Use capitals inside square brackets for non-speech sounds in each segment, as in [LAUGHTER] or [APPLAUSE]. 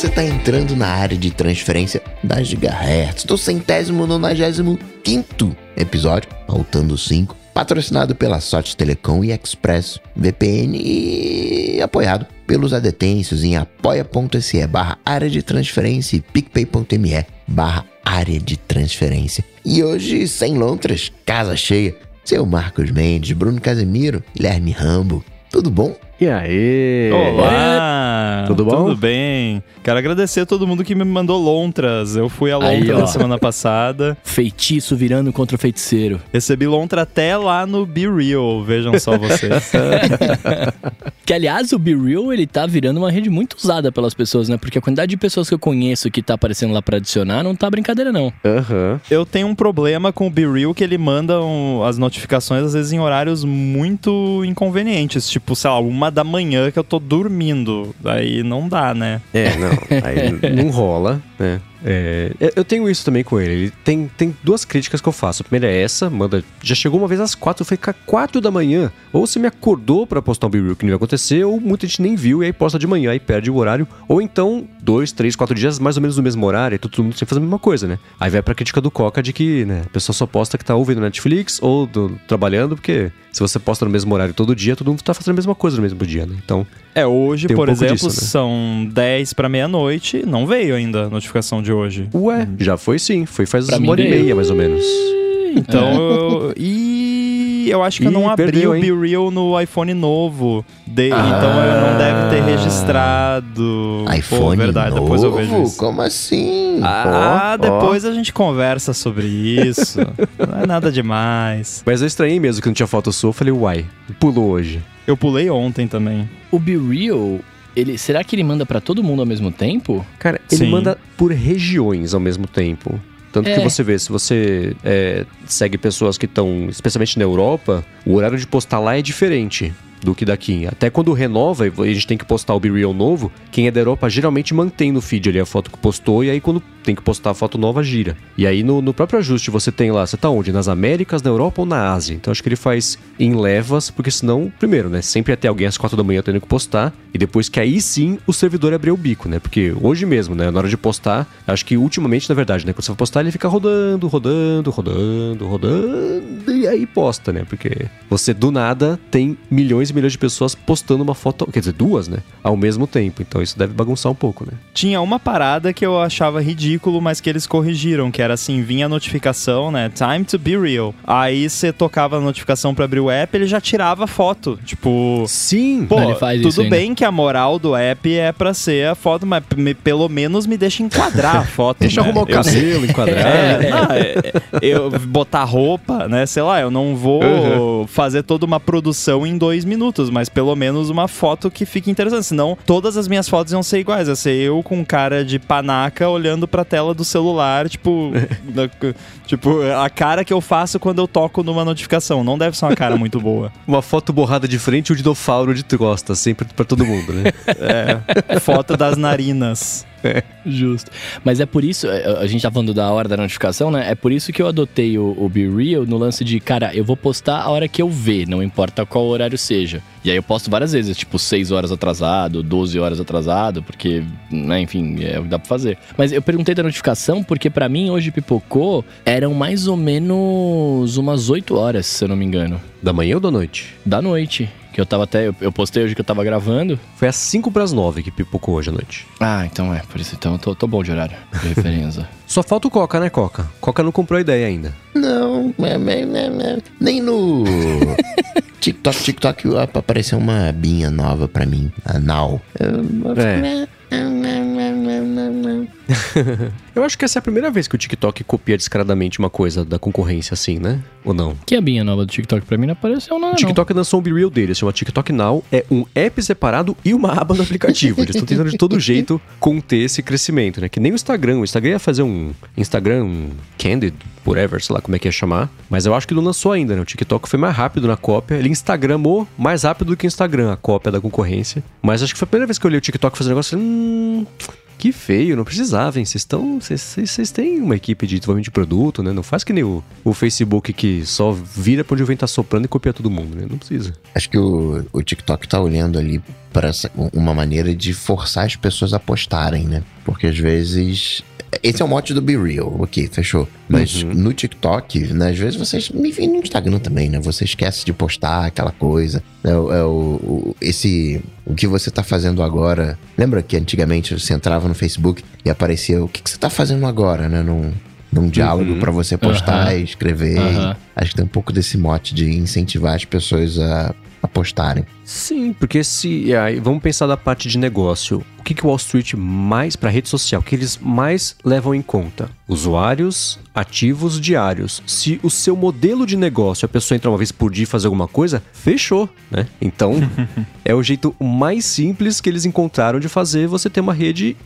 você está entrando na área de transferência da Gigahertz, do centésimo nonagésimo quinto episódio, faltando cinco, patrocinado pela Sotes Telecom e Express VPN e apoiado pelos adetêncios em apoia.se barra área de transferência e picpay.me barra área de transferência. E hoje, sem lontras, casa cheia, seu Marcos Mendes, Bruno Casemiro, Guilherme Rambo, tudo bom? E aí? Olá! Tudo bom? Tudo bem. Quero agradecer a todo mundo que me mandou lontras. Eu fui a lontra Aí, na semana passada. Feitiço virando contra o feiticeiro. Recebi lontra até lá no Be Real, vejam só vocês. [LAUGHS] Que, aliás, o Be Real, ele tá virando uma rede muito usada pelas pessoas, né? Porque a quantidade de pessoas que eu conheço que tá aparecendo lá pra adicionar não tá brincadeira, não. Aham. Eu tenho um problema com o Be Real que ele manda um- as notificações às vezes em horários muito inconvenientes, tipo, sei lá, uma da manhã que eu tô dormindo. Aí não dá, né? É, não. Aí [LAUGHS] não rola, né? É, eu- eu tenho isso também com ele. Ele tem, tem duas críticas que eu faço. A primeira é essa, manda. Já chegou uma vez às quatro, cara, quatro da manhã. Ou você me acordou pra postar um B-Reel que não ia acontecer, ou muita gente nem viu e aí posta de manhã e perde o horário. Ou então, dois, três, quatro dias mais ou menos no mesmo horário, e todo mundo sempre faz a mesma coisa, né? Aí vai pra crítica do Coca de que, né, a pessoa só posta que tá ouvindo Netflix ou do- trabalhando, porque se você posta no mesmo horário todo dia, todo mundo tá fazendo a mesma coisa no mesmo dia, né? Então, É, hoje, Tem um por exemplo, disso, né? são 10 pra meia-noite, não veio ainda a notificação de hoje. ué, já foi sim. Foi faz Pra uma hora e meia, mais ou menos. Então, eu, e eu acho que eu Ih, não abri perdeu, o? Be Real no iPhone novo. De- Ah. então eu não deve ter registrado. Pô, iPhone verdade, novo? depois eu vejo isso. Como assim? Ah, ó. depois a gente conversa sobre isso. [LAUGHS] não é nada demais. Mas eu estranhei mesmo que não tinha foto sua. Eu falei, uai, pulou hoje. Eu pulei ontem também. O Be Real, ele, será que ele manda pra todo mundo ao mesmo tempo? Cara, ele Sim. manda por regiões ao mesmo tempo. Tanto que É. você vê, se você é, segue pessoas que estão, especialmente na Europa, o horário de postar lá é diferente do que daqui. Até quando renova e a gente tem que postar o Be Real novo, quem é da Europa geralmente mantém no feed ali a foto que postou e aí quando tem que postar foto nova, gira. E aí no, no próprio ajuste você tem lá, você tá onde? Nas Américas, na Europa ou na Ásia? Então acho que ele faz em levas, porque senão, primeiro, né, sempre ter alguém às quatro da manhã tendo que postar, e depois que aí sim o servidor abrir o bico, né? Porque hoje mesmo, né, na hora de postar, acho que ultimamente, na verdade, né, quando você for postar, ele fica rodando, rodando, rodando, rodando, e aí posta, né? Porque você do nada tem milhões e milhões de pessoas postando uma foto, quer dizer, duas, né, ao mesmo tempo. Então isso deve bagunçar um pouco, né? Tinha uma parada que eu achava ridículo, mas que eles corrigiram, que era assim, vinha a notificação, né? Time to be real. Aí você tocava a notificação pra abrir o app, ele já tirava a foto. Tipo, Sim! Pô, Ele faz tudo ainda. bem que a moral do app é pra ser a foto, mas me- pelo menos me deixa enquadrar a foto. Deixa eu né? arrumar o cabelo, enquadrar. É, não, é, eu botar roupa, né? Sei lá, eu não vou Uhum. fazer toda uma produção em dois minutos, mas pelo menos uma foto que fique interessante. Senão, todas as minhas fotos iam ser iguais. Ia ser eu com cara de panaca olhando pra tela do celular, tipo. [LAUGHS] da- tipo, a cara que eu faço quando eu toco numa notificação. Não deve ser uma cara muito boa. [LAUGHS] Uma foto borrada de frente e o dinofauro de costas, sempre pra todo mundo, né? [LAUGHS] É, foto das narinas. [LAUGHS] Justo. Mas é por isso, é, a gente tá falando da hora da notificação, né? É por isso que eu adotei o, o Be Real no lance de, cara, eu vou postar a hora que eu ver, não importa qual horário seja. E aí eu posto várias vezes, tipo 6 horas atrasado, 12 horas atrasado, porque, né, enfim, é o que dá pra fazer. Mas eu perguntei da notificação porque pra mim hoje pipocou, eram mais ou menos umas 8 horas, se eu não me engano, Da manhã ou da noite? da noite. Que eu tava até, eu, eu postei hoje que eu tava gravando. Foi às 5 pras 9 que pipocou hoje à noite. Ah, então é, por isso então eu tô, tô bom de horário, de referência. [LAUGHS] Só falta o Coca, né, Coca? Coca não comprou a ideia ainda. Não, é, é, é, nem no [LAUGHS] TikTok, TikTok ap- apareceu uma abinha nova pra mim, a Now. É. [LAUGHS] Eu acho que essa é a primeira vez que o TikTok copia descaradamente uma coisa da concorrência assim, né? Ou não? Que abinha nova do TikTok pra mim não apareceu nada, O TikTok lançou um Be Real dele, chama TikTok Now. É um app separado e uma aba no aplicativo. Eles estão tentando de todo jeito conter esse crescimento, né? Que nem o Instagram. O Instagram ia fazer um Instagram Candid, whatever, sei lá como é que ia chamar. Mas eu acho que não lançou ainda, né? O TikTok foi mais rápido na cópia. Ele Instagramou mais rápido do que o Instagram, a cópia da concorrência. Mas acho que foi a primeira vez que eu olhei o TikTok fazer um negócio. Hum, Que feio, não precisava, Vocês estão. Vocês têm uma equipe de desenvolvimento de produto, né? Não faz que nem o, o Facebook que só vira pra onde o vento tá soprando e copia todo mundo, né? Não precisa. Acho que o, o TikTok tá olhando ali para uma maneira de forçar as pessoas a postarem, né? Porque às vezes esse é o mote do Be Real, ok, fechou. Mas uhum. no TikTok, né, às vezes vocês. Enfim, no Instagram também, né? Você esquece de postar aquela coisa. É, é o, o, esse. O que você tá fazendo agora. Lembra que antigamente você entrava no Facebook e aparecia o que, que você tá fazendo agora, né? Num, num diálogo uhum. para você postar uhum. e escrever. Uhum. Acho que tem um pouco desse mote de incentivar as pessoas a apostarem. Sim, porque se. Aí, vamos pensar da parte de negócio. O que, que Wall Street mais, para rede social, o que eles mais levam em conta? Usuários ativos diários. Se o seu modelo de negócio, a pessoa entra uma vez por dia e fazer alguma coisa, fechou, né? Então, [LAUGHS] é o jeito mais simples que eles encontraram de fazer você ter uma rede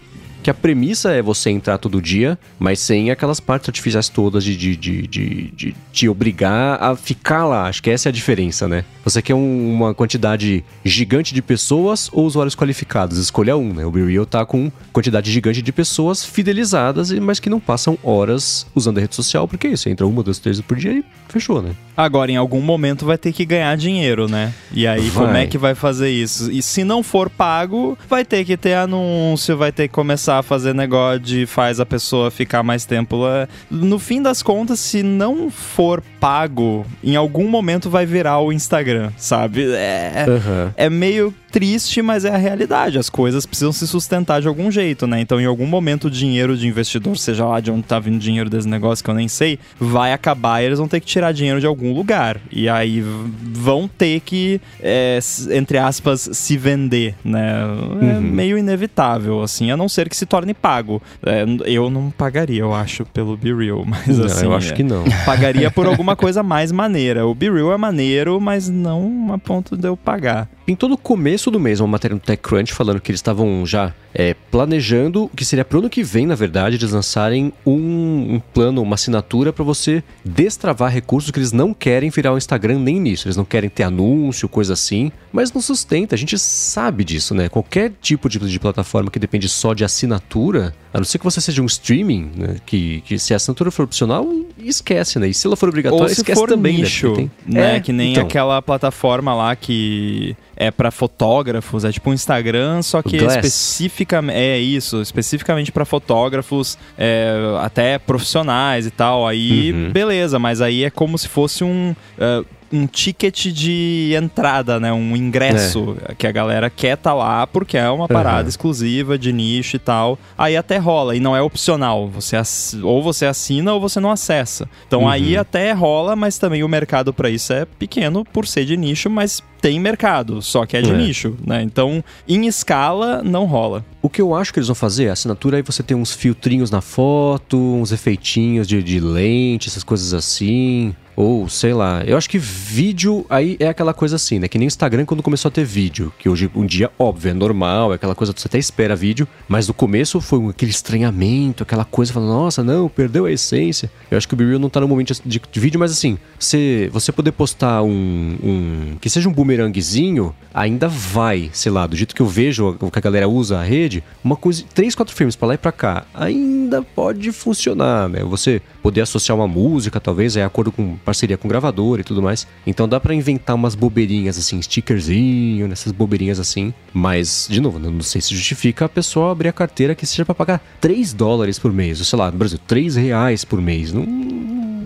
que a premissa é você entrar todo dia, mas sem aquelas partes artificiais todas de, de, de, de, de te obrigar a ficar lá. Acho que essa é a diferença, né? Você quer um, uma quantidade gigante de pessoas ou usuários qualificados? Escolha um, né? O BeReal tá com quantidade gigante de pessoas fidelizadas, mas que não passam horas usando a rede social, porque é isso, entra uma, duas, três por dia e fechou, né? Agora, em algum momento vai ter que ganhar dinheiro, né? E aí, vai. como é que vai fazer isso? E se não for pago, vai ter que ter anúncio, vai ter que começar a fazer negócio de faz a pessoa ficar mais tempo lá. No fim das contas, se não for pago, em algum momento vai virar o Instagram, sabe? É, uhum. é meio triste, mas é a realidade. As coisas precisam se sustentar de algum jeito, né? Então, em algum momento, o dinheiro de investidor, seja lá de onde tá vindo o dinheiro desse negócio que eu nem sei, vai acabar e eles vão ter que tirar dinheiro de algum lugar. E aí vão ter que, é, entre aspas, se vender, né? É uhum. meio inevitável, assim, a não ser que se torne pago. É, eu não pagaria, eu acho, pelo Be Real, [LAUGHS] mas não, assim. Eu acho que não. Pagaria por [LAUGHS] alguma coisa mais maneira. O Be Real é maneiro, mas não a ponto de eu pagar. Em todo o começo do mês, uma matéria no TechCrunch falando que eles estavam já é, planejando, que seria pro ano que vem, na verdade, eles lançarem um, um plano, uma assinatura para você destravar recursos que eles não querem virar o Instagram nem nisso. Eles não querem ter anúncio, coisa assim, mas não sustenta. A gente sabe disso, né? Qualquer tipo de, de plataforma que depende só de assinatura, a não ser que você seja um streaming, né? Que, que se a assinatura for opcional, esquece, né? E se ela for obrigatória, esquece for também, nicho, né? Tem... né? É, que nem então. aquela plataforma lá que é para fotógrafos, é tipo um Instagram, só que especificamente é isso, especificamente para fotógrafos, é, até profissionais e tal. Aí uhum. beleza, mas aí é como se fosse um uh, um ticket de entrada, né? Um ingresso é. que a galera quer tá lá porque é uma parada uhum. exclusiva de nicho e tal. Aí até rola e não é opcional. Você ou você assina ou você não acessa. Então uhum. aí até rola, mas também o mercado para isso é pequeno por ser de nicho, mas tem mercado, só que é de é. nicho, né? Então, em escala, não rola. O que eu acho que eles vão fazer, a assinatura aí você tem uns filtrinhos na foto, uns efeitinhos de, de lente, essas coisas assim. Ou, sei lá, eu acho que vídeo aí é aquela coisa assim, né? Que nem Instagram quando começou a ter vídeo. Que hoje, um dia, óbvio, é normal, é aquela coisa que você até espera vídeo. Mas no começo foi aquele estranhamento, aquela coisa falando, nossa, não, perdeu a essência. Eu acho que o BeReal não tá no momento de, de, vídeo, mas assim, você, você poder postar um, um. Que seja um bumeranguezinho, ainda vai, sei lá, do jeito que eu vejo o que a galera usa a rede, uma coisa. Três, quatro frames pra lá e pra cá, ainda pode funcionar, né? Você poder associar uma música, talvez, é acordo com parceria com gravador e tudo mais. Então dá para inventar umas bobeirinhas assim, stickerzinho, nessas bobeirinhas assim. Mas, de novo, não sei se justifica a pessoa abrir a carteira que seja para pagar 3 dólares por mês, ou sei lá, no Brasil, 3 reais por mês. Não,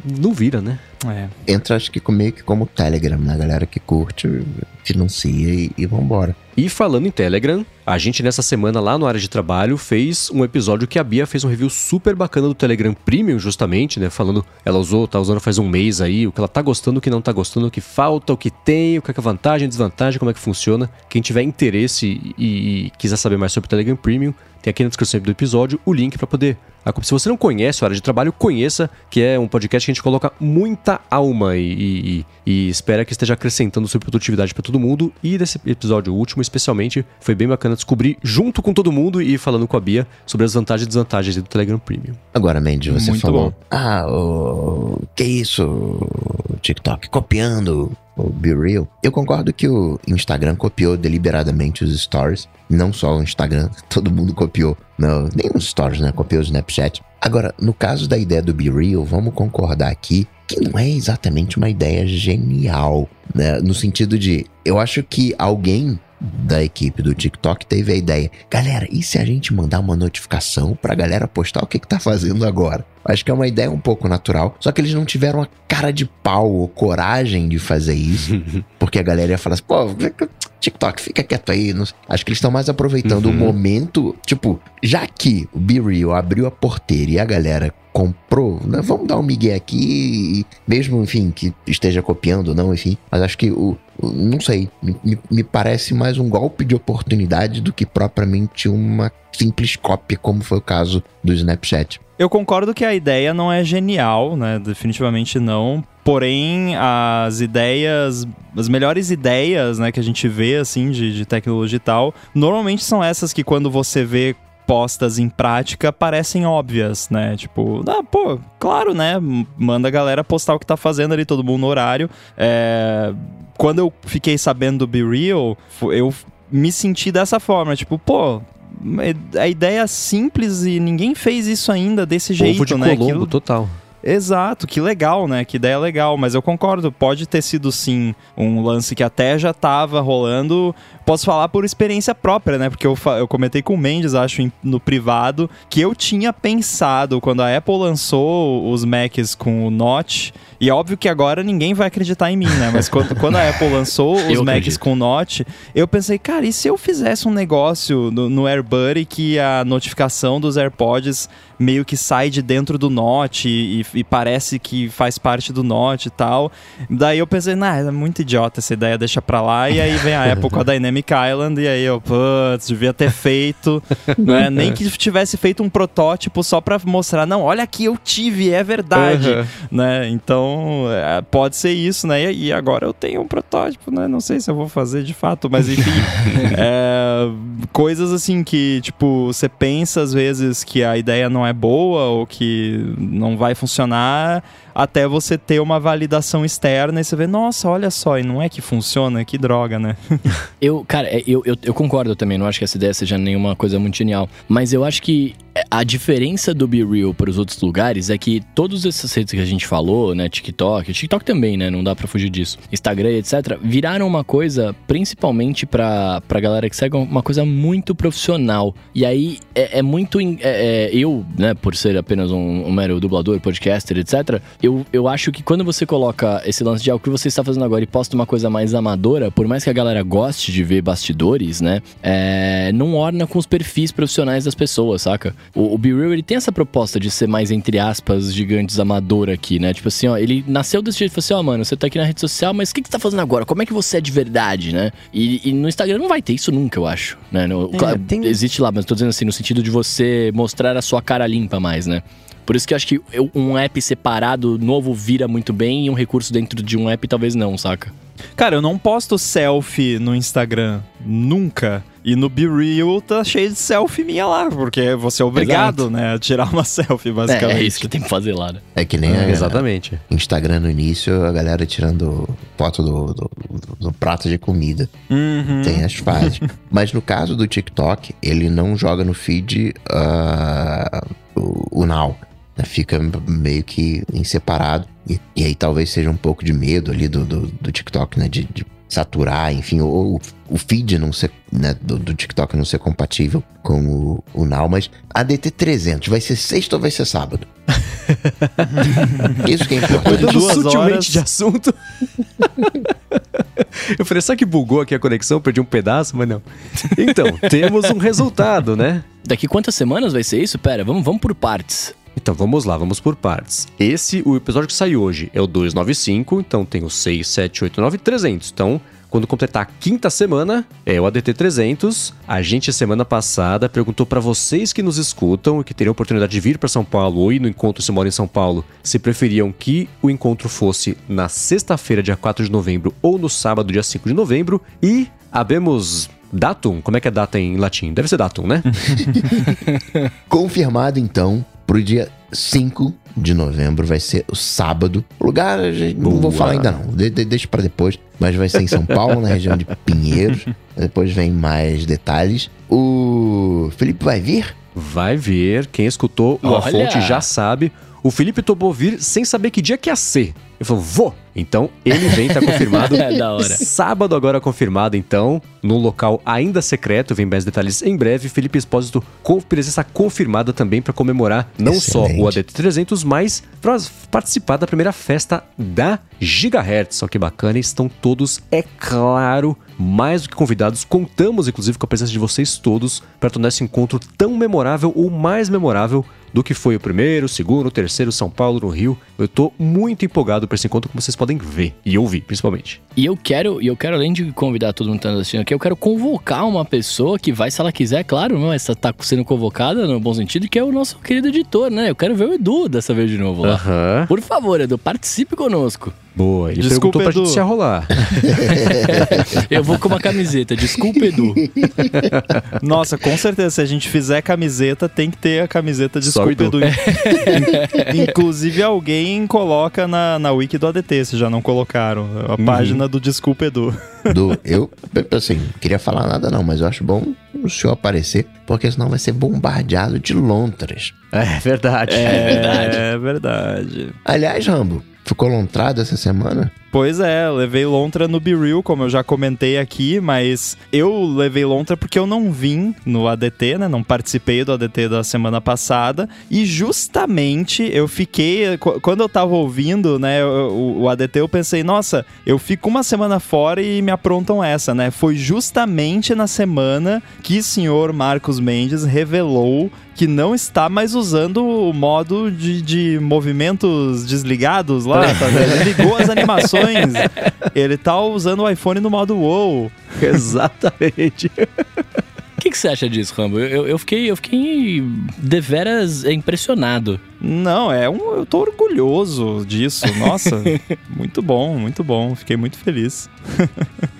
não vira, né? É. Entra, acho que meio que como Telegram, né? A galera que curte, financia e, e vambora. E falando em Telegram, a gente nessa semana lá no área de trabalho fez um episódio que a Bia fez um review super bacana do Telegram Premium, justamente, né? Falando, ela usou, tá usando faz um mês aí, o que ela tá gostando, o que não tá gostando, o que falta, o que tem, o que é, é vantagem, desvantagem, como é que funciona. Quem tiver interesse e, e quiser saber mais sobre o Telegram Premium, tem aqui na descrição do episódio o link para poder. Se você não conhece o Área de Trabalho, conheça, que é um podcast que a gente coloca muita alma e, e, e espera que esteja acrescentando sua produtividade para todo mundo. E desse episódio último, especialmente, foi bem bacana descobrir junto com todo mundo e falando com a Bia sobre as vantagens e desvantagens do Telegram Premium. Agora, Mandy, você Muito falou: bom. Ah, o que é isso? TikTok copiando o Be Real, eu concordo que o Instagram copiou deliberadamente os stories. Não só o Instagram, [LAUGHS] todo mundo copiou. Não, nem os stories, né? Copiou o Snapchat. Agora, no caso da ideia do Be Real, vamos concordar aqui que não é exatamente uma ideia genial, né? No sentido de, eu acho que alguém da equipe do TikTok teve a ideia, galera, e se a gente mandar uma notificação pra galera postar o que que tá fazendo agora? Acho que é uma ideia um pouco natural, só que eles não tiveram a cara de pau ou coragem de fazer isso, [LAUGHS] porque a galera ia falar assim, pô, TikTok, fica quieto aí. Acho que eles estão mais aproveitando uhum. o momento. Tipo, já que o Be Real abriu a porteira e a galera comprou, né? vamos dar um migué aqui, mesmo, enfim, que esteja copiando, não, enfim. Mas acho que o. não sei, me, me parece mais um golpe de oportunidade do que propriamente uma simples cópia, como foi o caso do Snapchat. Eu concordo que a ideia não é genial, né? Definitivamente não. Porém, as ideias, as melhores ideias, né, que a gente vê, assim, de, de tecnologia e tal, normalmente são essas que quando você vê postas em prática parecem óbvias, né? Tipo, ah, pô, claro, né? Manda a galera postar o que tá fazendo ali, todo mundo no horário. É... Quando eu fiquei sabendo do Be Real, eu me senti dessa forma, tipo, pô, a ideia é simples e ninguém fez isso ainda desse jeito, Ovo de né? Colombo, Aquilo... total. Exato, que legal, né? Que ideia legal, mas eu concordo, pode ter sido sim um lance que até já estava rolando. Posso falar por experiência própria, né? Porque eu, eu comentei com o Mendes, acho, no privado, que eu tinha pensado quando a Apple lançou os Macs com o Notch. E é óbvio que agora ninguém vai acreditar em mim, né? Mas quando, quando a Apple lançou [LAUGHS] os eu Macs acredito. com Notch, eu pensei, cara, e se eu fizesse um negócio no, no AirBuddy que a notificação dos AirPods meio que sai de dentro do Note e, e, parece que faz parte do Note e tal. Daí eu pensei, nah, é muito idiota essa ideia, deixa pra lá. E aí vem a [LAUGHS] Apple com a Dynamic Island, e aí eu, putz, devia ter feito. [LAUGHS] né? Nem que tivesse feito um protótipo só pra mostrar, não, olha aqui, eu tive, é verdade. Uhum. Né? Então, é, pode ser isso, né? E agora eu tenho um protótipo, né? Não sei se eu vou fazer de fato, mas enfim. [LAUGHS] é, coisas assim que, tipo, você pensa às vezes que a ideia não é boa ou que não vai funcionar, até você ter uma validação externa e você ver, nossa, olha só, e não é que funciona, que droga, né? [LAUGHS] eu, cara, é, eu, eu, eu concordo também, não acho que essa ideia seja nenhuma coisa muito genial, mas eu acho que a diferença do Be Real para os outros lugares é que todos esses redes que a gente falou, né, TikTok, TikTok também, né, não dá para fugir disso, Instagram, etc, viraram uma coisa principalmente para pra galera que segue uma coisa muito profissional. E aí é, é muito é, é, eu, né, por ser apenas um, um mero dublador, podcaster, etc, eu, eu acho que quando você coloca esse lance de algo que você está fazendo agora e posta uma coisa mais amadora, por mais que a galera goste de ver bastidores, né, é, não orna com os perfis profissionais das pessoas, saca? O, o Be Real, ele tem essa proposta de ser mais, entre aspas, gigantes amador aqui, né? Tipo assim, ó, ele nasceu desse jeito, falou assim, ó, oh, mano, você tá aqui na rede social, mas o que, que você tá fazendo agora? Como é que você é de verdade, né? E, e no Instagram não vai ter isso nunca, eu acho, né? No, é, claro, tem... Existe lá, mas tô dizendo assim, no sentido de você mostrar a sua cara limpa mais, né? Por isso que eu acho que um app separado novo vira muito bem e um recurso dentro de um app talvez não, saca? Cara, eu não posto selfie no Instagram. Nunca. E no Be Real tá cheio de selfie minha lá, porque você é obrigado, Exato. né, a tirar uma [LAUGHS] selfie, basicamente. É, é, isso que tem que fazer lá, né? É que nem é, a, exatamente. Instagram no início, a galera tirando foto do, do, do prato de comida. Uhum. Tem as fases. [LAUGHS] Mas no caso do TikTok, ele não joga no feed uh, o, o Now. Né? Fica meio que em separado. E, e, aí talvez seja um pouco de medo ali do, do, do TikTok, né? De, de, saturar, enfim, ou o feed não ser, né, do, do, TikTok não ser compatível com o, o Now, mas a DT300 vai ser sexta ou vai ser sábado? [LAUGHS] Isso que é importante. Mudando sutilmente horas... de assunto. Eu falei, será que bugou aqui a conexão? Perdi um pedaço, mas não. Então, temos um resultado, né? Daqui quantas semanas vai ser isso? Pera, vamos, vamos por partes. Então vamos lá, vamos por partes. Esse, o episódio que saiu hoje é o 295, então tem o 6, 7, 8, 9, 300. Então, quando completar a quinta semana, é o ADT 300. A gente, semana passada, perguntou para vocês que nos escutam e que teriam oportunidade de vir para São Paulo ou ir no encontro se moram em São Paulo, se preferiam que o encontro fosse na sexta-feira, dia 4 de novembro, ou no sábado, dia 5 de novembro. E abemos datum. Como é que é data em latim? Deve ser datum, né? [LAUGHS] [LAUGHS] Confirmado, então, pro dia 5 de novembro vai ser o sábado. O lugar, não vou falar ainda não, de, de- deixa pra depois. Mas vai ser em São Paulo, na região de [LAUGHS] Pinheiros. Depois vem mais detalhes. O Felipe vai vir? Vai ver, quem escutou o A Olha! Fonte já sabe. O Felipe topou vir sem saber que dia que ia ser. Ele falou, vou! Então, ele vem, tá confirmado. [LAUGHS] É da hora. Sábado agora confirmado, então, num local ainda secreto, vem mais detalhes em breve. Felipe Espósito com presença confirmada também para comemorar não só Excelente. o ADT 300, mas para participar da primeira festa da Gigahertz. Olha que bacana, estão todos, é claro, mais do que convidados. Contamos, inclusive, com a presença de vocês todos para tornar esse encontro tão memorável ou mais memorável do que foi o primeiro, o segundo, o terceiro, São Paulo, no Rio. Eu tô muito empolgado para esse encontro, como vocês podem ver e ouvir, principalmente. E eu quero, e eu quero, além de convidar todo mundo que tá assistindo aqui, eu quero convocar uma pessoa que vai, se ela quiser, claro, não, essa tá sendo convocada no bom sentido, que é o nosso querido editor, né? Eu quero ver o Edu dessa vez de novo lá. Aham. Por favor, Edu, participe conosco. Boa, ele Desculpa, perguntou pra Edu. gente se ia rolar. [LAUGHS] Eu vou com uma camiseta, desculpa, Edu. [LAUGHS] Nossa, com certeza, se a gente fizer camiseta, tem que ter a camiseta Desculpa Edu. Edu. [LAUGHS] In- Inclusive, alguém coloca na, na wiki do ADT, se já não colocaram. A Uhum. página do Desculpa Edu. Do, eu, assim, queria falar nada não, mas eu acho bom o senhor aparecer, porque senão vai ser bombardeado de lontras. É verdade. verdade. É verdade. Aliás, Rambo, ficou lontrado essa semana? Pois é, levei lontra no Be Real, como eu já comentei aqui, mas eu levei lontra porque eu não vim no ADT, né? Não participei do ADT da semana passada. E justamente eu fiquei. qu- Quando eu tava ouvindo, né, o, o ADT, eu pensei, nossa, eu fico uma semana fora e me aprontam essa, né? Foi justamente na semana que o senhor Marcos Mendes revelou que não está mais usando o modo de, de movimentos desligados lá, tá? Ele ligou as animações. [LAUGHS] [LAUGHS] Ele tá usando o iPhone no modo WoW. [LAUGHS] Exatamente. O que, que você acha disso, Rambo? Eu, eu fiquei, eu fiquei deveras impressionado. Não, é um, eu tô orgulhoso disso. Nossa, [LAUGHS] muito bom, muito bom. Fiquei muito feliz.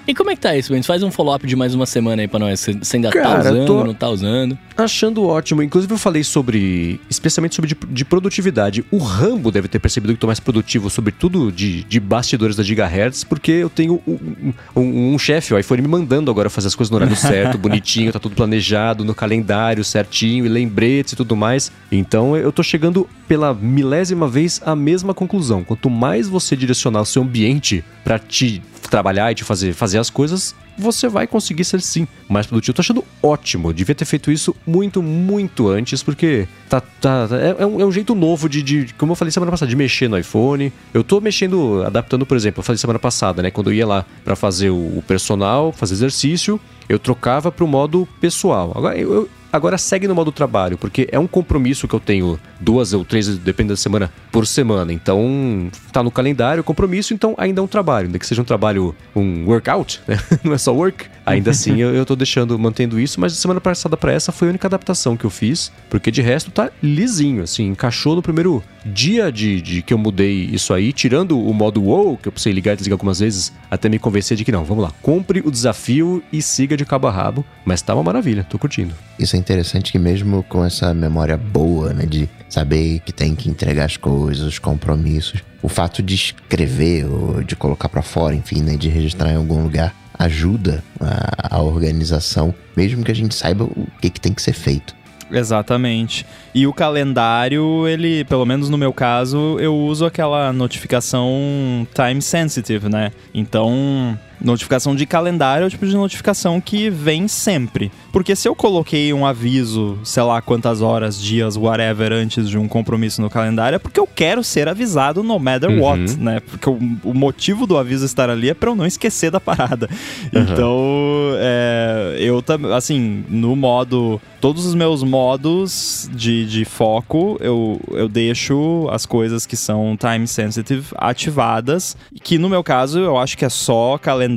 E como é que tá isso, Mendes? Faz um follow-up de mais uma semana aí pra nós. Você ainda tá Cara, usando, tô- não tá usando? Achando ótimo. Inclusive, eu falei sobre. Especialmente sobre de, de produtividade. O Rambo deve ter percebido que tô mais produtivo, sobretudo de, de bastidores da Gigahertz, porque eu tenho um, um, um chefe, o iPhone, me mandando agora fazer as coisas no horário [LAUGHS] certo, bonitinho, tá tudo planejado, no calendário certinho, e lembretes e tudo mais. Então eu tô chegando pela milésima vez à mesma conclusão. Quanto mais você direcionar o seu ambiente pra te trabalhar e te fazer, fazer as coisas, você vai conseguir ser sim mais produtivo. Tô achando ótimo. Devia ter feito isso muito, muito antes, porque tá, tá, é, é um, é um jeito novo de, de, como eu falei semana passada, de mexer no iPhone. Eu tô mexendo, adaptando, por exemplo, eu falei semana passada, né? Quando eu ia lá pra fazer o, o personal, fazer exercício, eu trocava pro modo pessoal. Agora, eu- agora segue no modo trabalho, porque é um compromisso que eu tenho duas ou três, depende da semana, por semana. Então, tá no calendário, compromisso, então ainda é um trabalho. Ainda que seja um trabalho, um workout, né? [LAUGHS] Não é só work. Ainda assim, eu, eu tô deixando, mantendo isso, mas semana passada pra essa foi a única adaptação que eu fiz, porque de resto tá lisinho, assim, encaixou no primeiro dia de, de que eu mudei isso aí, tirando o modo WoW, que eu precisei ligar e desligar algumas vezes, até me convencer de que não, vamos lá, compre o desafio e siga de cabo a rabo, mas tá uma maravilha, tô curtindo. Isso é interessante que mesmo com essa memória boa, né, de saber que tem que entregar as coisas, os compromissos, o fato de escrever ou de colocar pra fora, enfim, né, de registrar em algum lugar, ajuda a, a organização, mesmo que a gente saiba o que, que tem que ser feito. Exatamente. E o calendário, ele, pelo menos no meu caso, eu uso aquela notificação time sensitive, né? Então, notificação de calendário é o tipo de notificação que vem sempre. Porque se eu coloquei um aviso, sei lá quantas horas, dias, whatever, antes de um compromisso no calendário, é porque eu quero ser avisado no matter Uhum. what, né? Porque o, o motivo do aviso estar ali é pra eu não esquecer da parada. Então, é, eu também, assim, no modo. Todos os meus modos de, de foco, eu, eu deixo as coisas que são time sensitive ativadas. Que no meu caso, eu acho que é só calendário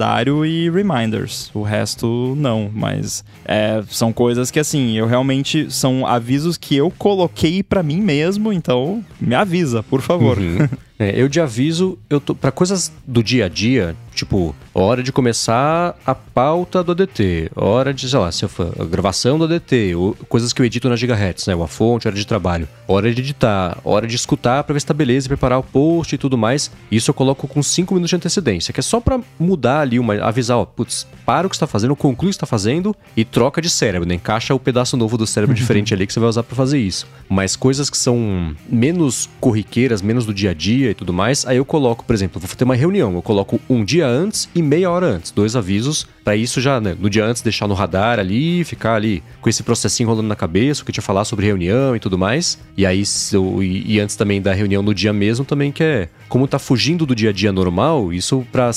e reminders. O resto, não. Mas é, são coisas que, assim, eu realmente. São avisos que eu coloquei pra mim mesmo. Então, me avisa, por favor. Uhum. [LAUGHS] É, eu de aviso, eu tô para coisas do dia a dia, tipo, hora de começar a pauta do ADT, hora de, sei lá, se a gravação do ADT, ou coisas que eu edito na Gigahertz, né? Uma fonte, hora de trabalho, hora de editar, hora de escutar pra ver se tá beleza, preparar o post e tudo mais. Isso eu coloco com 5 minutos de antecedência, que é só pra mudar ali, uma, avisar, ó, putz, para o que você tá fazendo, conclui o que você tá fazendo e troca de cérebro, né? Encaixa o pedaço novo do cérebro [LAUGHS] diferente ali que você vai usar para fazer isso. Mas coisas que são menos corriqueiras, menos do dia a dia e tudo mais, aí eu coloco, por exemplo, vou ter uma reunião, eu coloco um dia antes e meia hora antes, dois avisos, para isso já, né, no dia antes deixar no radar ali, ficar ali com esse processinho rolando na cabeça, o que tinha falar sobre reunião e tudo mais. E aí, e, e antes também da reunião no dia mesmo, também que é como tá fugindo do dia a dia normal, isso pra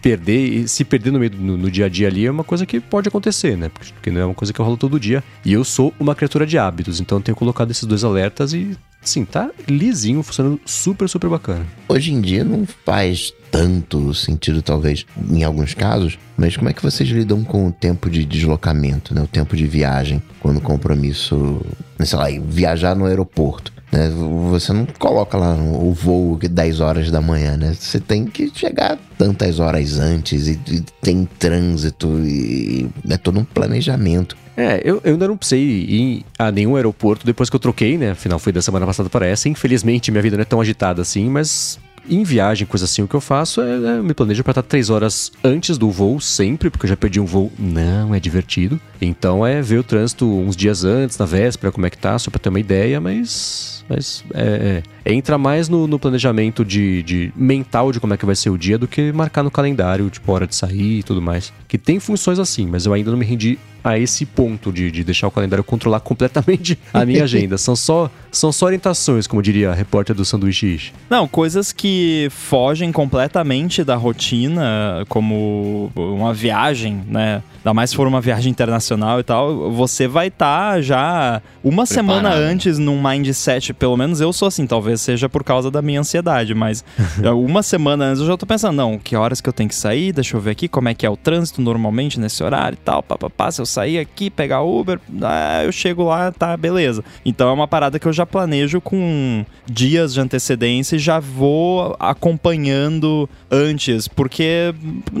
perder, se perder no, meio, no, no, dia a dia ali é uma coisa que pode acontecer, né? Porque não é uma coisa que rola todo dia. E eu sou uma criatura de hábitos, então eu tenho colocado esses dois alertas e sim, tá lisinho, funcionando super, super bacana. Hoje em dia não faz tanto sentido, talvez, em alguns casos, mas como é que vocês lidam com o tempo de deslocamento, né? O tempo de viagem, quando o compromisso, sei lá, viajar no aeroporto. Né? Você não coloca lá o voo 10 horas da manhã, né? Você tem que chegar tantas horas antes e, e tem trânsito e é todo um planejamento. É, eu, eu ainda não precisei ir a nenhum aeroporto depois que eu troquei, né? Afinal, foi da semana passada para essa. Infelizmente, minha vida não é tão agitada assim, mas em viagem, coisa assim, o que eu faço é, é me planejo para estar três horas antes do voo, sempre, porque eu já perdi um voo, não é divertido. Então é ver o trânsito uns dias antes, na véspera, como é que tá, só pra ter uma ideia, mas mas é, é, entra mais no, no planejamento de, de, mental de como é que vai ser o dia do que marcar no calendário, tipo, hora de sair e tudo mais. Que tem funções assim, mas eu ainda não me rendi a esse ponto de, de deixar o calendário controlar [LAUGHS] completamente a minha agenda. são, só, são só orientações, como diria a repórter do Sanduíche. Não, coisas que fogem completamente da rotina, como uma viagem, né? Ainda mais se for uma viagem internacional e tal, você vai estar tá já uma Preparado. semana antes num mindset, pelo menos eu sou assim, talvez seja por causa da minha ansiedade, mas [LAUGHS] uma semana antes eu já tô pensando, não, que horas que eu tenho que sair, deixa eu ver aqui como é que é o trânsito normalmente nesse horário e tal, papapá, se eu sair aqui, pegar Uber, ah, eu chego lá, tá, beleza. Então é uma parada que eu já planejo com dias de antecedência e já vou acompanhando antes, porque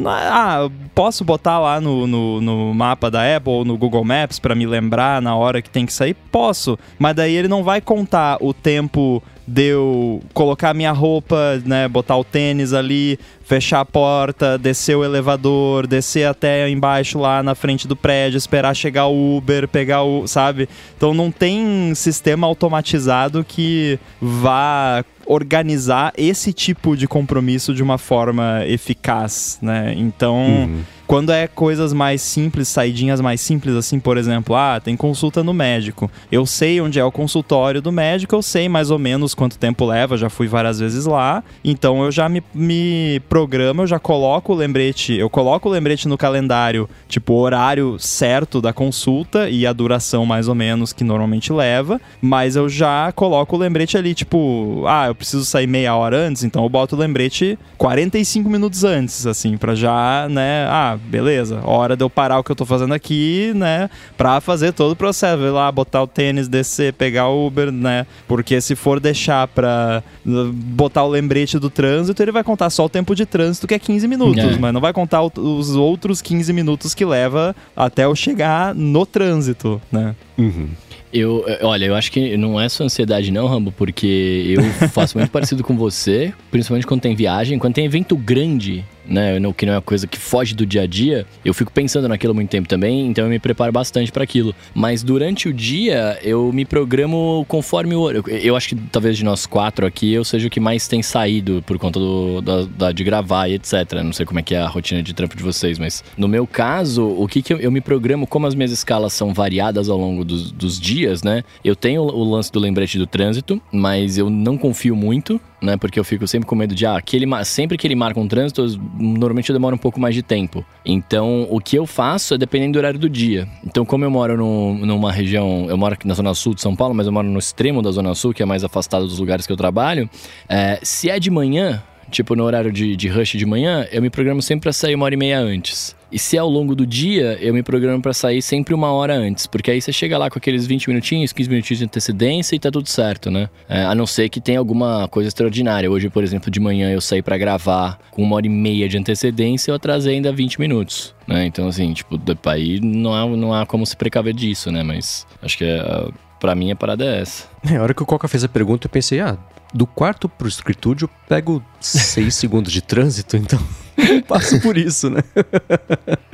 ah, posso botar lá no, no no, mapa da Apple ou no Google Maps para me lembrar na hora que tem que sair? Posso, mas daí ele não vai contar o tempo de eu colocar minha roupa, né, botar o tênis ali, fechar a porta, descer o elevador, descer até embaixo lá na frente do prédio, esperar chegar o Uber, pegar o, sabe? Então não tem sistema automatizado que vá organizar esse tipo de compromisso de uma forma eficaz, né? Então, uhum. Quando é coisas mais simples, saidinhas mais simples, assim, por exemplo, ah, tem consulta no médico. Eu sei onde é o consultório do médico, eu sei mais ou menos quanto tempo leva, já fui várias vezes lá. Então eu já me, me programo, eu já coloco o lembrete, eu coloco o lembrete no calendário, tipo, o horário certo da consulta e a duração mais ou menos que normalmente leva, mas eu já coloco o lembrete ali, tipo, ah, eu preciso sair meia hora antes, então eu boto o lembrete 45 minutos antes, assim, para já, né, ah, beleza, hora de eu parar o que eu tô fazendo aqui, né, pra fazer todo o processo, ir lá, botar o tênis, descer, pegar o Uber, né, porque se for deixar pra botar o lembrete do trânsito, ele vai contar só o tempo de trânsito, que é 15 minutos, é. mas não vai contar os outros 15 minutos que leva até eu chegar no trânsito, né. Uhum. Eu, olha, eu acho que não é só ansiedade não, Rambo, porque eu [LAUGHS] faço muito parecido com você, principalmente quando tem viagem, quando tem evento grande, né? Que não é uma coisa que foge do dia a dia. Eu fico pensando naquilo há muito tempo também, então eu me preparo bastante para aquilo. Mas durante o dia, eu me programo conforme o. Eu, eu acho que talvez de nós quatro aqui eu seja o que mais tem saído por conta do, da, da, de gravar e etc. Não sei como é que é a rotina de trampo de vocês, mas no meu caso, o que, que eu, eu me programo, como as minhas escalas são variadas ao longo dos, dos dias, né? Eu tenho o lance do lembrete do trânsito, mas eu não confio muito né? Porque eu fico sempre com medo de, ah, que ele, sempre que ele marca um trânsito, normalmente eu demoro um pouco mais de tempo. Então, o que eu faço é dependendo do horário do dia. Então, como eu moro no, numa região, eu moro aqui na zona sul de São Paulo, mas eu moro no extremo da zona sul, que é mais afastado dos lugares que eu trabalho, é, se é de manhã, tipo no horário de, de rush de manhã, eu me programo sempre para sair uma hora e meia antes. E se é ao longo do dia, eu me programo para sair sempre uma hora antes. Porque aí você chega lá com aqueles 20 minutinhos, 15 minutinhos de antecedência e tá tudo certo, né? É, a não ser que tenha alguma coisa extraordinária. Hoje, por exemplo, de manhã eu saí para gravar com uma hora e meia de antecedência, eu atrasei ainda 20 minutos. Né? Então, assim, tipo, aí não há, não há como se precaver disso, né? Mas acho que é, pra mim a parada é essa. É, a hora que o Coca fez a pergunta, eu pensei, ah, do quarto pro escritúdio eu pego seis [LAUGHS] segundos de trânsito, então eu [LAUGHS] passo por isso, né?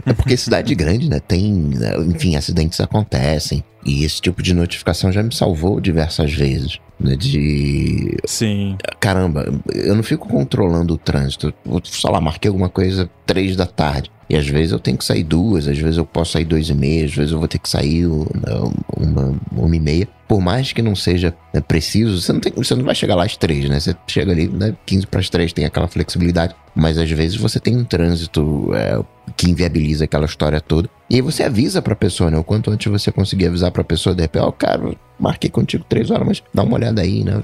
É porque cidade grande, né? Tem, né, enfim, acidentes acontecem. E esse tipo de notificação já me salvou diversas vezes. Né? De. Sim. Caramba, eu não fico controlando o trânsito. Sei lá, marquei alguma coisa três da tarde. E às vezes eu tenho que sair duas, às vezes eu posso sair dois e meia, às vezes eu vou ter que sair uma, uma, uma e meia. Por mais que não seja né, preciso, você não, tem, você não vai chegar lá às três, né? Você chega ali, né, 15 para as três, tem aquela flexibilidade. Mas às vezes você tem um trânsito é, que inviabiliza aquela história toda. E aí você avisa pra pessoa, né? O quanto antes você conseguir avisar pra pessoa, de repente, ó, oh, cara, marquei contigo três horas, mas dá uma olhada aí, né?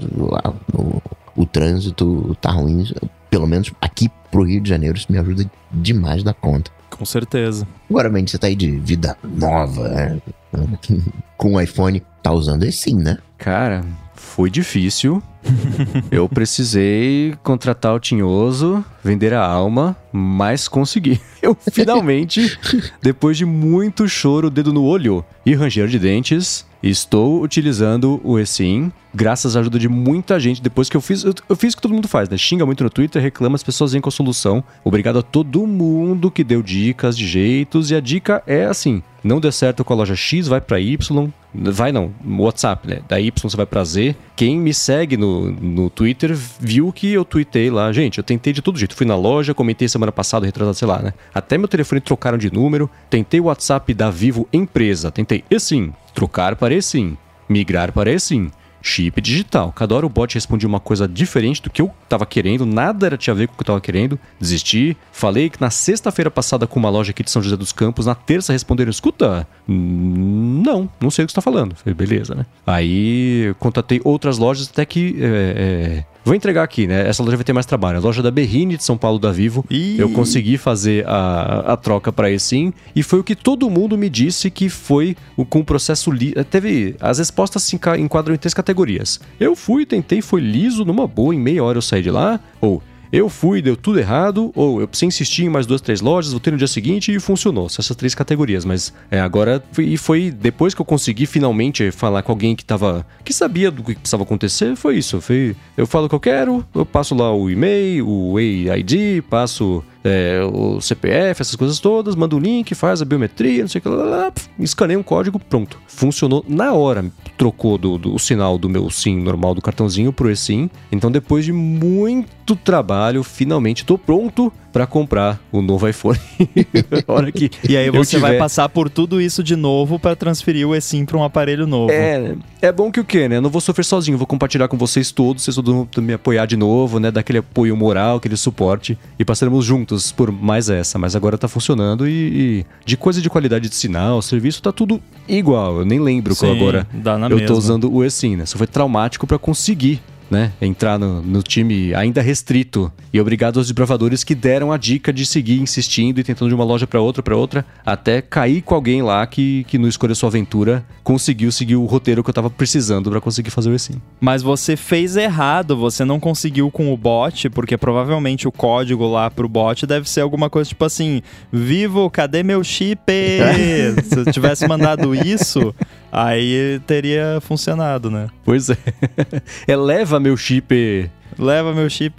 O, o, trânsito tá ruim. Pelo menos aqui pro Rio de Janeiro, isso me ajuda demais da conta. Com certeza. Agora, mente, você tá aí de vida nova, né? [LAUGHS] Com o iPhone, tá usando esse sim, né? Cara, foi difícil. [LAUGHS] eu precisei contratar o Tinhoso, vender a alma, mas consegui. [LAUGHS] Eu finalmente, depois de muito choro, dedo no olho e ranger de dentes, estou utilizando o eSIM, graças à ajuda de muita gente. Depois que eu fiz, eu, eu, fiz o que todo mundo faz, né? Xinga muito no Twitter, reclama, as pessoas vêm com a solução. Obrigado a todo mundo que deu dicas de jeitos. E a dica é assim: não deu certo com a loja X, vai para Y. Vai não, WhatsApp, né? Da Y você vai pra Z. Quem me segue no, no Twitter viu que eu tuitei lá. Gente, eu tentei de todo jeito. Fui na loja, comentei semana passada, retrasado, sei lá, né? Até meu telefone trocaram de número. Tentei o WhatsApp da Vivo Empresa. Tentei sim trocar para sim migrar para sim chip digital. Cada hora o bot respondia uma coisa diferente do que eu estava querendo, nada era tinha a ver com o que eu estava querendo. Desisti. Falei que na sexta-feira passada com uma loja aqui de São José dos Campos, na terça responderam: escuta, não, não sei o que você está falando. Falei, beleza, né? Aí contatei outras lojas até que. É, é, Vou entregar aqui, né? Essa loja vai ter mais trabalho. A loja da Berrine de São Paulo da Vivo. Ih. Eu consegui fazer a, a troca para sim E foi o que todo mundo me disse que foi o, com o processo. Li... Teve. As respostas se enquadram em três categorias. Eu fui, tentei, foi liso, numa boa, em meia hora eu saí de lá. Ou eu fui, deu tudo errado, ou eu precisei insistir em mais duas, três lojas, voltei no dia seguinte e funcionou. São essas três categorias. Mas é, agora, e foi depois que eu consegui finalmente falar com alguém que tava. que sabia do que precisava acontecer, foi isso. Foi, eu falo o que eu quero, eu passo lá o e-mail, o AID, passo é, o CPF, essas coisas todas, manda o link, faz a biometria, não sei o que, lá, lá, escaneia um código, pronto. Funcionou na hora. Trocou do, do, o sinal do meu SIM normal do cartãozinho pro eSIM. Então, depois de muito trabalho, finalmente estou pronto para comprar o novo iPhone. [LAUGHS] hora que e aí você vai passar por tudo isso de novo para transferir o eSIM para um aparelho novo. É, é bom que o quê, né? Eu não vou sofrer sozinho, vou compartilhar com vocês todos, vocês todos vão me apoiar de novo, né? Dar aquele apoio moral, aquele suporte e passaremos juntos por mais essa. Mas agora tá funcionando e, e de coisa de qualidade de sinal, serviço, tá tudo igual. Eu nem lembro Sim, qual agora. Eu mesma. tô usando o eSIM, né? Isso foi traumático para conseguir né, entrar no, no, time ainda restrito. E obrigado aos desbravadores que deram a dica de seguir insistindo e tentando de uma loja para outra, para outra, até cair com alguém lá que, que no Escolha Sua Aventura conseguiu seguir o roteiro que eu tava precisando para conseguir fazer o assim. Mas você fez errado, você não conseguiu com o bot, porque provavelmente o código lá pro bot deve ser alguma coisa tipo assim: Vivo, cadê meu chip? [LAUGHS] Se eu tivesse mandado isso, aí teria funcionado, né? Pois é. [LAUGHS] Eleva meu chip. Leva meu chip.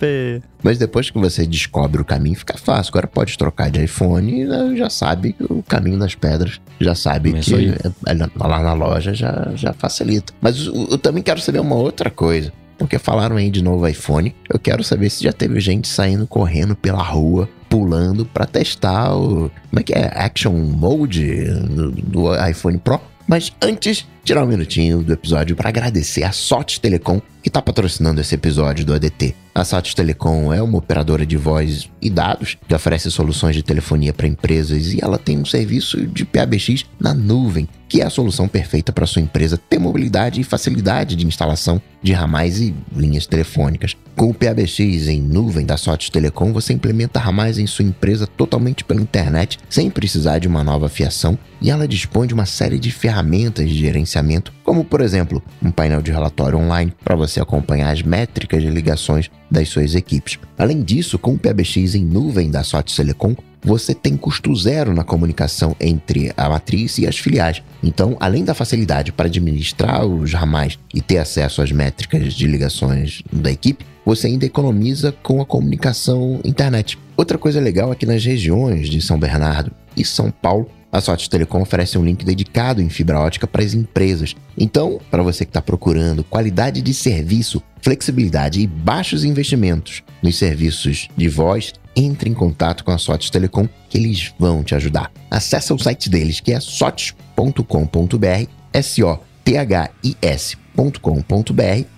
Mas depois que você descobre o caminho, fica fácil. Agora pode trocar de iPhone e né, já sabe o caminho das pedras. Já sabe é que é, lá na loja já, já facilita. Mas eu, eu também quero saber uma outra coisa. Porque falaram aí de novo iPhone. Eu quero saber se já teve gente saindo correndo pela rua, pulando para testar o. Como é que é? Action Mode do, do iPhone Pro. Mas antes, tirar um minutinho do episódio para agradecer a Sorte Telecom que está patrocinando esse episódio do ADT. A Satis Telecom é uma operadora de voz e dados que oferece soluções de telefonia para empresas e ela tem um serviço de PABX na nuvem, que é a solução perfeita para sua empresa ter mobilidade e facilidade de instalação de ramais e linhas telefônicas. Com o PABX em nuvem da Satis Telecom, você implementa ramais em sua empresa totalmente pela internet, sem precisar de uma nova fiação, e ela dispõe de uma série de ferramentas de gerenciamento, como por exemplo, um painel de relatório online para você acompanhar as métricas de ligações das suas equipes. Além disso, com o PBX em nuvem da Sotes Telecom, você tem custo zero na comunicação entre a matriz e as filiais. Então, além da facilidade para administrar os ramais e ter acesso às métricas de ligações da equipe, você ainda economiza com a comunicação internet. Outra coisa legal é que nas regiões de São Bernardo e São Paulo, a Sotes Telecom oferece um link dedicado em fibra ótica para as empresas. Então, para você que está procurando qualidade de serviço, flexibilidade e baixos investimentos nos serviços de voz, entre em contato com a Sotes Telecom que eles vão te ajudar. Acesse o site deles que é sotes.com.br, S-O-T-H-I-S.com.br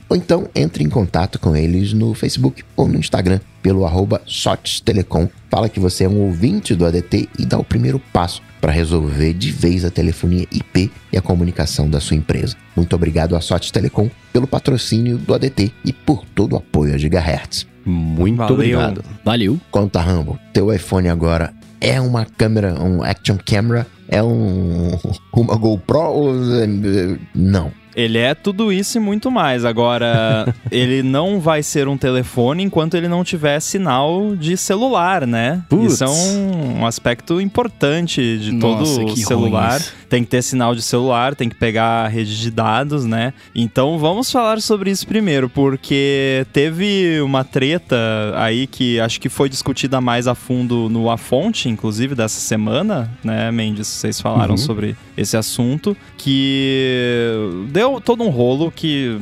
ou então entre em contato com eles no Facebook ou no Instagram pelo arroba Telecom. Fala que você é um ouvinte do ADT e dá o primeiro passo para resolver de vez a telefonia IP e a comunicação da sua empresa. Muito obrigado à Sotes Telecom pelo patrocínio do ADT e por todo o apoio a Gigahertz. Muito Valeu. obrigado. Valeu. Conta, Rambo, teu iPhone agora é uma câmera, um action camera? É um [LAUGHS] uma GoPro? ou- Não. Ele é tudo isso e muito mais. Agora, [LAUGHS] ele não vai ser um telefone enquanto ele não tiver sinal de celular, né? Putz. Isso é um, um aspecto importante de Nossa, todo que celular. ruim isso. Tem que ter sinal de celular, tem que pegar a rede de dados, né? Então vamos falar sobre isso primeiro, porque teve uma treta aí que acho que foi discutida mais a fundo no A Fonte, inclusive, dessa semana, né, Mendes? Vocês falaram Uhum. sobre esse assunto, que deu todo um rolo que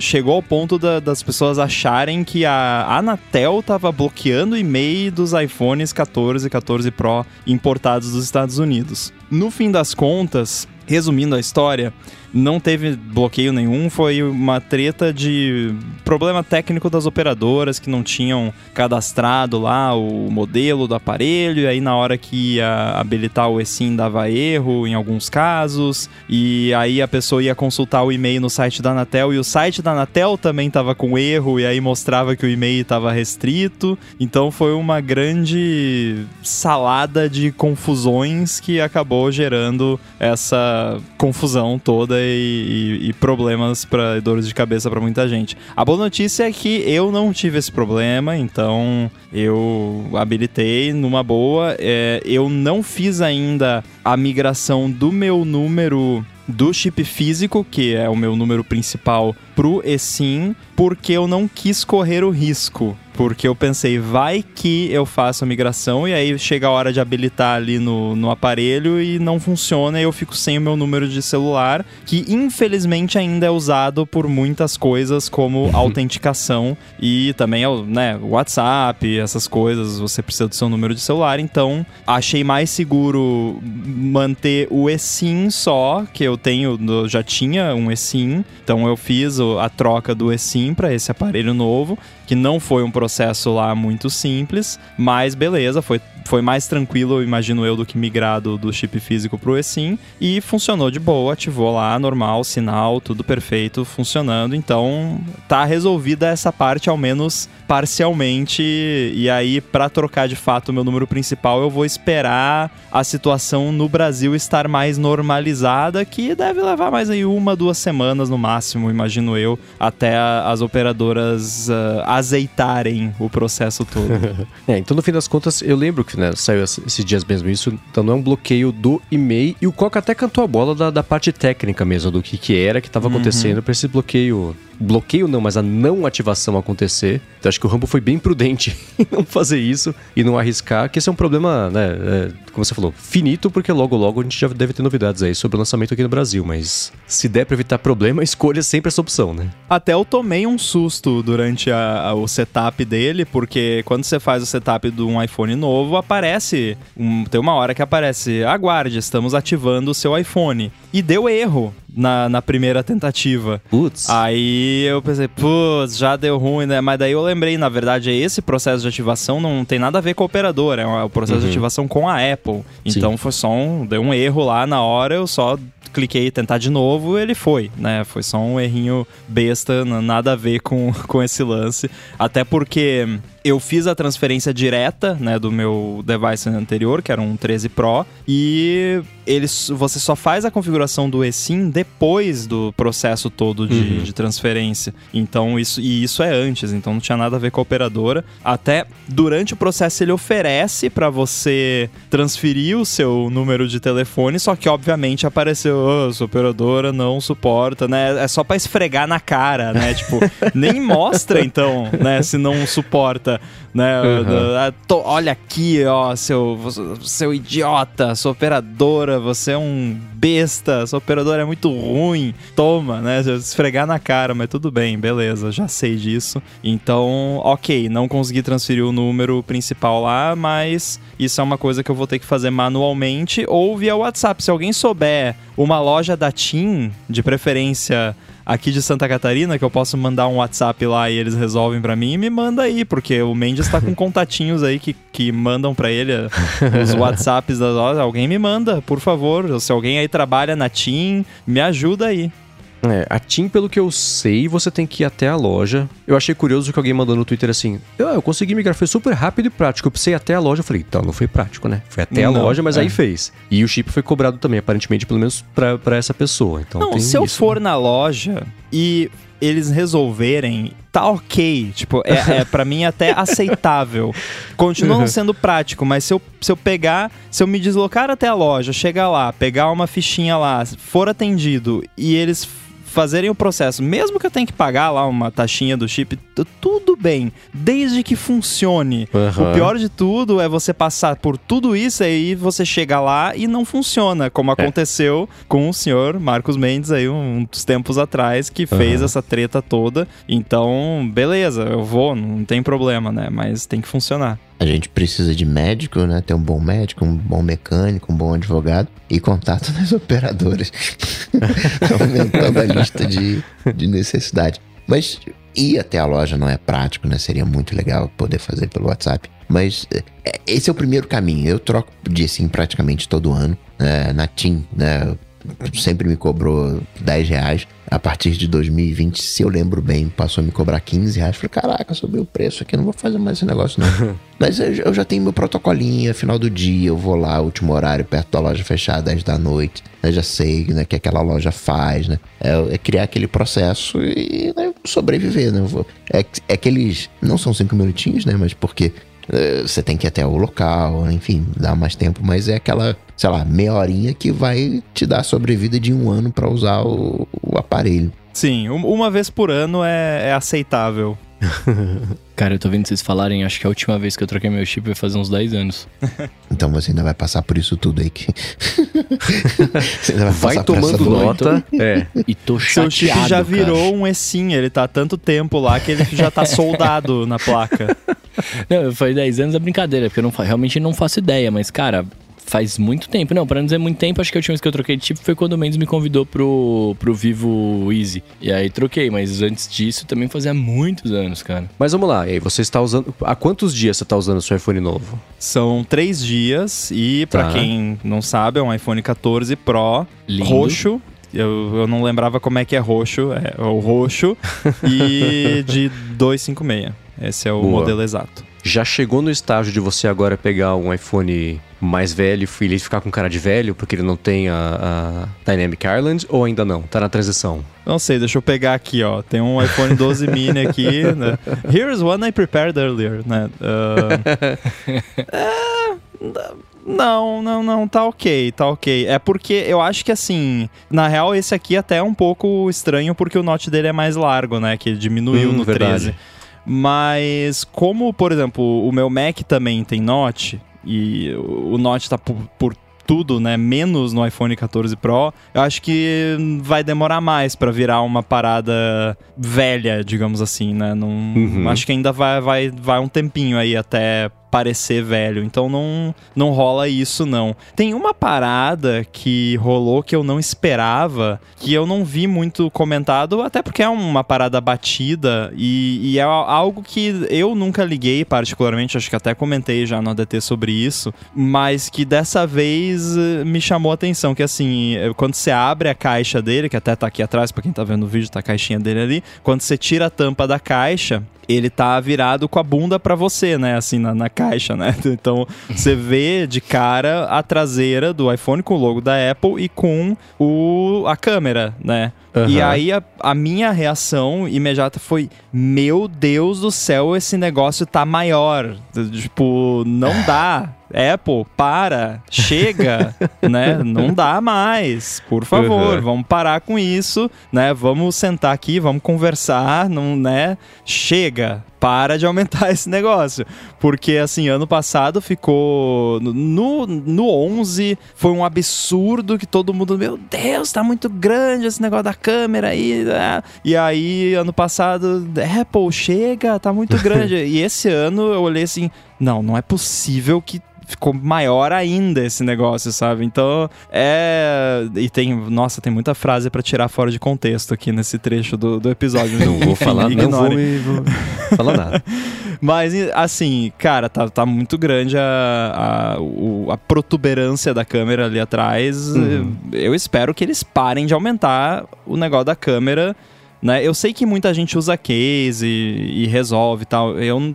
chegou ao ponto da- das pessoas acharem que a Anatel tava bloqueando o e-mail dos iPhones 14 e 14 Pro importados dos Estados Unidos. No fim das contas, resumindo a história, não teve bloqueio nenhum, foi uma treta de problema técnico das operadoras que não tinham cadastrado lá o modelo do aparelho, e aí na hora que ia habilitar o eSIM dava erro em alguns casos, e aí a pessoa ia consultar o e-mail no site da Anatel e o site da Anatel também tava com erro, e aí mostrava que o e-mail estava restrito. Então foi uma grande salada de confusões que acabou gerando essa confusão toda e, e- e problemas para dores de cabeça para muita gente. A boa notícia é que eu não tive esse problema, então eu habilitei numa boa. É, eu não fiz ainda a migração do meu número do chip físico, que é o meu número principal, pro eSIM, porque eu não quis correr o risco. Porque eu pensei, vai que eu faço a migração e aí chega a hora de habilitar ali no, no aparelho e não funciona e eu fico sem o meu número de celular, que infelizmente ainda é usado por muitas coisas como autenticação e também é o né, WhatsApp, essas coisas, você precisa do seu número de celular, então achei mais seguro manter o eSIM só, que eu tenho, eu já tinha um eSIM, então eu fiz a troca do eSIM para esse aparelho novo, que não foi um processo lá muito simples, mas beleza, foi, foi mais tranquilo, imagino eu, do que migrar do, do chip físico pro eSIM, e funcionou de boa, ativou lá, normal, sinal, tudo perfeito, funcionando, então tá resolvida essa parte, ao menos parcialmente, e aí para trocar de fato o meu número principal, eu vou esperar a situação no Brasil estar mais normalizada, que deve levar mais aí uma, duas semanas no máximo, imagino eu, até as operadoras ah, azeitarem o processo todo. [LAUGHS] É, então no fim das contas, eu lembro que né, saiu esse- esses dias mesmo isso, então não é um bloqueio do e-mail, e o Coca até cantou a bola da, da parte técnica mesmo, do que que era que estava acontecendo para esse bloqueio. Bloqueio não, mas a não ativação acontecer. Então acho que o Rambo foi bem prudente [LAUGHS] em não fazer isso e não arriscar, que esse é um problema, né, é, como você falou, finito, porque logo logo a gente já deve ter novidades aí sobre o lançamento aqui no Brasil, mas se der para evitar problema, [LAUGHS] escolha sempre essa opção, né? Até eu tomei um susto durante a- a- o setup dele, porque quando você faz o setup de um iPhone novo, aparece. um- tem uma hora que aparece: aguarde, estamos ativando o seu iPhone. E deu erro. Na, na primeira tentativa. Putz. Aí eu pensei, putz, já deu ruim, né? Mas daí eu lembrei, na verdade, esse processo de ativação não tem nada a ver com a operadora, é o processo de Uhum. ativação com a Apple. Então foi só um, deu um erro lá na hora, eu só cliquei tentar de novo, ele foi, né? Foi só um errinho besta, nada a ver com, [LAUGHS] com esse lance. Até porque eu fiz a transferência direta, né, do meu device anterior, que era um 13 Pro, e eles, você só faz a configuração do eSIM depois do processo todo de, Uhum. de transferência. Então isso e isso é antes, então não tinha nada a ver com a operadora. Até durante o processo ele oferece para você transferir o seu número de telefone, só que obviamente apareceu, oh, sua operadora não suporta, né? É só para esfregar na cara, né? tipo, [LAUGHS] nem mostra então, né, se não suporta, né? Uhum. Tô- olha aqui, ó, seu seu idiota, sua operadora, você é um besta, sua operadora é muito ruim. Toma, né? Esfregar na cara, mas tudo bem, beleza, já sei disso. Então, ok, não consegui transferir o número principal lá, mas isso é uma coisa que eu vou ter que fazer manualmente ou via WhatsApp. Se alguém souber uma loja da TIM, de preferência aqui de Santa Catarina, que eu posso mandar um WhatsApp lá e eles resolvem pra mim, me manda aí, porque o Mendes tá com [LAUGHS] contatinhos aí que, que mandam pra ele eh, os [LAUGHS] WhatsApps das lojas. Alguém me manda, por favor. Se alguém aí trabalha na TIM, me ajuda aí. É, a TIM, pelo que eu sei, você tem que ir até a loja. Eu achei curioso que alguém mandou no Twitter assim: eu, eu consegui migrar, foi super rápido e prático. Eu precisei ir até a loja. Eu falei: então, não foi prático, né? Foi até a Não, loja, mas é. aí fez. E o chip foi cobrado também, aparentemente, pelo menos pra, pra essa pessoa. Então, Não, tem se eu isso, for né? na loja e eles resolverem, tá ok. Tipo, é, é [LAUGHS] para mim até aceitável. Continua não sendo prático, mas se eu, se eu pegar, se eu me deslocar até a loja, chegar lá, pegar uma fichinha lá, for atendido e eles fazerem o processo, mesmo que eu tenha que pagar lá uma taxinha do chip, tudo bem, desde que funcione. Aham. O pior de tudo é você passar por tudo isso aí você chega lá e não funciona, como aconteceu com o senhor Marcos Mendes aí dos tempos atrás que fez Aham. essa treta toda. Então, beleza, eu vou, não tem problema, né? Mas tem que funcionar. A gente precisa de médico, né? Ter um bom médico, um bom mecânico, um bom advogado e contato [LAUGHS] nas operadoras. [LAUGHS] Aumentando a lista de, de necessidade. Mas ir até a loja não é prático, né? Seria muito legal poder fazer pelo WhatsApp. Mas é, esse é o primeiro caminho. Eu troco de sim praticamente todo ano. né? na TIM, né? Sempre me cobrou 10 reais. A partir de 2020, se eu lembro bem, passou a me cobrar 15 reais. Falei, caraca, subiu o preço aqui, não vou fazer mais esse negócio não. [LAUGHS] Mas eu, eu já tenho meu protocolinho, final do dia, eu vou lá, último horário, perto da loja fechada, 10 da noite. Eu já sei né, que aquela loja faz, né? É, é criar aquele processo e né, sobreviver, né? É, é aqueles. Não são cinco minutinhos, né? Mas porque eh, você tem que ir até o local, enfim, dá mais tempo, mas é aquela, sei lá, meia horinha que vai te dar a sobrevida de um ano pra usar o, o aparelho. Sim, um- uma vez por ano é, é aceitável. [LAUGHS] Cara, eu tô vendo vocês falarem, acho que a última vez que eu troquei meu chip vai fazer uns 10 anos. [LAUGHS] Então você ainda vai passar por isso tudo aí que. [LAUGHS] você ainda vai, Vai passar por essa tomando nota. É. E tô Seu chateado, chip já cara. virou um eSIM, ele tá há tanto tempo lá que ele já tá soldado na placa. Não, foi 10 anos é brincadeira, porque eu não, realmente não faço ideia, mas, cara, faz muito tempo. Não, pra não dizer muito tempo, acho que a última vez que eu troquei de chip foi quando o Mendes me convidou pro, pro Vivo Easy. E aí troquei, mas antes disso também fazia muitos anos, cara. Mas vamos lá, e aí você está usando. Há quantos dias você está usando o seu iPhone novo? São três dias e, pra Tá. quem não sabe, é um iPhone 14 Pro Lindo. roxo. Eu, eu não lembrava como é que é roxo, é o roxo [LAUGHS] e de 256. Esse é o Boa. modelo exato. Já chegou no estágio de você agora pegar um iPhone mais velho ele ficar com cara de velho, porque ele não tem a, a Dynamic Island, ou ainda não? Tá na transição. Não sei, deixa eu pegar aqui, ó. Tem um iPhone 12 [LAUGHS] mini aqui, né? Here's one I prepared earlier, né? [LAUGHS] É, não, não, não, tá ok, tá ok. É porque eu acho que assim, na real, esse aqui até é um pouco estranho porque o note dele é mais largo, né? Que ele diminuiu Hum, no verdade. 13. Mas como, por exemplo, o meu Mac também tem Note e o Note tá por, por tudo, né, menos no iPhone 14 Pro, eu acho que vai demorar mais pra virar uma parada velha, digamos assim, né? Não, Uhum. Acho que ainda vai, vai, vai um tempinho aí até parecer velho. Então não, não rola isso, não. Tem uma parada que rolou que eu não esperava, que eu não vi muito comentado, até porque é uma parada batida e, e é algo que eu nunca liguei particularmente, acho que até comentei já no ADT sobre isso, mas que dessa vez eh, me chamou a atenção, que assim, eh, quando você abre a caixa dele, que até tá aqui atrás, pra quem tá vendo o vídeo, tá a caixinha dele ali, quando você tira a tampa da caixa, ele tá virado com a bunda para você, né? Assim, na, na, caixa, né? [LAUGHS] Então, você vê de cara a traseira do iPhone com o logo da Apple e com o, a câmera, né? Uhum. E aí a, a, minha reação imediata foi: Meu Deus do céu, esse negócio tá maior. Tipo, não dá. Apple, para, chega, [LAUGHS] né? Não dá mais, por favor, uhum. vamos parar com isso, né? Vamos sentar aqui, vamos conversar, não, né? Chega, para de aumentar [LAUGHS] esse negócio. Porque, assim, ano passado ficou. No, no 11 foi um absurdo que todo mundo. Meu Deus, tá muito grande esse negócio da câmera aí. Né? E aí, ano passado, Apple, chega, tá muito [LAUGHS] grande. e esse ano eu olhei assim. Não, não é possível que ficou maior ainda esse negócio, sabe? Então, é. E tem. Nossa, tem muita frase para tirar fora de contexto aqui nesse trecho do, do episódio. Não vou falar, não vou, me, vou falar nada. [LAUGHS] Mas, assim, cara, tá, tá muito grande a, a, o, a protuberância da câmera ali atrás. Uhum. Eu espero que eles parem de aumentar o negócio da câmera né? Eu sei que muita gente usa case e, e resolve e tal. Eu,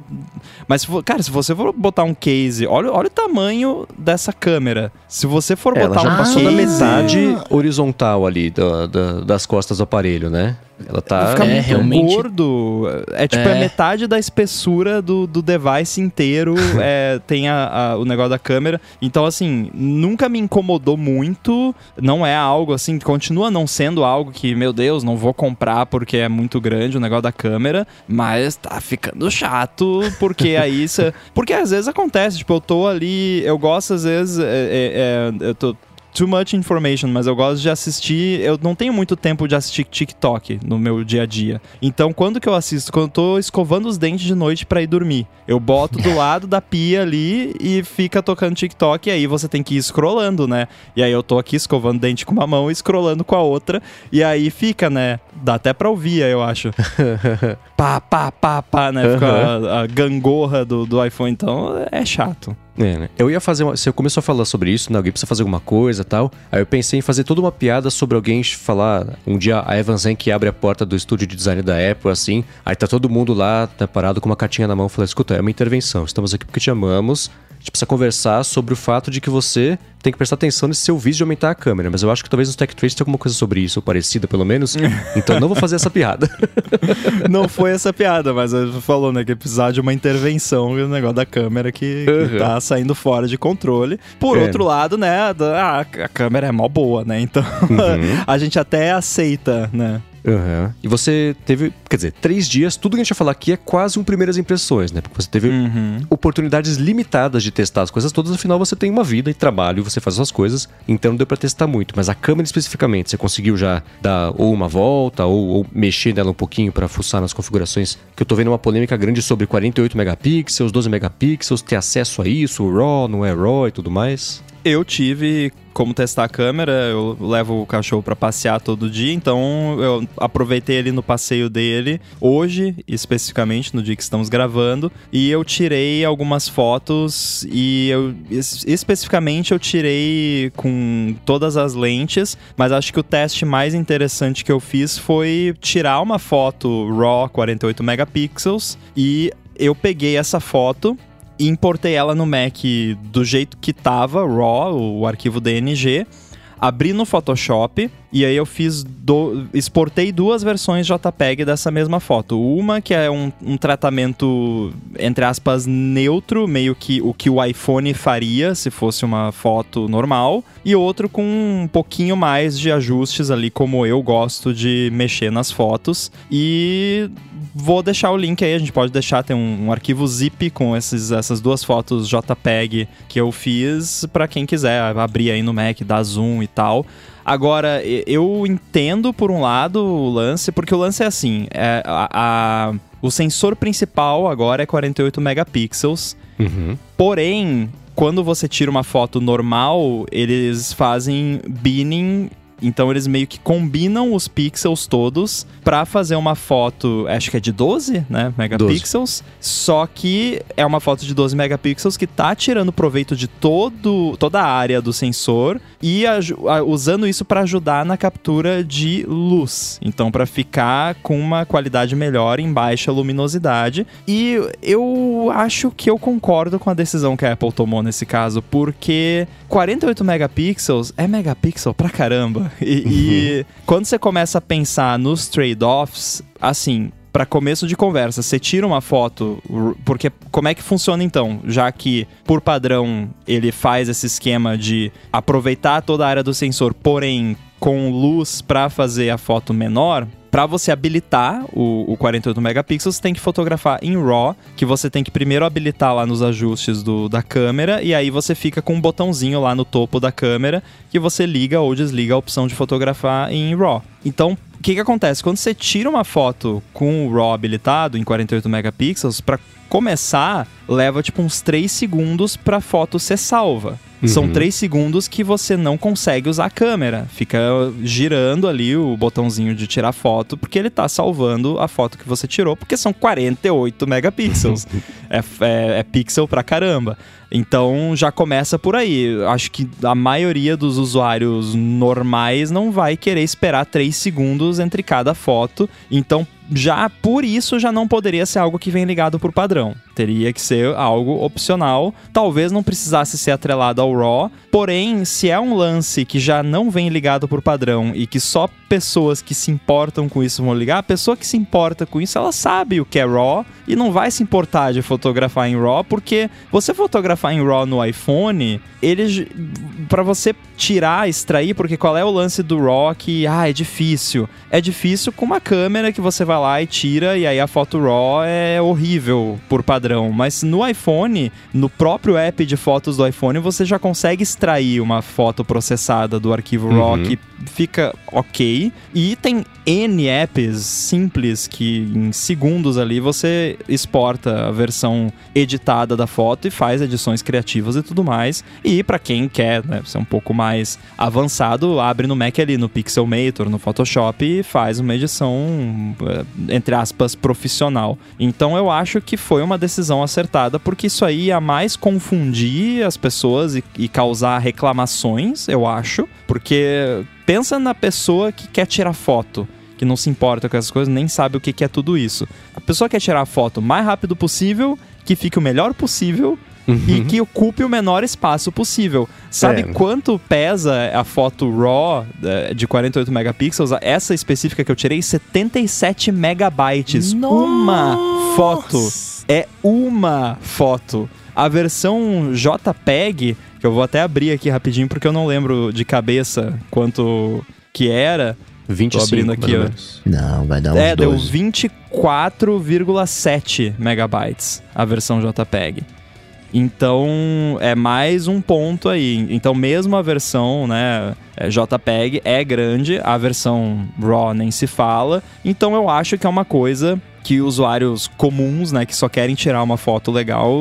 mas, se for, cara, se você for botar um case, olha, olha o tamanho dessa câmera. Se você for Ela botar já um passou case... da metade horizontal ali do, do, das costas do aparelho, né? Ela tá Fica é, realmente gordo. É tipo é. a metade da espessura do, do device inteiro. [LAUGHS] é, tem a, a, o negócio da câmera. Então, assim, nunca me incomodou muito. Não é algo assim, continua não sendo algo que, meu Deus, não vou comprar porque é muito grande o negócio da câmera. Mas tá ficando chato, porque aí. [LAUGHS] Cê, porque às vezes acontece, tipo, eu tô ali. Eu gosto, às vezes. É, é, é eu tô too much information, mas eu gosto de assistir. Eu não tenho muito tempo de assistir TikTok no meu dia a dia. Então, quando que eu assisto? Quando eu tô escovando os dentes de noite para ir dormir. Eu boto do [LAUGHS] lado da pia ali e fica tocando TikTok. E aí você tem que ir scrollando, né? E aí eu tô aqui escovando dente com uma mão e scrollando com a outra. E aí fica, né? Dá até pra ouvir, eu acho. [LAUGHS] pá, pá, pá, pá, né? Fica uhum. a, a, gangorra do, do iPhone. Então é chato. É, né? Eu ia fazer uma. Você começou a falar sobre isso, né? Alguém precisa fazer alguma coisa tal. Aí eu pensei em fazer toda uma piada sobre alguém falar. Um dia a Evan Zen que abre a porta do estúdio de design da Apple, assim. Aí tá todo mundo lá, tá parado com uma cartinha na mão, falando: escuta, é uma intervenção. Estamos aqui porque te amamos gente precisa conversar sobre o fato de que você tem que prestar atenção nesse seu vídeo de aumentar a câmera. Mas eu acho que talvez no Tech Trace tenha alguma coisa sobre isso, ou parecida pelo menos. [LAUGHS] então não vou fazer essa piada. [LAUGHS] não foi essa piada, mas você falou, né, que precisar de uma intervenção no negócio da câmera que, uhum. que tá saindo fora de controle. Por é. outro lado, né, a, a câmera é mó boa, né? Então uhum. [LAUGHS] a gente até aceita, né? Uhum. E você teve, quer dizer, três dias, tudo que a gente vai falar aqui é quase um primeiras impressões, né? Porque você teve uhum. oportunidades limitadas de testar as coisas todas, afinal você tem uma vida e trabalho, você faz suas coisas, então não deu pra testar muito. Mas a câmera especificamente, você conseguiu já dar ou uma volta ou, ou mexer nela um pouquinho para fuçar nas configurações? Que eu tô vendo uma polêmica grande sobre 48 megapixels, 12 megapixels, ter acesso a isso, RAW, não é RAW e tudo mais. Eu tive como testar a câmera, eu levo o cachorro para passear todo dia, então eu aproveitei ele no passeio dele hoje, especificamente no dia que estamos gravando, e eu tirei algumas fotos e eu especificamente eu tirei com todas as lentes, mas acho que o teste mais interessante que eu fiz foi tirar uma foto RAW 48 megapixels e eu peguei essa foto importei ela no Mac do jeito que tava, RAW, o arquivo DNG. Abri no Photoshop e aí eu fiz do, exportei duas versões JPEG dessa mesma foto. Uma que é um, um, tratamento entre aspas neutro, meio que o que o iPhone faria se fosse uma foto normal, e outro com um pouquinho mais de ajustes ali como eu gosto de mexer nas fotos. E vou deixar o link aí, a gente pode deixar, tem um, um arquivo zip com esses, essas duas fotos JPEG que eu fiz para quem quiser abrir aí no Mac, dar zoom e tal. Agora, eu entendo por um lado o lance, porque o lance é assim, é, a, a O sensor principal agora é 48 megapixels, Uhum. porém, quando você tira uma foto normal, eles fazem binning então eles meio que combinam os pixels todos pra fazer uma foto, acho que é de 12, né, megapixels. Só que é uma foto de 12 megapixels que tá tirando proveito de todo, toda a área do sensor e aju- a- usando isso pra ajudar na captura de luz. Então pra ficar com uma qualidade melhor em baixa luminosidade. E eu acho que eu concordo com a decisão que a Apple tomou nesse caso, porque 48 megapixels é megapixel pra caramba. E, e quando você começa a pensar nos trade-offs, assim, para começo de conversa, você tira uma foto, porque como é que funciona então? Já que por padrão ele faz esse esquema de aproveitar toda a área do sensor, porém com luz para fazer a foto menor, para você habilitar o, o 48 megapixels, tem que fotografar em RAW, que você tem que primeiro habilitar lá nos ajustes do, da câmera, e aí você fica com um botãozinho lá no topo da câmera que você liga ou desliga a opção de fotografar em RAW. Então, que, que acontece? Quando você tira uma foto com o RAW habilitado em 48 megapixels, para começar, leva tipo uns 3 segundos pra foto ser salva. São Uhum. 3 segundos que você não consegue usar a câmera. Fica girando ali o botãozinho de tirar foto, porque ele tá salvando a foto que você tirou, porque são 48 megapixels. [LAUGHS] é, é- é pixel pra caramba. Então já começa por aí. Acho que a maioria dos usuários normais não vai querer esperar 3 segundos entre cada foto. Então, já por isso já não poderia ser algo que vem ligado por padrão. Teria que ser algo opcional. Talvez não precisasse ser atrelado ao RAW. Porém, se é um lance que já não vem ligado por padrão e que só pessoas que se importam com isso vão ligar, a pessoa que se importa com isso, ela sabe o que é RAW e não vai se importar de fotografar em RAW, porque você fotografar em RAW no iPhone, ele para você tirar, extrair, porque qual é o lance do RAW que ah, é difícil. É difícil com uma câmera que você vai lá e tira e aí a foto RAW é horrível por padrão, mas no iPhone, no próprio app de fotos do iPhone, você já consegue extrair uma foto processada do arquivo RAW Uhum. que fica ok. E tem N apps simples que em segundos ali você exporta a versão editada da foto e faz edições criativas e tudo mais. E pra quem quer né, ser um pouco mais avançado, abre no Mac ali, no Pixelmator, no Photoshop e faz uma edição, eh, entre aspas, profissional. Então eu acho que foi uma decisão acertada, porque isso aí ia mais confundir as pessoas e, e causar reclamações, eu acho. Porque pensa na pessoa que quer tirar foto. Que não se importa com essas coisas, nem sabe o que que é tudo isso. A pessoa quer tirar a foto o mais rápido possível, que fique o melhor possível e que ocupe o menor espaço possível. Sabe É. quanto pesa a foto RAW eh, de 48 megapixels? Essa específica que eu tirei, 77 megabytes. Uma foto. É uma foto. A versão JPEG, que eu vou até abrir aqui rapidinho porque eu não lembro de cabeça quanto que era. 25, abrindo aqui, ó. Não, vai dar uns é, deu 12. 24,7 megabytes a versão JPEG. Então, é mais um ponto aí. Então, mesmo a versão, né, é, JPEG é grande, a versão RAW nem se fala. Então, eu acho que é uma coisa que usuários comuns, né, que só querem tirar uma foto legal,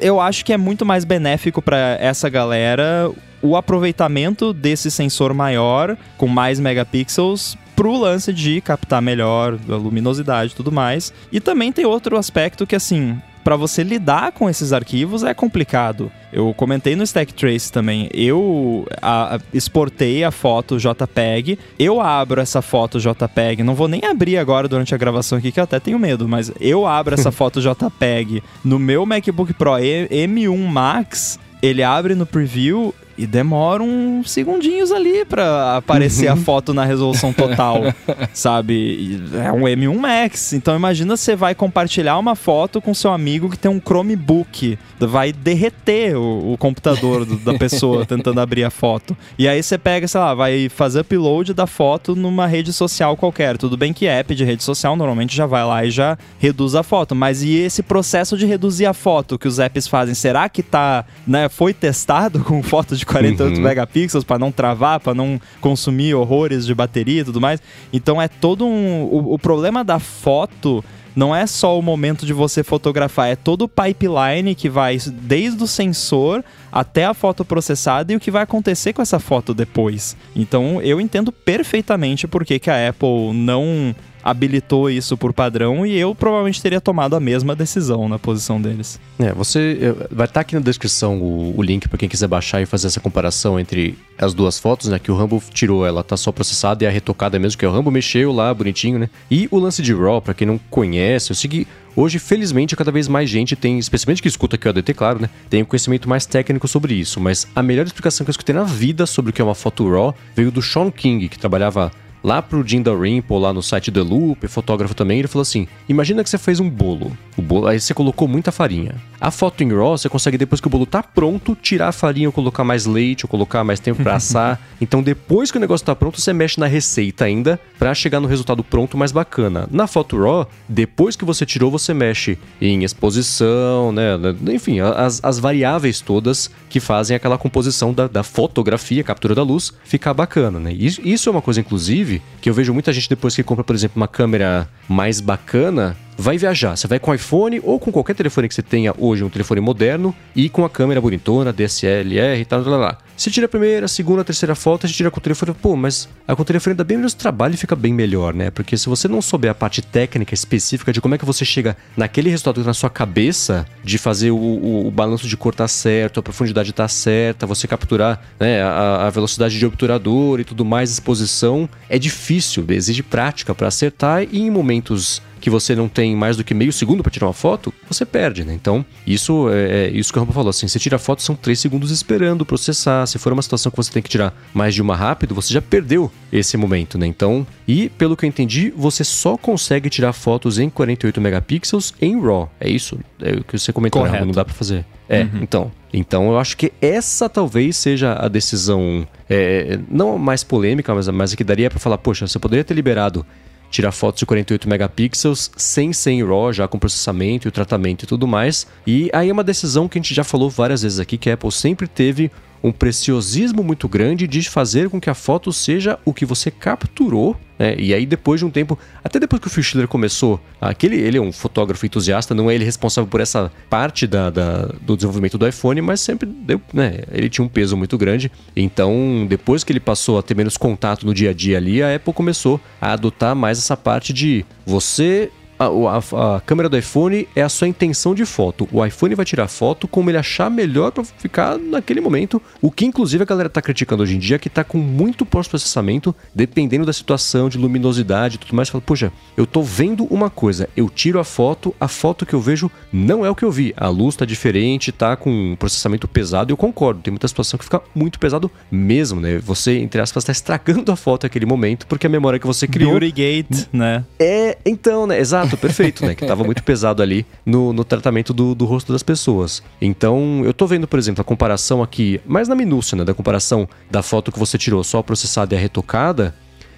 eu acho que é muito mais benéfico para essa galera o aproveitamento desse sensor maior com mais megapixels pro lance de captar melhor a luminosidade e tudo mais. E também tem outro aspecto que assim, para você lidar com esses arquivos é complicado. Eu comentei no Stack Trace também. Eu a- a- exportei a foto JPEG. Eu abro essa foto JPEG. Não vou nem abrir agora durante a gravação aqui, que eu até tenho medo. Mas eu abro essa [LAUGHS] foto JPEG no meu MacBook Pro E- M1 Max. Ele abre no preview e demora uns segundinhos ali pra aparecer a foto na resolução total, [LAUGHS] sabe? É um M1 Max. Então imagina você vai compartilhar uma foto com seu amigo que tem um Chromebook. Vai derreter o, o computador do- da pessoa [LAUGHS] tentando abrir a foto. E aí você pega, sei lá, vai fazer upload da foto numa rede social qualquer. Tudo bem que app de rede social normalmente já vai lá e já reduz a foto. Mas e esse processo de reduzir a foto que os apps fazem? Será que tá, né, foi testado com [LAUGHS] foto de 48 Uhum. megapixels para não travar, para não consumir horrores de bateria e tudo mais? Então é todo um. O, o problema da foto não é só o momento de você fotografar, é todo o pipeline que vai desde o sensor até a foto processada e o que vai acontecer com essa foto depois. Então eu entendo perfeitamente por que, que a Apple não habilitou isso por padrão e eu provavelmente teria tomado a mesma decisão na posição deles. É, você é, vai estar aqui na descrição o, o link para quem quiser baixar e fazer essa comparação entre as duas fotos, né? Que o Rambo tirou, ela tá só processada e a retocada mesmo, que o Rambo mexeu lá, bonitinho, né? E o lance de RAW, para quem não conhece, eu segui Hoje, felizmente, cada vez mais gente tem, especialmente que escuta aqui o ADT, claro, né? Tem um conhecimento mais técnico sobre isso. Mas a melhor explicação que eu escutei na vida sobre o que é uma foto RAW veio do Sean King, que trabalhava lá pro Jim Dalrymple, lá no site The Loop, fotógrafo também, ele falou assim: imagina que você fez um bolo. O bolo, aí você colocou muita farinha. A foto em RAW, você consegue, depois que o bolo tá pronto, tirar a farinha, ou colocar mais leite, ou colocar mais tempo pra assar. [LAUGHS] então, depois que o negócio tá pronto, você mexe na receita ainda, para chegar no resultado pronto mais bacana. Na foto RAW, depois que você tirou, você mexe em exposição, né? Enfim, as, as variáveis todas que fazem aquela composição da, da fotografia, captura da luz, ficar bacana, né? Isso, isso é uma coisa, inclusive, inclusive, que eu vejo muita gente depois que compra, por exemplo, uma câmera mais bacana, vai viajar. Você vai com iPhone ou com qualquer telefone que você tenha hoje, um telefone moderno, e com a câmera bonitona, DSLR e tal, lá, lá. Você tira a primeira, a segunda, a terceira foto, você tira com o telefone, pô, mas a com o telefone dá bem menos trabalho e fica bem melhor, né? Porque se você não souber a parte técnica específica de como é que você chega naquele resultado na sua cabeça, de fazer o, o, o balanço de cor tá certo, a profundidade tá certa, você capturar né, a, a velocidade de obturador e tudo mais, exposição, é difícil, exige prática para acertar e em momentos que você não tem mais do que meio segundo para tirar uma foto, você perde, né? Então, isso é, é isso que o Rambo falou. Assim, você tira a foto, são três segundos esperando processar. Se for uma situação que você tem que tirar mais de uma rápido, você já perdeu esse momento, né? Então, e pelo que eu entendi, você só consegue tirar fotos em 48 megapixels em RAW. É isso? É o que você comentou, né? não dá para fazer. É, uhum. então. Então eu acho que essa talvez seja a decisão, é, não mais polêmica, mas, mas que daria para falar, poxa, você poderia ter liberado tirar fotos de 48 megapixels sem ser em RAW, já com processamento e o tratamento e tudo mais. E aí é uma decisão que a gente já falou várias vezes aqui, que a Apple sempre teve um preciosismo muito grande de fazer com que a foto seja o que você capturou. Né? E aí, depois de um tempo, até depois que o Phil Schiller começou, aquele, ele é um fotógrafo entusiasta, não é ele responsável por essa parte da, da do desenvolvimento do iPhone, mas sempre deu, né? Ele tinha um peso muito grande. Então, depois que ele passou a ter menos contato no dia a dia ali, a Apple começou a adotar mais essa parte de você a, a, a, câmera do iPhone é a sua intenção de foto. O iPhone vai tirar foto como ele achar melhor para ficar naquele momento. O que, inclusive, a galera tá criticando hoje em dia, que tá com muito pós-processamento, dependendo da situação, de luminosidade e tudo mais. Fala, poxa, eu tô vendo uma coisa, eu tiro a foto, a foto que eu vejo não é o que eu vi. A luz tá diferente, tá com um processamento pesado, e eu concordo. Tem muita situação que fica muito pesado mesmo, né? Você, entre aspas, tá estragando a foto naquele momento, porque a memória que você criou. Beauty Gate, né? É, então, né? Exato perfeito, né? Que tava muito [LAUGHS] pesado ali no, no tratamento do, do rosto das pessoas. Então, eu tô vendo, por exemplo, a comparação aqui, mais na minúcia, né? Da comparação da foto que você tirou só processada e a retocada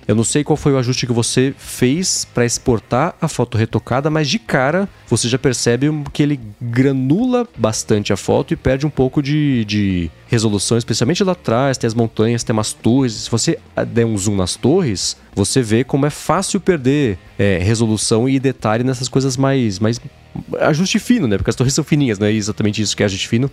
eu não sei qual foi o ajuste que você fez para exportar a foto retocada, mas de cara você já percebe que ele granula bastante a foto e perde um pouco de, de resolução, especialmente lá atrás, tem as montanhas, tem umas torres. Se você der um zoom nas torres, você vê como é fácil perder é, resolução e detalhe nessas coisas mais, mais. Ajuste fino, né? Porque as torres são fininhas, não é exatamente isso que é ajuste fino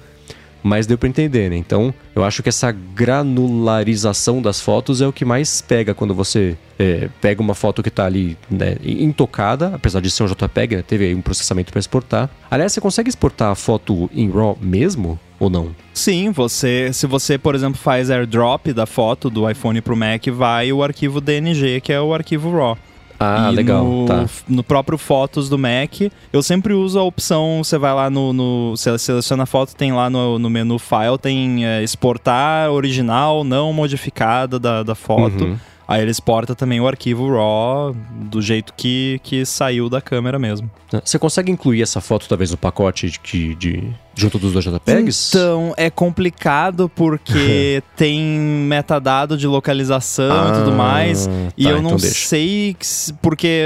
mas deu para entender, né? Então, eu acho que essa granularização das fotos é o que mais pega quando você é, pega uma foto que está ali né, intocada, apesar de ser um JPEG, né? Teve aí um processamento para exportar. Aliás, você consegue exportar a foto em RAW mesmo? Ou não? Sim, você, se você, por exemplo, faz airdrop da foto do iPhone para o Mac, vai o arquivo DNG, que é o arquivo RAW. Ah, e legal. No, tá. no próprio Fotos do Mac, eu sempre uso a opção, você vai lá no. no você seleciona a foto, tem lá no, no menu File, tem é, exportar original, não modificada da, da foto. Uhum. Aí ele exporta também o arquivo RAW do jeito que, que saiu da câmera mesmo. Você consegue incluir essa foto talvez no pacote de, de junto dos dois JPEGs? Então, é complicado porque [LAUGHS] tem metadado de localização e tudo Ah, mais. E tá, eu não então deixa. sei que porque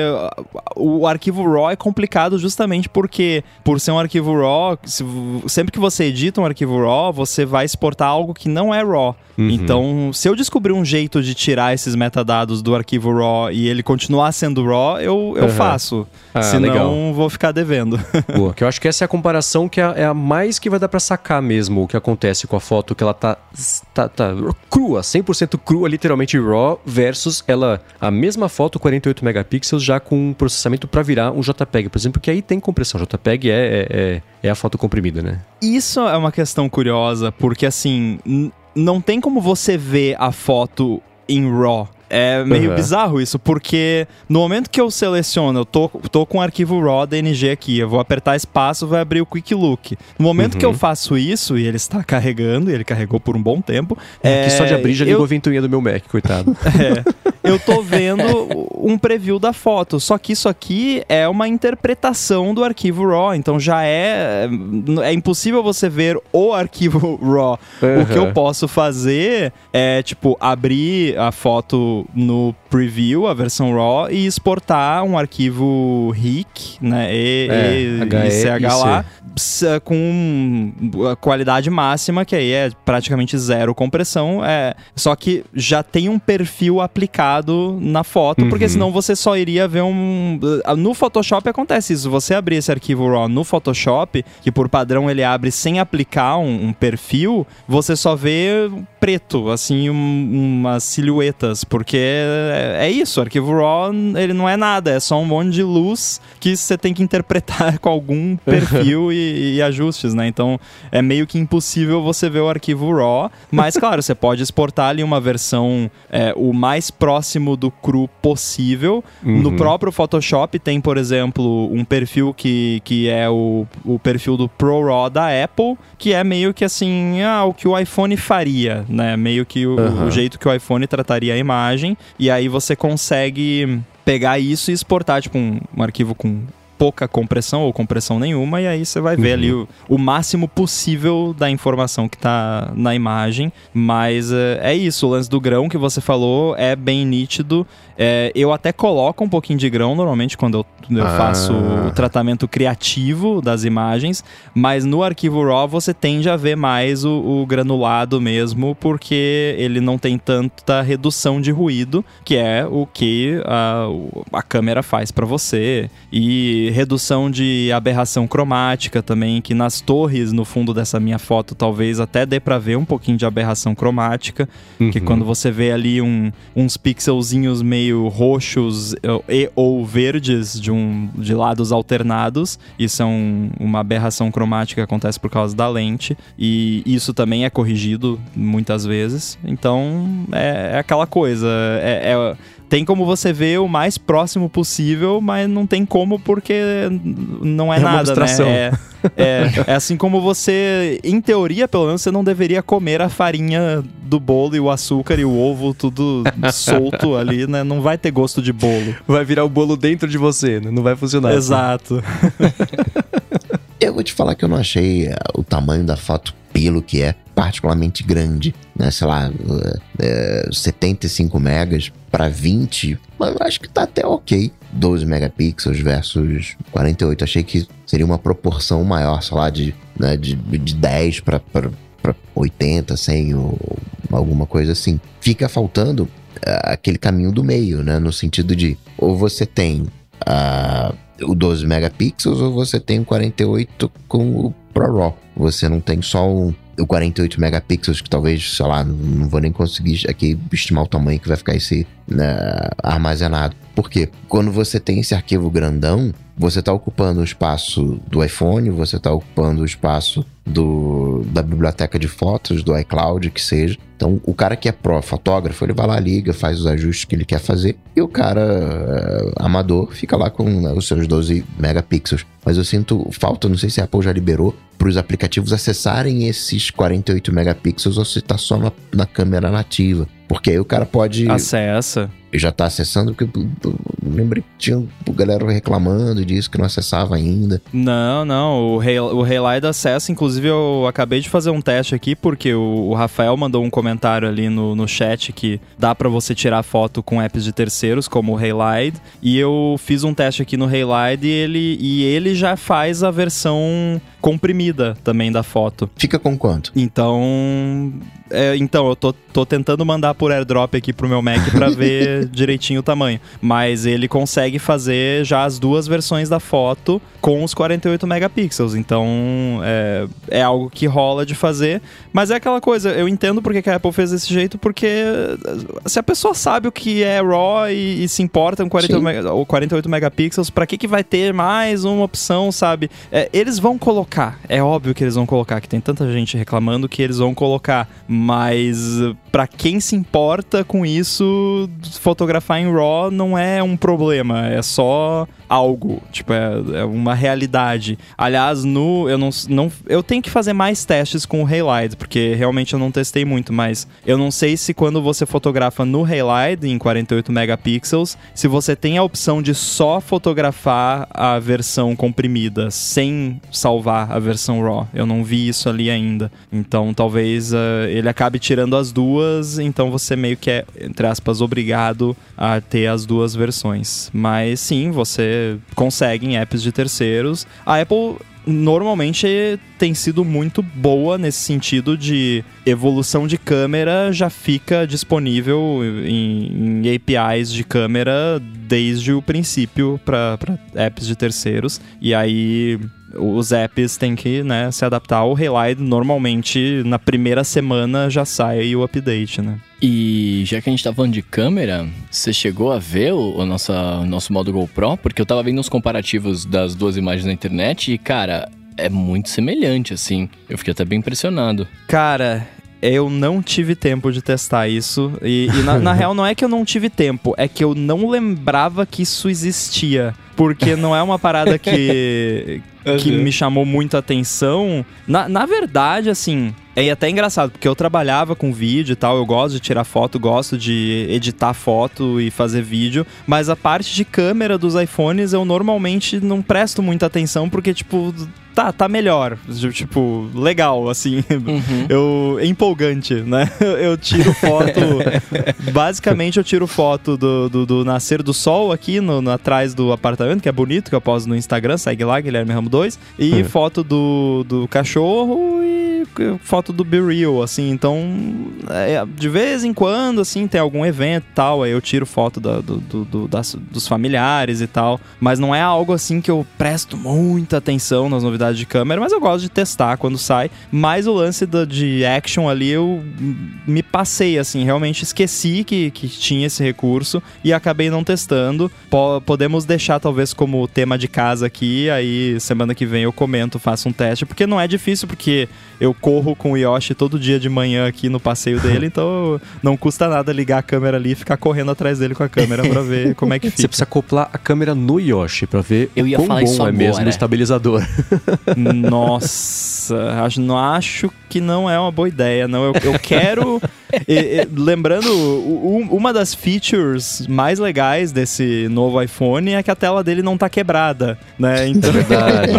o arquivo RAW é complicado justamente porque, por ser um arquivo RAW, se sempre que você edita um arquivo RAW, você vai exportar algo que não é RAW. Uhum. Então, se eu descobrir um jeito de tirar esses metadados do arquivo RAW e ele continuar sendo RAW, eu, eu Aham. faço. Ah, Senão, legal. vou ficar devendo. Boa, que eu acho que essa é a comparação que é a, é a mais que vai dar pra sacar mesmo o que acontece com a foto, que ela tá, tá, tá crua, 100% crua, literalmente raw, versus ela, a mesma foto, 48 megapixels, já com um processamento pra virar um JPEG, por exemplo, que aí tem compressão. JPEG é, é, é, é a foto comprimida, né? Isso é uma questão curiosa, porque assim, não tem como você ver a foto em RAW. É meio Uhum. bizarro isso, porque no momento que eu seleciono, eu tô, tô com o arquivo RAW DNG aqui, eu vou apertar espaço, vai abrir o Quick Look. No momento Uhum. que eu faço isso, e ele está [LAUGHS] carregando, e ele carregou por um bom tempo. É, que só de abrir já eu- ligou a ventoinha do meu Mac, coitado. [LAUGHS] é, eu tô vendo um preview da foto. Só que isso aqui é uma interpretação do arquivo RAW. Então já é. É impossível você ver o arquivo [LAUGHS] RAW. O que eu Uhum. posso fazer é, tipo, abrir a foto no preview, a versão RAW, e exportar um arquivo RIC, né? E, É, e, e CH lá, ps- com a qualidade máxima, que aí é praticamente zero compressão. É, só que já tem um perfil aplicado na foto, porque Uhum. senão você só iria ver um. No Photoshop acontece isso. Você abrir esse arquivo RAW no Photoshop, que por padrão ele abre sem aplicar um, um perfil, você só vê preto, assim, um- umas silhuetas, porque é, é isso, o arquivo RAW ele não é nada, é só um monte de luz que você tem que interpretar [LAUGHS] com algum perfil e, e ajustes, né? Então é meio que impossível você ver o arquivo RAW, mas [LAUGHS] claro, você pode exportar ali uma versão é, o mais próximo do cru possível. No Uhum. próprio Photoshop tem, por exemplo, um perfil que, que é o, o perfil do ProRAW da Apple, que é meio que assim, ah, o que o iPhone faria, né? Meio que o, Aham. o jeito que o iPhone trataria a imagem. E aí você consegue pegar isso e exportar, tipo, um, um arquivo com pouca compressão ou compressão nenhuma, e aí você vai ver Uhum. ali o, o máximo possível da informação que tá na imagem. Mas é, é isso, o lance do grão que você falou é bem nítido. É, eu até coloco um pouquinho de grão normalmente quando eu, quando eu Ah. faço o tratamento criativo das imagens, mas no arquivo RAW você tende a ver mais o, o granulado mesmo, porque ele não tem tanta redução de ruído, que é o que a, a câmera faz para você. E redução de aberração cromática também, que nas torres, no fundo dessa minha foto, talvez até dê pra ver um pouquinho de aberração cromática. Que Uhum. quando você vê ali um- uns pixelzinhos meio roxos eh, e ou verdes de, um, de lados alternados, isso é um- uma aberração cromática que acontece por causa da lente. E isso também é corrigido muitas vezes. Então é, é aquela coisa. é- é- tem como você ver o mais próximo possível, mas não tem como porque não é, É nada, né? É, é, é assim como você, em teoria, pelo menos, você não deveria comer a farinha do bolo e o açúcar e o ovo tudo solto [LAUGHS] ali, né? Não vai ter gosto de bolo. Vai virar o bolo dentro de você, né? Não vai funcionar. Exato. [LAUGHS] Eu vou te falar que eu não achei o tamanho da foto pelo que é particularmente grande, né? Sei lá, eh, 75 megas para 20, mas eu acho que tá até ok. 12 megapixels versus 48, achei que seria uma proporção maior, sei lá, de, né, de, de 10 para 80, 100 ou alguma coisa assim. Fica faltando eh, aquele caminho do meio, né? No sentido de, ou você tem ah, o 12 megapixels ou você tem o 48 com o ProRAW. Você não tem só um, o 48 megapixels, que talvez, sei lá, não, não vou nem conseguir aqui estimar o tamanho que vai ficar esse né, armazenado. Por quê? Quando você tem esse arquivo grandão, você está ocupando o espaço do iPhone, você está ocupando o espaço do, da biblioteca de fotos, do iCloud, que seja. Então, o cara que é pró fotógrafo, ele vai lá, liga, faz os ajustes que ele quer fazer, e o cara eh, amador fica lá com né, os seus 12 megapixels. Mas eu sinto falta, não sei se a Apple já liberou, para os aplicativos acessarem esses 48 megapixels ou se está só na, na câmera nativa. Porque aí o cara pode. Acessa. Já tá acessando? Porque eu, eu lembrei que tinha galera reclamando disso, que não acessava ainda. Não, não. O, Hay, o Haylight acessa, inclusive eu acabei de fazer um teste aqui, porque o, o Rafael mandou um comentário ali no, no chat que dá para você tirar foto com apps de terceiros, como o Haylight. E eu fiz um teste aqui no Haylight e ele, e ele já faz a versão comprimida também da foto. Fica com quanto? Então. É, então, eu tô, tô tentando mandar por airdrop aqui pro meu Mac pra [LAUGHS] ver direitinho o tamanho. Mas ele consegue fazer já as duas versões da foto com os 48 megapixels. Então, é, é algo que rola de fazer. Mas é aquela coisa, eu entendo porque que a Apple fez desse jeito, porque se a pessoa sabe o que é RAW e, e se importa com 48, mega, 48 megapixels, pra que, que vai ter mais uma opção, sabe? É, eles vão colocar, é óbvio que eles vão colocar, que tem tanta gente reclamando que eles vão colocar, mas para quem se importa com isso, fotografar em RAW não é um problema, é só algo, tipo, é, é uma realidade. Aliás, no eu não, não eu tenho que fazer mais testes com o Haylight, porque realmente eu não testei muito, mas eu não sei se quando você fotografa no Haylight em 48 megapixels, se você tem a opção de só fotografar a versão comprimida sem salvar a versão RAW. Eu não vi isso ali ainda. Então, talvez uh, ele acabe tirando as duas, então você meio que é, entre aspas, obrigado a ter as duas versões. Mas sim, você consegue em apps de terceiros. A Apple normalmente tem sido muito boa nesse sentido de evolução de câmera já fica disponível em, em APIs de câmera desde o princípio para apps de terceiros. E aí os apps têm que né, se adaptar ao Relight. Normalmente, na primeira semana já sai o update, né? E já que a gente tá falando de câmera, você chegou a ver o, o, nosso, o nosso modo GoPro? Porque eu tava vendo uns comparativos das duas imagens na internet e, cara, é muito semelhante, assim. Eu fiquei até bem impressionado. Cara, eu não tive tempo de testar isso. E, e na, na, [LAUGHS] real, não é que eu não tive tempo, é que eu não lembrava que isso existia. Porque não é uma parada que, [LAUGHS] que me chamou muito a atenção. Na, na verdade, assim, é até engraçado, porque eu trabalhava com vídeo e tal, eu gosto de tirar foto, gosto de editar foto e fazer vídeo, mas a parte de câmera dos iPhones eu normalmente não presto muita atenção, porque, tipo, tá, tá melhor. Tipo, legal, assim. Uhum. Eu, é empolgante, né? [LAUGHS] Eu tiro foto. [LAUGHS] basicamente, eu tiro foto do, do, do, nascer do sol aqui no, no, atrás do apartamento, que é bonito, que eu posto no Instagram, segue lá, Guilherme Ramo 2. E uhum. foto do, do cachorro e foto do Be Real, assim. Então, é, de vez em quando, assim, tem algum evento e tal, aí eu tiro foto da, do, do, das, dos familiares e tal. Mas não é algo assim que eu presto muita atenção nas novidades de câmera, mas eu gosto de testar quando sai. Mas o lance do, de action ali, eu me passei, assim, realmente esqueci que, que tinha esse recurso e acabei não testando. Po podemos deixar, talvez, como tema de casa aqui, aí semana que vem eu comento, faço um teste, porque não é difícil, porque eu corro com o Yoshi todo dia de manhã aqui no passeio dele, [LAUGHS] então não custa nada ligar a câmera ali e ficar correndo atrás dele com a câmera para ver [LAUGHS] como é que fica. Você precisa acoplar a câmera no Yoshi para ver eu ia quão falar bom isso é agora. mesmo o estabilizador. [LAUGHS] Nossa, acho, não acho que não é uma boa ideia, não. Eu, eu quero. [LAUGHS] e, e, lembrando, uma das features mais legais desse novo iPhone é que a tela dele não tá quebrada, né? [LAUGHS] Então, verdade.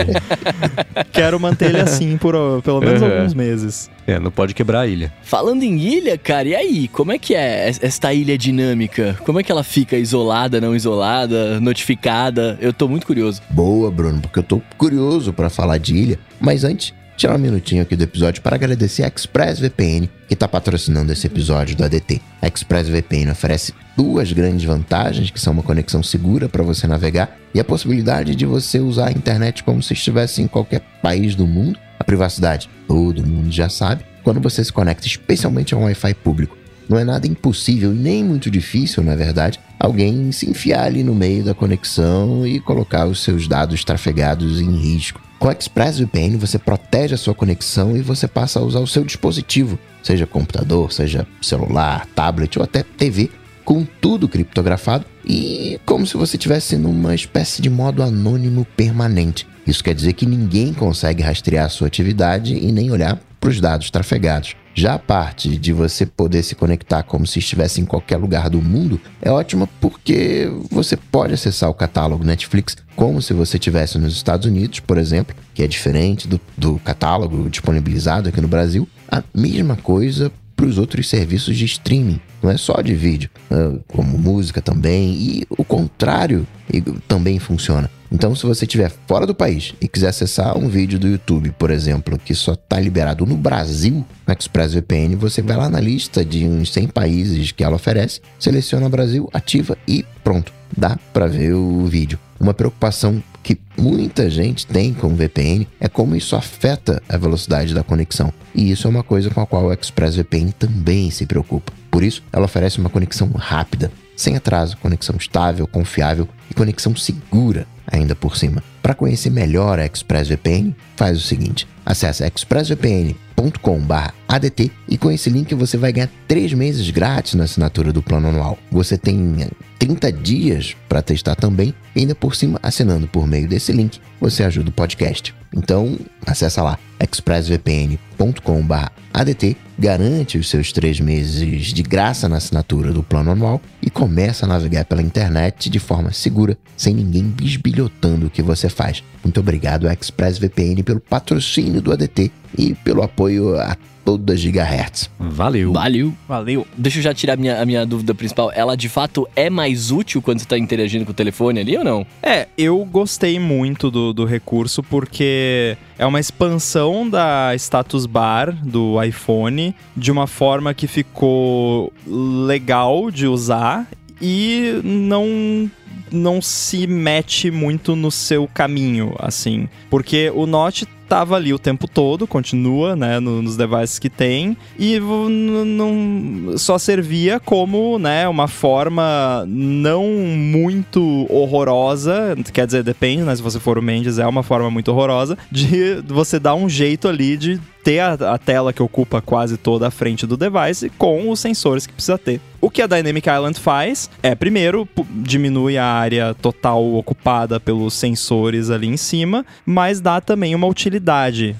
[LAUGHS] quero manter ele assim por pelo menos Uhum. alguns meses. é, não pode quebrar a ilha. Falando em ilha, cara, e aí? Como é que é es- esta ilha dinâmica? Como é que ela fica isolada, não isolada, notificada? Eu tô muito curioso. Boa, Bruno, porque eu tô curioso pra falar de ilha. Mas antes, tirar um minutinho aqui do episódio para agradecer a ExpressVPN, que tá patrocinando esse episódio do ADT. A ExpressVPN oferece duas grandes vantagens, que são uma conexão segura para você navegar e a possibilidade de você usar a internet como se estivesse em qualquer país do mundo. A privacidade, todo mundo já sabe. Quando você se conecta especialmente a um Wi-Fi público, não é nada impossível nem muito difícil, na verdade, alguém se enfiar ali no meio da conexão e colocar os seus dados trafegados em risco. Com a ExpressVPN você protege a sua conexão e você passa a usar o seu dispositivo, seja computador, seja celular, tablet ou até TV, com tudo criptografado e como se você estivesse numa espécie de modo anônimo permanente. Isso quer dizer que ninguém consegue rastrear a sua atividade e nem olhar para os dados trafegados. Já a parte de você poder se conectar como se estivesse em qualquer lugar do mundo é ótima porque você pode acessar o catálogo Netflix como se você estivesse nos Estados Unidos, por exemplo, que é diferente do, do catálogo disponibilizado aqui no Brasil. A mesma coisa para os outros serviços de streaming, não é só de vídeo, né? como música também, e o contrário também funciona. Então, se você estiver fora do país e quiser acessar um vídeo do YouTube, por exemplo, que só está liberado no Brasil, no ExpressVPN, você vai lá na lista de uns 100 países que ela oferece, seleciona Brasil, ativa e pronto, dá para ver o vídeo. Uma preocupação que muita gente tem com o VPN é como isso afeta a velocidade da conexão. E isso é uma coisa com a qual o ExpressVPN também se preocupa. Por isso, ela oferece uma conexão rápida, sem atraso, conexão estável, confiável e conexão segura ainda por cima. Para conhecer melhor a ExpressVPN, faz o seguinte: acesse expressvpn.com/adt e com esse link você vai ganhar 3 meses grátis na assinatura do plano anual. Você tem 30 dias para testar também, e ainda por cima, assinando por meio desse link, você ajuda o podcast. Então, acessa lá expressvpn.com/adt, garante os seus três meses de graça na assinatura do plano anual e começa a navegar pela internet de forma segura, sem ninguém bisbilhotando o que você faz. Muito obrigado ExpressVPN pelo patrocínio do ADT e pelo apoio a toda Gigahertz. Valeu. Valeu. Valeu. Deixa eu já tirar a minha, a minha dúvida principal. Ela de fato é mais útil quando você tá interagindo com o telefone ali ou não? É, eu gostei muito do, do recurso porque é uma expansão da status bar do iPhone de uma forma que ficou legal de usar e não não se mete muito no seu caminho, assim. Porque o Note tava ali o tempo todo, continua, né, no- nos devices que tem, e não só servia como, né, uma forma não muito horrorosa, quer dizer, depende, né, se você for o Mendes, é uma forma muito horrorosa, de você dar um jeito ali de ter a, a tela que ocupa quase toda a frente do device com os sensores que precisa ter. O que a Dynamic Island faz é, primeiro, diminui a área total ocupada pelos sensores ali em cima, mas dá também uma utilidade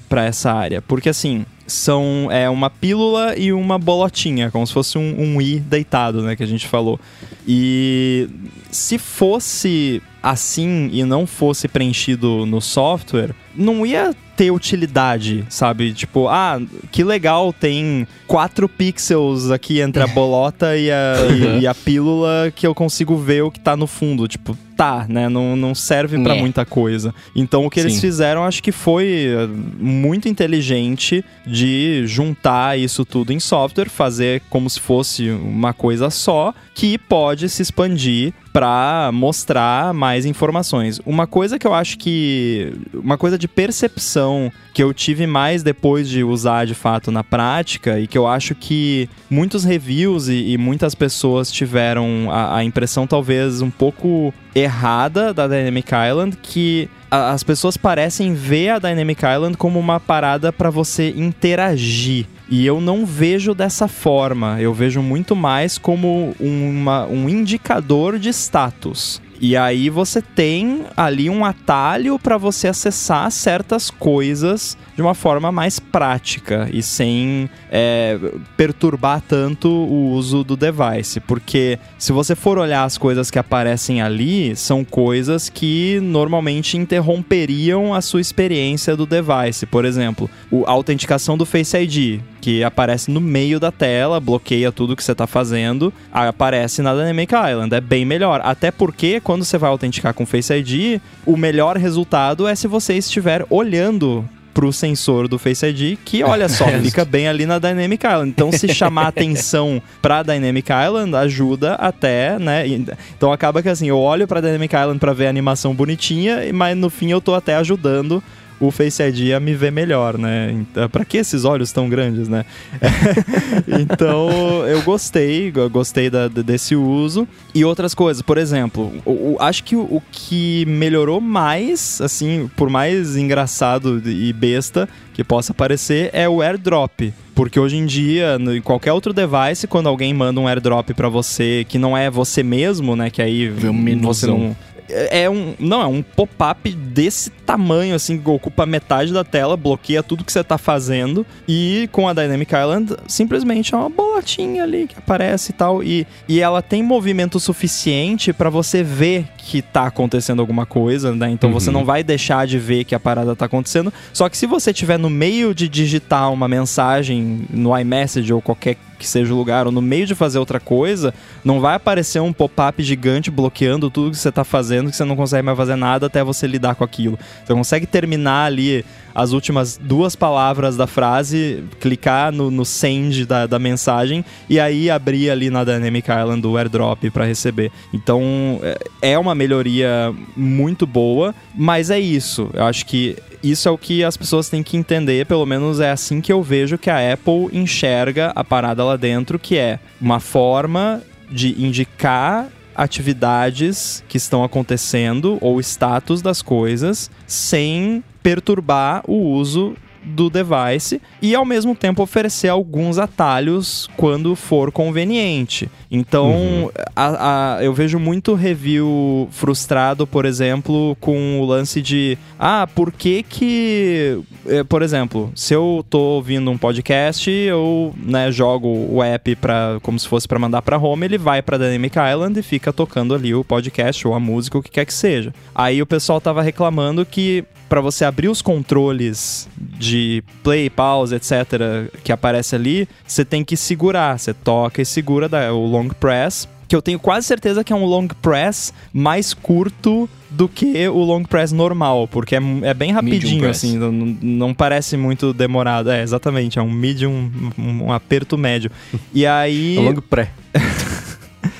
para essa área, porque assim são é uma pílula e uma bolotinha, como se fosse um, um i deitado, né, que a gente falou. E se fosse assim e não fosse preenchido no software, não ia ter utilidade, sabe? Tipo, ah, que legal, tem 4 pixels aqui entre a [LAUGHS] bolota e a, e, e a pílula que eu consigo ver o que tá no fundo. Tipo, tá, né? Não, não serve pra Né. muita coisa. Então o que eles Sim. fizeram, acho que foi eh, muito inteligente de juntar isso tudo em software, fazer como se fosse uma coisa só, que pode se expandir para mostrar mais informações. Uma coisa que eu acho que uma coisa de percepção que eu tive mais depois de usar de fato na prática e que eu acho que muitos reviews e, e muitas pessoas tiveram a, a impressão talvez um pouco errada da Dynamic Island que a- as pessoas parecem ver a Dynamic Island como uma parada para você interagir. E eu não vejo dessa forma. Eu vejo muito mais como uma- um indicador de status. E aí você tem ali um atalho para você acessar certas coisas de uma forma mais prática e sem é, perturbar tanto o uso do device. Porque se você for olhar as coisas que aparecem ali, são coisas que normalmente interromperiam a sua experiência do device. Por exemplo, a autenticação do Face ID, que aparece no meio da tela, bloqueia tudo que você está fazendo, aparece na Dynamic Island. É bem melhor. Até porque quando você vai autenticar com Face ID, o melhor resultado é se você estiver olhando pro sensor do Face ID, que [LAUGHS] olha só, fica bem ali na Dynamic Island. Então, se chamar [LAUGHS] atenção pra Dynamic Island, ajuda até, né? Então acaba que assim, eu olho pra Dynamic Island pra ver a animação bonitinha, mas no fim eu tô até ajudando o Face ID a me ver melhor, né? Então, pra que esses olhos tão grandes, né? [LAUGHS] então, eu gostei, eu gostei da- desse uso. E outras coisas, por exemplo, o- o- acho que o, o que melhorou mais, assim, por mais engraçado e besta que possa parecer, é o airdrop. Porque hoje em dia, em qualquer outro device, quando alguém manda um airdrop pra você que não é você mesmo, né? Que aí Vê um você não. É um. Não, é um pop-up desse tamanho, assim, que ocupa metade da tela, bloqueia tudo que você tá fazendo. E com a Dynamic Island, simplesmente é uma bolotinha ali que aparece e tal. E, e ela tem movimento suficiente para você ver que tá acontecendo alguma coisa, né? Então você não vai deixar de ver que a parada tá acontecendo. Só que se você tiver no meio de digitar uma mensagem no iMessage ou qualquer que seja o lugar, ou no meio de fazer outra coisa, não vai aparecer um pop-up gigante bloqueando tudo que você tá fazendo, que você não consegue mais fazer nada até você lidar com aquilo. Você consegue terminar ali as últimas duas palavras da frase, clicar no, no send da, da mensagem e aí abrir ali na Dynamic Island o airdrop para receber. Então é- é uma melhoria muito boa, mas é isso. Eu acho que isso é o que as pessoas têm que entender, pelo menos é assim que eu vejo que a Apple enxerga a parada lá dentro, que é uma forma de indicar atividades que estão acontecendo ou status das coisas sem perturbar o uso do device e ao mesmo tempo oferecer alguns atalhos quando for conveniente. Então, a- a- eu vejo muito review frustrado, por exemplo, com o lance de ah, por que que, eh, por exemplo, se eu tô ouvindo um podcast, eu né, jogo o app para como se fosse para mandar para home, ele vai para Dynamic Island e fica tocando ali o podcast ou a música, o que quer que seja. Aí o pessoal tava reclamando que para você abrir os controles de play, pause, etc, que aparece ali, você tem que segurar, você toca e segura o long press, que eu tenho quase certeza que é um long press mais curto do que o long press normal, porque é, é bem rapidinho, press. assim, não, não parece muito demorado. É, exatamente, é um medium, um, um aperto médio. E aí... É long pré. [LAUGHS]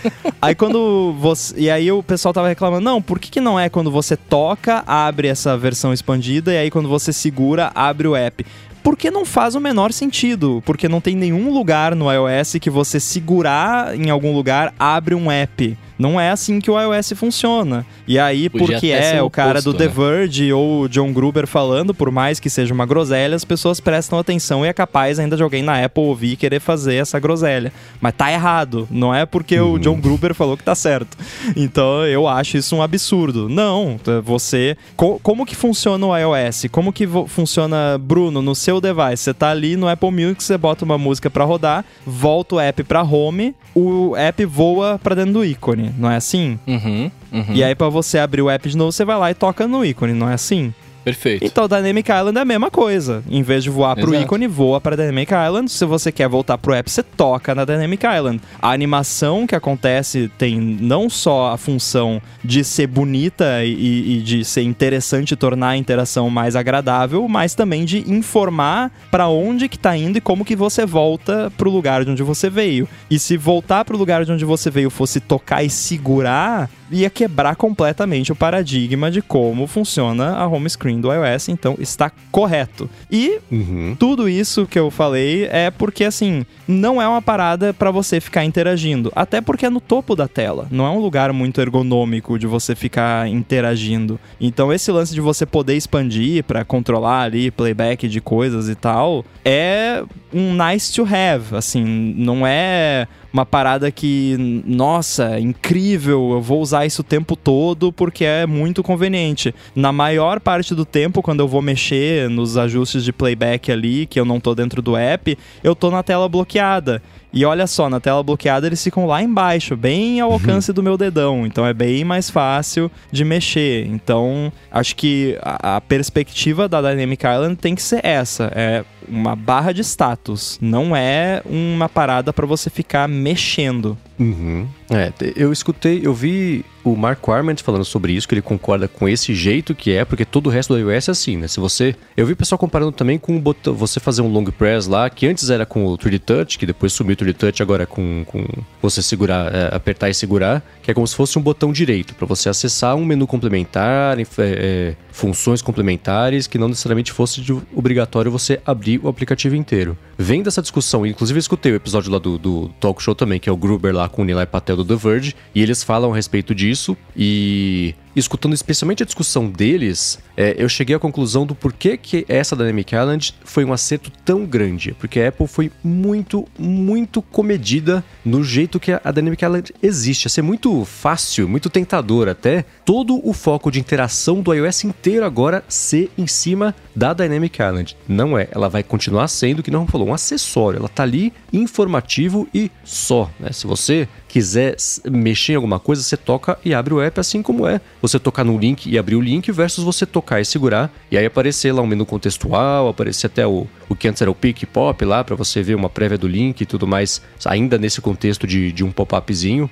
[LAUGHS] Aí quando você. E aí o pessoal tava reclamando, não, por que, que não é quando você toca, abre essa versão expandida, e aí quando você segura, abre o app? Porque não faz o menor sentido. Porque não tem nenhum lugar no iOS que você segurar em algum lugar, abre um app. Não é assim que o iOS funciona. E aí, Podia porque é o o cara do oposto, The né? Verge ou o John Gruber falando, por mais que seja uma groselha, as pessoas prestam atenção e é capaz ainda de alguém na Apple ouvir e querer fazer essa groselha. Mas tá errado. Não é porque o John Gruber falou que tá certo. Então eu acho isso um absurdo. Não, você. co- como que funciona o iOS? Como que funciona, Bruno, no seu device? Você tá ali no Apple Music, você bota uma música pra rodar, volta o app pra home, o app voa pra dentro do ícone. Não é assim? Uhum, uhum. E aí, pra você abrir o app de novo, você vai lá e toca no ícone, não é assim? Perfeito. Então, Dynamic Island é a mesma coisa. Em vez de voar pro Exato. ícone, voa para Dynamic Island. Se você quer voltar pro app, você toca na Dynamic Island. A animação que acontece tem não só a função de ser bonita e, e de ser interessante, tornar a interação mais agradável, mas também de informar para onde que tá indo e como que você volta pro lugar de onde você veio. E se voltar pro lugar de onde você veio fosse tocar e segurar, ia quebrar completamente o paradigma de como funciona a home screen do iOS, então está correto. E Uhum. tudo isso que eu falei é porque assim, não é uma parada pra você ficar interagindo, até porque é no topo da tela, não é um lugar muito ergonômico de você ficar interagindo. Então esse lance de você poder expandir pra controlar ali playback de coisas e tal, é um nice to have, assim, não é uma parada que, nossa, incrível, eu vou usar isso o tempo todo porque é muito conveniente. Na maior parte do tempo, quando eu vou mexer nos ajustes de playback ali, que eu não tô dentro do app, eu tô na tela bloqueada. E olha só, na tela bloqueada eles ficam lá embaixo, bem ao alcance do meu dedão. Então é bem mais fácil de mexer. Então acho que a, a perspectiva da Dynamic Island tem que ser essa: é uma barra de status. Não é uma parada para você ficar mexendo. Uhum. É, eu escutei, eu vi o Mark Arment falando sobre isso, que ele concorda com esse jeito que é, porque todo o resto do iOS é assim, né? Se você. Eu vi o pessoal comparando também com botão, você fazer um long press lá, que antes era com o 3D Touch, que depois sumiu o 3D Touch, agora é com, com você segurar, é, apertar e segurar, que é como se fosse um botão direito, para você acessar um menu complementar, é, é, funções complementares, que não necessariamente fosse de- obrigatório você abrir o aplicativo inteiro. Vem dessa discussão, inclusive escutei o episódio lá do, do Talk Show também, que é o Gruber lá com o Nilay Patel do The Verge, e eles falam a respeito disso, e escutando especialmente a discussão deles, é, eu cheguei à conclusão do porquê que essa Dynamic Island foi um acerto tão grande. Porque a Apple foi muito, muito comedida no jeito que a Dynamic Island existe. A ser muito fácil, muito tentador até. Todo o foco de interação do iOS inteiro agora ser em cima da Dynamic Island. Não é. Ela vai continuar sendo, que não falou, um acessório. Ela tá ali informativo e só. Né? Se você quiser mexer em alguma coisa, você toca e abre o app, assim como é você tocar no link e abrir o link, versus você tocar e segurar, e aí aparecer lá um menu contextual, aparecer até o, o que antes era o pick pop lá, para você ver uma prévia do link e tudo mais, ainda nesse contexto de, de um pop-upzinho.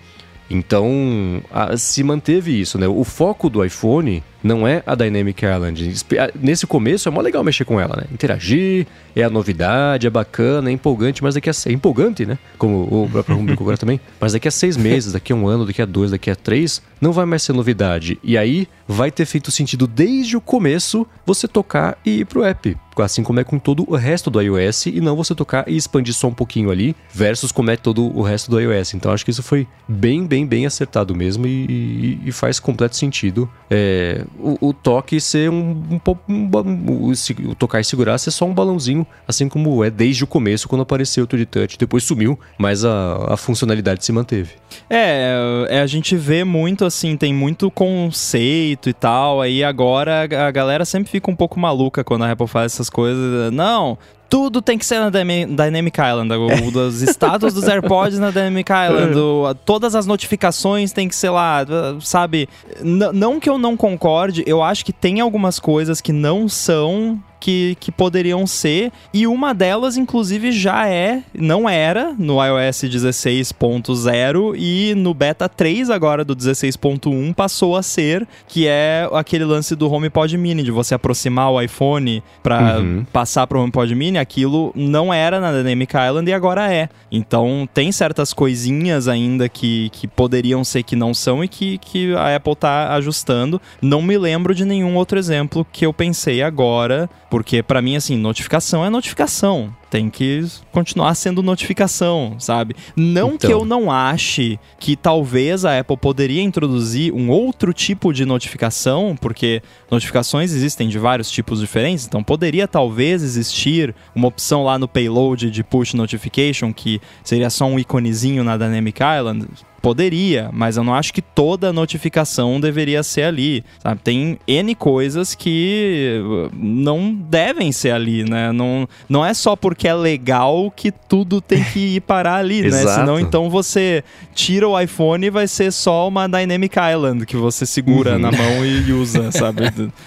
Então, a, se manteve isso, né? O foco do iPhone não é a Dynamic Island. Nesse começo é mó legal mexer com ela, né? Interagir, é a novidade, é bacana, é empolgante, mas daqui a... É empolgante, né? Como o próprio Rumble agora também. Mas daqui a seis meses, daqui a um ano, daqui a dois, daqui a três, não vai mais ser novidade. E aí vai ter feito sentido desde o começo você tocar e ir pro app. Assim como é com todo o resto do iOS, e não você tocar e expandir só um pouquinho ali, versus como é todo o resto do iOS. Então acho que isso foi bem, bem, bem acertado mesmo e, e, e faz completo sentido. É, o, o, toque ser um, um, um, um o, tocar e segurar ser só um balãozinho, assim como é desde o começo quando apareceu o 3D Touch. Depois sumiu, mas a, a funcionalidade se manteve. É, é, a gente vê muito assim, tem muito conceito e tal. Aí agora a galera sempre fica um pouco maluca quando a Apple faz essas coisas. Não, tudo tem que ser na Dynamic Island. Os status dos AirPods na Dynamic Island. [LAUGHS] todas as notificações tem que ser lá, sabe? N não que eu não concorde, eu acho que tem algumas coisas que não são que, que poderiam ser, e uma delas, inclusive, já é, não era no iOS 16.0 e no beta 3 agora do 16.1 passou a ser, que é aquele lance do HomePod Mini, de você aproximar o iPhone para uhum. passar para o HomePod Mini, aquilo não era na Dynamic Island e agora é. Então tem certas coisinhas ainda que, que poderiam ser que não são e que, que a Apple tá ajustando. Não me lembro de nenhum outro exemplo que eu pensei agora porque para mim, assim, notificação é notificação. Tem que continuar sendo notificação, sabe? Não então. que eu não ache que talvez a Apple poderia introduzir um outro tipo de notificação, porque notificações existem de vários tipos diferentes, então poderia talvez existir uma opção lá no payload de push notification que seria só um iconezinho na Dynamic Island Poderia, mas eu não acho que toda notificação deveria ser ali. Sabe? Tem N coisas que uh, não devem ser ali, né? Não, não é só porque é legal que tudo tem que ir parar ali, [LAUGHS] né? Senão então você tira o iPhone e vai ser só uma Dynamic Island que você segura uhum. na mão e usa, [LAUGHS] sabe?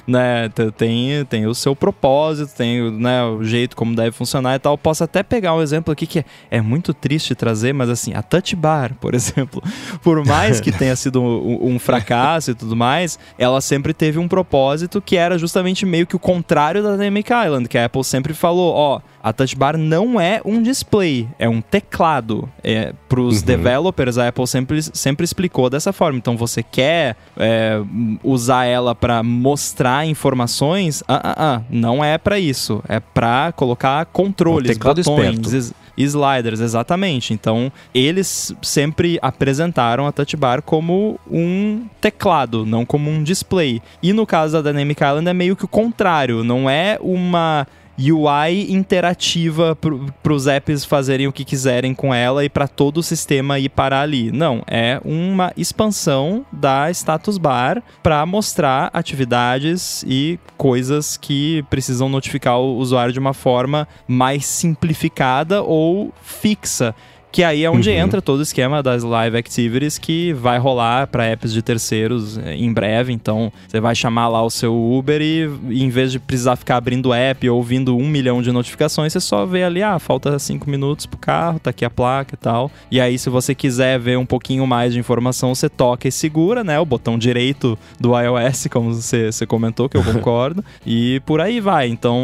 né? Tem, tem o seu propósito, tem né, o jeito como deve funcionar e tal. Posso até pegar um exemplo aqui que é, é muito triste trazer, mas assim, a Touch Bar, por [LAUGHS] exemplo exemplo, por mais que [LAUGHS] tenha sido um, um, fracasso e tudo mais, ela sempre teve um propósito que era justamente meio que o contrário da Dynamic Island, que a Apple sempre falou, ó, a Touch Bar não é um display, é um teclado. É, Para os uhum. developers, a Apple sempre, sempre explicou dessa forma. Então, você quer é, usar ela para mostrar informações? Ah, ah, ah, não é para isso. É para colocar controles, um botões, sliders, exatamente. Então, eles sempre apresentaram a Touch Bar como um teclado, não como um display. E no caso da Dynamic Island é meio que o contrário, não é uma UI interativa para os apps fazerem o que quiserem com ela e para todo o sistema ir parar ali. Não, é uma expansão da status bar para mostrar atividades e coisas que precisam notificar o usuário de uma forma mais simplificada ou fixa. Que aí é onde uhum. entra todo o esquema das live activities que vai rolar para apps de terceiros eh, em breve. Então, você vai chamar lá o seu Uber e, e em vez de precisar ficar abrindo app ou ouvindo um milhão de notificações, você só vê ali, ah, falta cinco minutos pro carro, tá aqui a placa e tal. E aí, se você quiser ver um pouquinho mais de informação, você toca e segura, né? O botão direito do iOS, como você, você comentou, que eu [LAUGHS] concordo. e por aí vai. Então,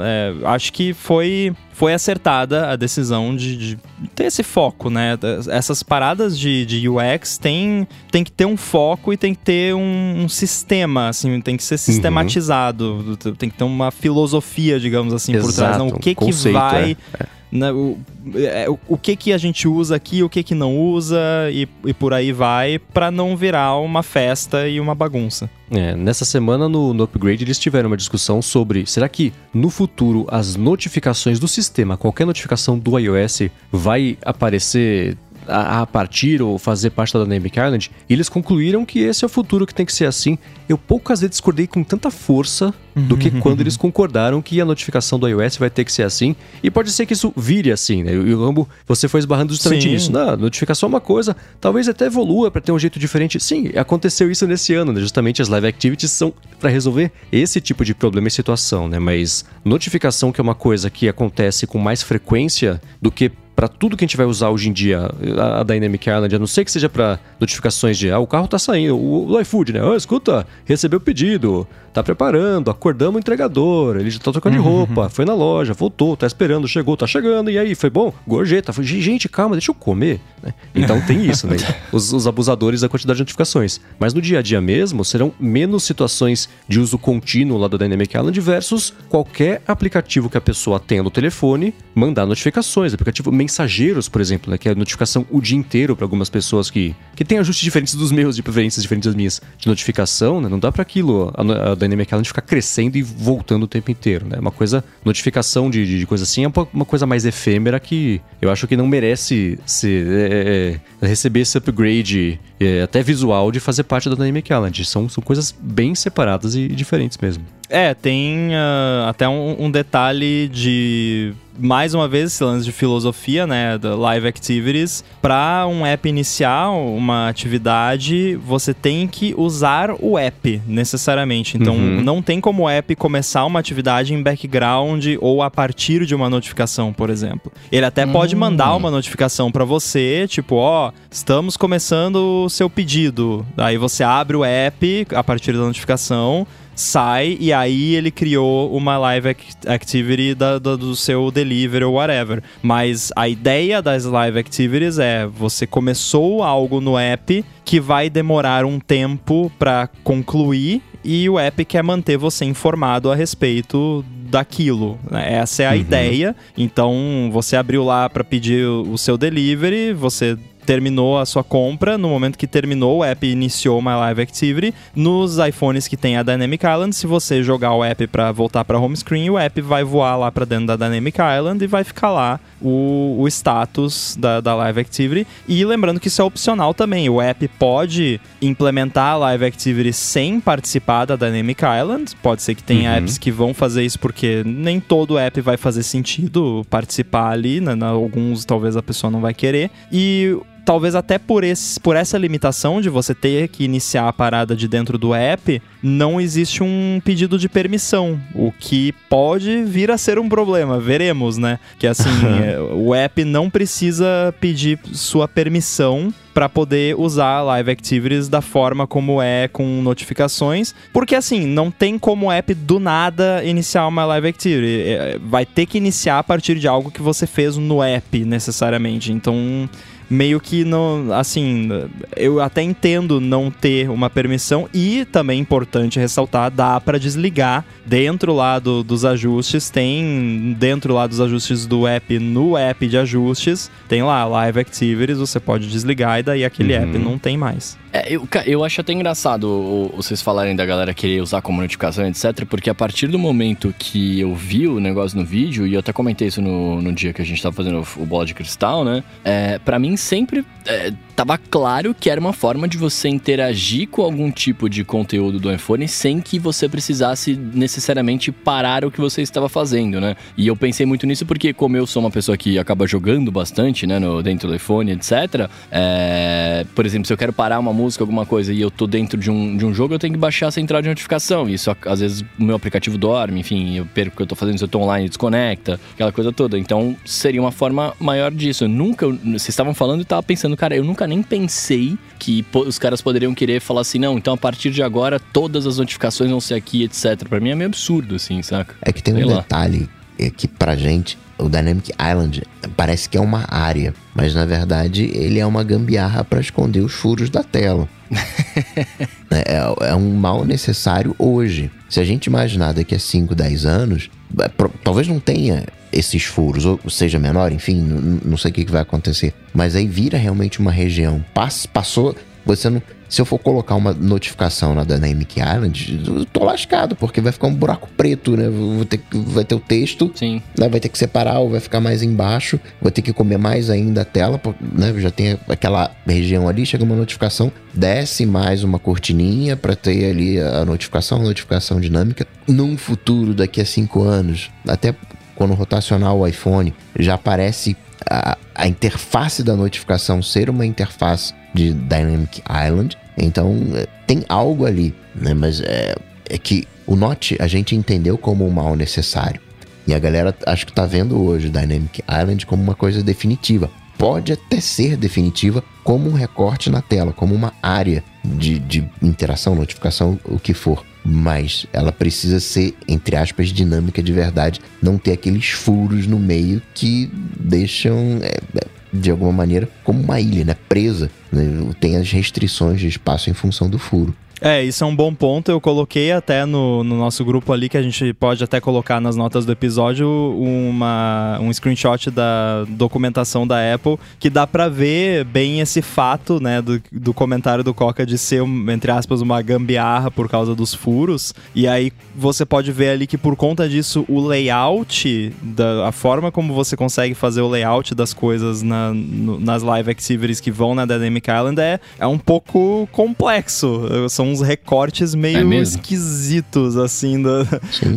é, acho que foi foi acertada a decisão de, de, ter esse foco, né? Essas paradas de, de UX tem, tem que ter um foco e tem que ter um, um sistema, assim, tem que ser sistematizado, uhum. tem que ter uma filosofia, digamos assim, Exato, por trás. Não, o que, um que vai. É né, o, é, o, que que a gente usa aqui, o que que não usa e, e por aí vai, pra não virar uma festa e uma bagunça. É, nessa semana no, no Upgrade eles tiveram uma discussão sobre será que no futuro as notificações do sistema, qualquer notificação do iOS vai aparecer a, a partir ou fazer parte da Dynamic Island, e eles concluíram que esse é o futuro que tem que ser assim. Eu poucas vezes discordei com tanta força do que quando eles concordaram que a notificação do iOS vai ter que ser assim. E pode ser que isso vire assim, né? E o Rambo, você foi esbarrando justamente Sim. nisso. Não, notificação é uma coisa, talvez até evolua para ter um jeito diferente. Sim, aconteceu isso nesse ano, né? Justamente as live activities são para resolver esse tipo de problema e situação, né? Mas notificação que é uma coisa que acontece com mais frequência do que para tudo que a gente vai usar hoje em dia, a, a Dynamic Island, a não ser que seja para notificações de ah, o carro tá saindo, o, o iFood, né? Oh, escuta, recebeu o pedido, tá preparando, acordamos o entregador, ele já tá trocando de roupa, foi na loja, voltou, tá esperando, chegou, tá chegando, e aí, foi bom? Gorjeta, foi, gente, calma, deixa eu comer. né? Então tem isso, né? [LAUGHS] Os, os abusadores da quantidade de notificações. Mas no dia a dia mesmo, serão menos situações de uso contínuo lá da Dynamic Island versus qualquer aplicativo que a pessoa tenha no telefone mandar notificações. Aplicativo mensageiros, por exemplo, né? Que é notificação o dia inteiro para algumas pessoas que, que têm ajustes diferentes dos meus, de preferências diferentes das minhas de notificação, né? Não dá para aquilo, a, a Dynamic Island ficar crescendo e voltando o tempo inteiro, né? Uma coisa, notificação de, de, coisa assim é uma, coisa mais efêmera que eu acho que não merece ser, é, é, receber esse upgrade é, até visual de fazer parte da Dynamic Island. São, são coisas bem separadas e diferentes mesmo. É, tem ah, até um, um detalhe de mais uma vez esse lance de filosofia, né, da live activities. Para um app iniciar uma atividade, você tem que usar o app necessariamente. Então, Uhum. não tem como o app começar uma atividade em background ou a partir de uma notificação, por exemplo. Ele até pode mandar uma notificação para você, tipo, ó, estamos começando o seu pedido. Aí você abre o app a partir da notificação sai e aí ele criou uma live ac- activity da- da- do seu delivery ou whatever. Mas a ideia das live activities é você começou algo no app que vai demorar um tempo para concluir e o app quer manter você informado a respeito daquilo. né? Essa é a ideia. Então você abriu lá para pedir o o seu delivery, você terminou a sua compra, no momento que terminou, o app iniciou uma live activity. Nos iPhones que tem a Dynamic Island, se você jogar o app para voltar para home screen, o app vai voar lá para dentro da Dynamic Island e vai ficar lá o, o status da, da live activity. E lembrando que isso é opcional também. O app pode implementar a live activity sem participar da Dynamic Island. Pode ser que tenha Uhum. apps que vão fazer isso porque nem todo app vai fazer sentido participar ali, né? Alguns talvez a pessoa não vai querer. E talvez até por, esse, por essa limitação de você ter que iniciar a parada de dentro do app, não existe um pedido de permissão, o que pode vir a ser um problema, veremos, né? Que assim, [LAUGHS] é, o app não precisa pedir sua permissão para poder usar Live Activities da forma como é com notificações, porque assim, não tem como o app do nada iniciar uma Live Activity, É, vai ter que iniciar a partir de algo que você fez no app necessariamente. Então, meio que não, assim, eu até entendo não ter uma permissão e também é importante ressaltar, dá para desligar dentro lá do- dos ajustes, tem dentro lá dos ajustes do app, no app de ajustes, tem lá Live Activities, você pode desligar e daí aquele Uhum. app não tem mais. É, eu, eu acho até engraçado vocês falarem da galera querer usar como notificação, etc. Porque a partir do momento que eu vi o negócio no vídeo, e eu até comentei isso no, no dia que a gente tava fazendo o, o bola de cristal, né? É, para mim sempre é, tava claro que era uma forma de você interagir com algum tipo de conteúdo do iPhone sem que você precisasse necessariamente parar o que você estava fazendo, né? E eu pensei muito nisso porque, como eu sou uma pessoa que acaba jogando bastante, né, no, dentro do iPhone, etc. é, por exemplo, se eu quero parar uma música, alguma coisa, e eu tô dentro de um, de um jogo, eu tenho que baixar a central de notificação. Isso, às vezes, o meu aplicativo dorme, enfim, eu perco o que eu tô fazendo, se eu tô online, desconecta, aquela coisa toda. Então, seria uma forma maior disso. Eu nunca, vocês estavam falando e tava pensando, cara, eu nunca nem pensei que os caras poderiam querer falar assim, não, então a partir de agora todas as notificações vão ser aqui, etc. Pra mim é meio absurdo, assim, saca? É que tem um Sei lá. detalhe é que pra gente o Dynamic Island parece que é uma área, mas na verdade ele é uma gambiarra para esconder os furos da tela. [LAUGHS] é, é, um mal necessário hoje. Se a gente imaginar daqui a 5, 10 anos, é, talvez não tenha esses furos, ou seja menor, enfim, não sei o que vai acontecer. Mas aí vira realmente uma região. passou. Você não se eu for colocar uma notificação na Dynamic Island, eu tô lascado, porque vai ficar um buraco preto, né? Vou ter, vai ter o texto, Sim. Né? vai ter que separar ou vai ficar mais embaixo, vou ter que comer mais ainda a tela, né? Já tem aquela região ali, chega uma notificação, desce mais uma cortininha para ter ali a notificação, a notificação dinâmica. Num futuro, daqui a cinco anos, até quando rotacionar o iPhone, já aparece a, a interface da notificação ser uma interface de Dynamic Island. Então é, tem algo ali, né? Mas é, é que o Note a gente entendeu como um mal necessário. E a galera acho que tá vendo hoje Dynamic Island como uma coisa definitiva. Pode até ser definitiva como um recorte na tela, como uma área de, de interação, notificação, o que for. Mas ela precisa ser, entre aspas, dinâmica de verdade. Não ter aqueles furos no meio que deixam. É, é de alguma maneira, como uma ilha, né? Presa. Né? Tem as restrições de espaço em função do furo. É, isso é um bom ponto. Eu coloquei até no, no, nosso grupo ali, que a gente pode até colocar nas notas do episódio, uma, um screenshot da documentação da Apple, que dá para ver bem esse fato, né, do, do comentário do Coca de ser, entre aspas, uma gambiarra por causa dos furos. E aí você pode ver ali que por conta disso, o layout, da, a forma como você consegue fazer o layout das coisas na, no, nas live activities que vão na Dynamic Island é, é um pouco complexo. São uns recortes meio é esquisitos, assim, do,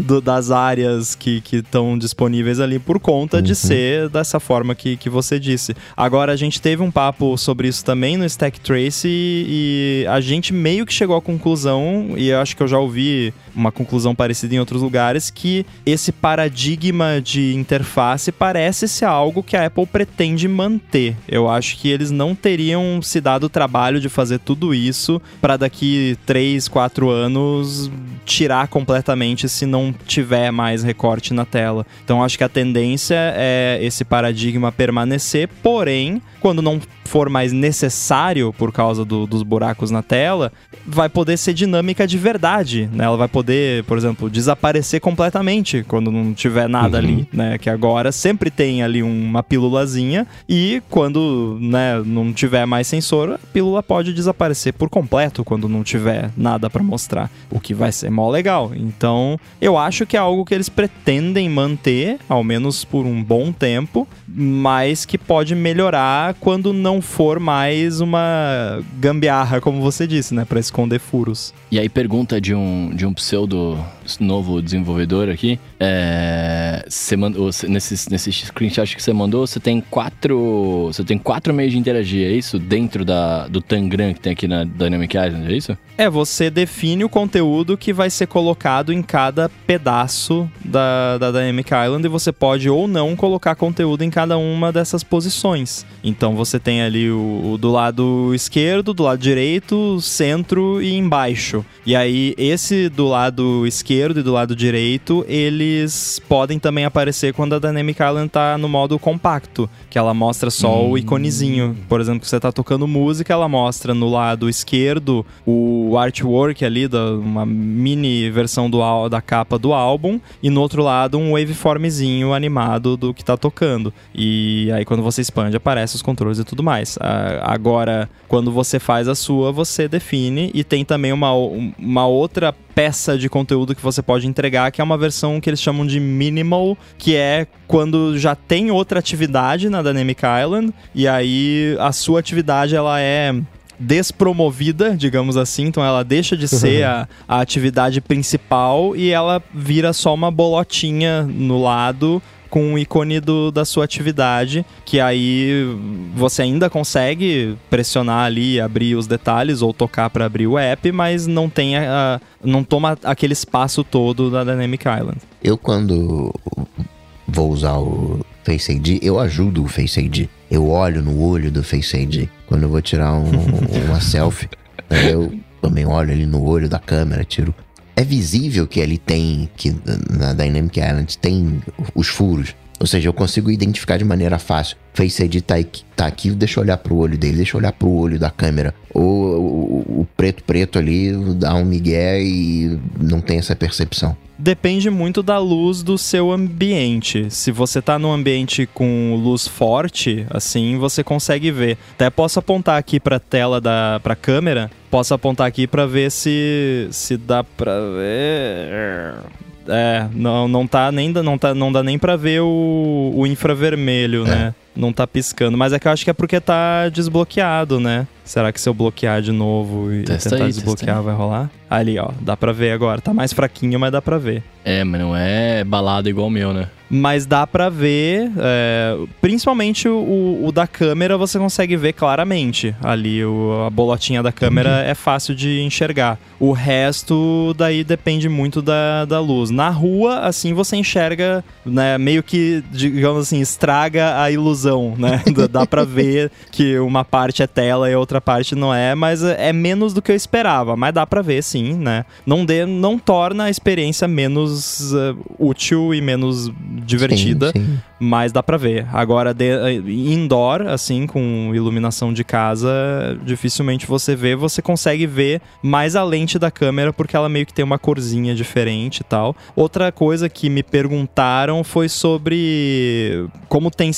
do, das áreas que estão disponíveis ali por conta uhum. de ser dessa forma que, que você disse. Agora, a gente teve um papo sobre isso também no Stack Trace e, e a gente meio que chegou à conclusão, e eu acho que eu já ouvi uma conclusão parecida em outros lugares, que esse paradigma de interface parece ser algo que a Apple pretende manter. Eu acho que eles não teriam se dado o trabalho de fazer tudo isso para daqui 3, 4 anos tirar completamente se não tiver mais recorte na tela. Então acho que a tendência é esse paradigma permanecer, porém, quando não for mais necessário por causa do, dos buracos na tela, vai poder ser dinâmica de verdade, né? Ela vai poder, por exemplo, desaparecer completamente quando não tiver nada uhum. ali, né? Que agora sempre tem ali uma pílulazinha e quando, né, não tiver mais sensor, a pílula pode desaparecer por completo quando não tiver nada para mostrar, o que vai ser mó legal. Então, eu acho que é algo que eles pretendem manter, ao menos por um bom tempo, mas que pode melhorar quando não for mais uma gambiarra, como você disse, né, para esconder furos. E aí pergunta de um de um pseudo novo desenvolvedor aqui, é, você mandou nesse nesse screenshot que você mandou, você tem quatro, você tem quatro meios de interagir, é isso? Dentro da do Tangram que tem aqui na Dynamic Island, é isso? É, você define o conteúdo que vai ser colocado em cada pedaço da, da Dynamic Island e você pode ou não colocar conteúdo em cada uma dessas posições. Então você tem ali o, o do lado esquerdo, do lado direito, centro e embaixo. E aí esse do lado esquerdo e do lado direito, eles podem também aparecer quando a Dynamic Island tá no modo compacto, que ela mostra só hum. o iconezinho. Por exemplo, você tá tocando música, ela mostra no lado esquerdo o artwork ali da uma mini versão do da capa do álbum e no outro lado um waveformzinho animado do que tá tocando. E aí quando você expande aparece os controles e tudo mais. Agora, quando você faz a sua, você define e tem também uma, uma outra peça de conteúdo que você pode entregar, que é uma versão que eles chamam de minimal, que é quando já tem outra atividade na Dynamic Island e aí a sua atividade ela é despromovida, digamos assim, então ela deixa de ser a, a atividade principal e ela vira só uma bolotinha no lado com o ícone do, da sua atividade, que aí você ainda consegue pressionar ali, abrir os detalhes ou tocar para abrir o app, mas não tem a, não toma aquele espaço todo da Dynamic Island. Eu quando vou usar o Face ID, eu ajudo o Face ID. Eu olho no olho do Face ID. Quando eu vou tirar um, [LAUGHS] uma selfie, eu também olho ali no olho da câmera, tiro é visível que ali tem, que na Dynamic Island tem os furos. Ou seja, eu consigo identificar de maneira fácil. Face ID tá aqui, tá aqui deixa eu olhar pro olho dele, deixa eu olhar pro olho da câmera. Ou o, preto preto ali dá um migué e não tem essa percepção. Depende muito da luz do seu ambiente. Se você tá num ambiente com luz forte, assim, você consegue ver. Até posso apontar aqui pra tela da pra câmera, posso apontar aqui para ver se se dá pra ver. É, não, não tá nem não tá não dá nem para ver o, o infravermelho, É. né? Não tá piscando, mas é que eu acho que é porque tá desbloqueado, né? Será que se eu bloquear de novo e Testa tentar aí, desbloquear vai rolar? Ali, ó, dá pra ver agora. Tá mais fraquinho, mas dá pra ver. É, mas não é balada igual o meu, né? Mas dá pra ver, é, principalmente o, o da câmera você consegue ver claramente. Ali, o- a bolotinha da câmera é fácil de enxergar. O resto, daí depende muito da, da luz. Na rua, assim, você enxerga, né, meio que, digamos assim, estraga a ilusão, né? [LAUGHS] Dá- pra ver que uma parte é tela e a outra parte não é, mas é menos do que eu esperava. Mas dá pra ver, sim, né? Não, dê, não torna a experiência menos eh, útil e menos divertida, Sim, sim. mas dá pra ver. Agora, de, eh, indoor, assim, com iluminação de casa, dificilmente você vê. Você consegue ver mais a lente da câmera, porque ela meio que tem uma corzinha diferente e tal. Outra coisa que me perguntaram foi sobre como tem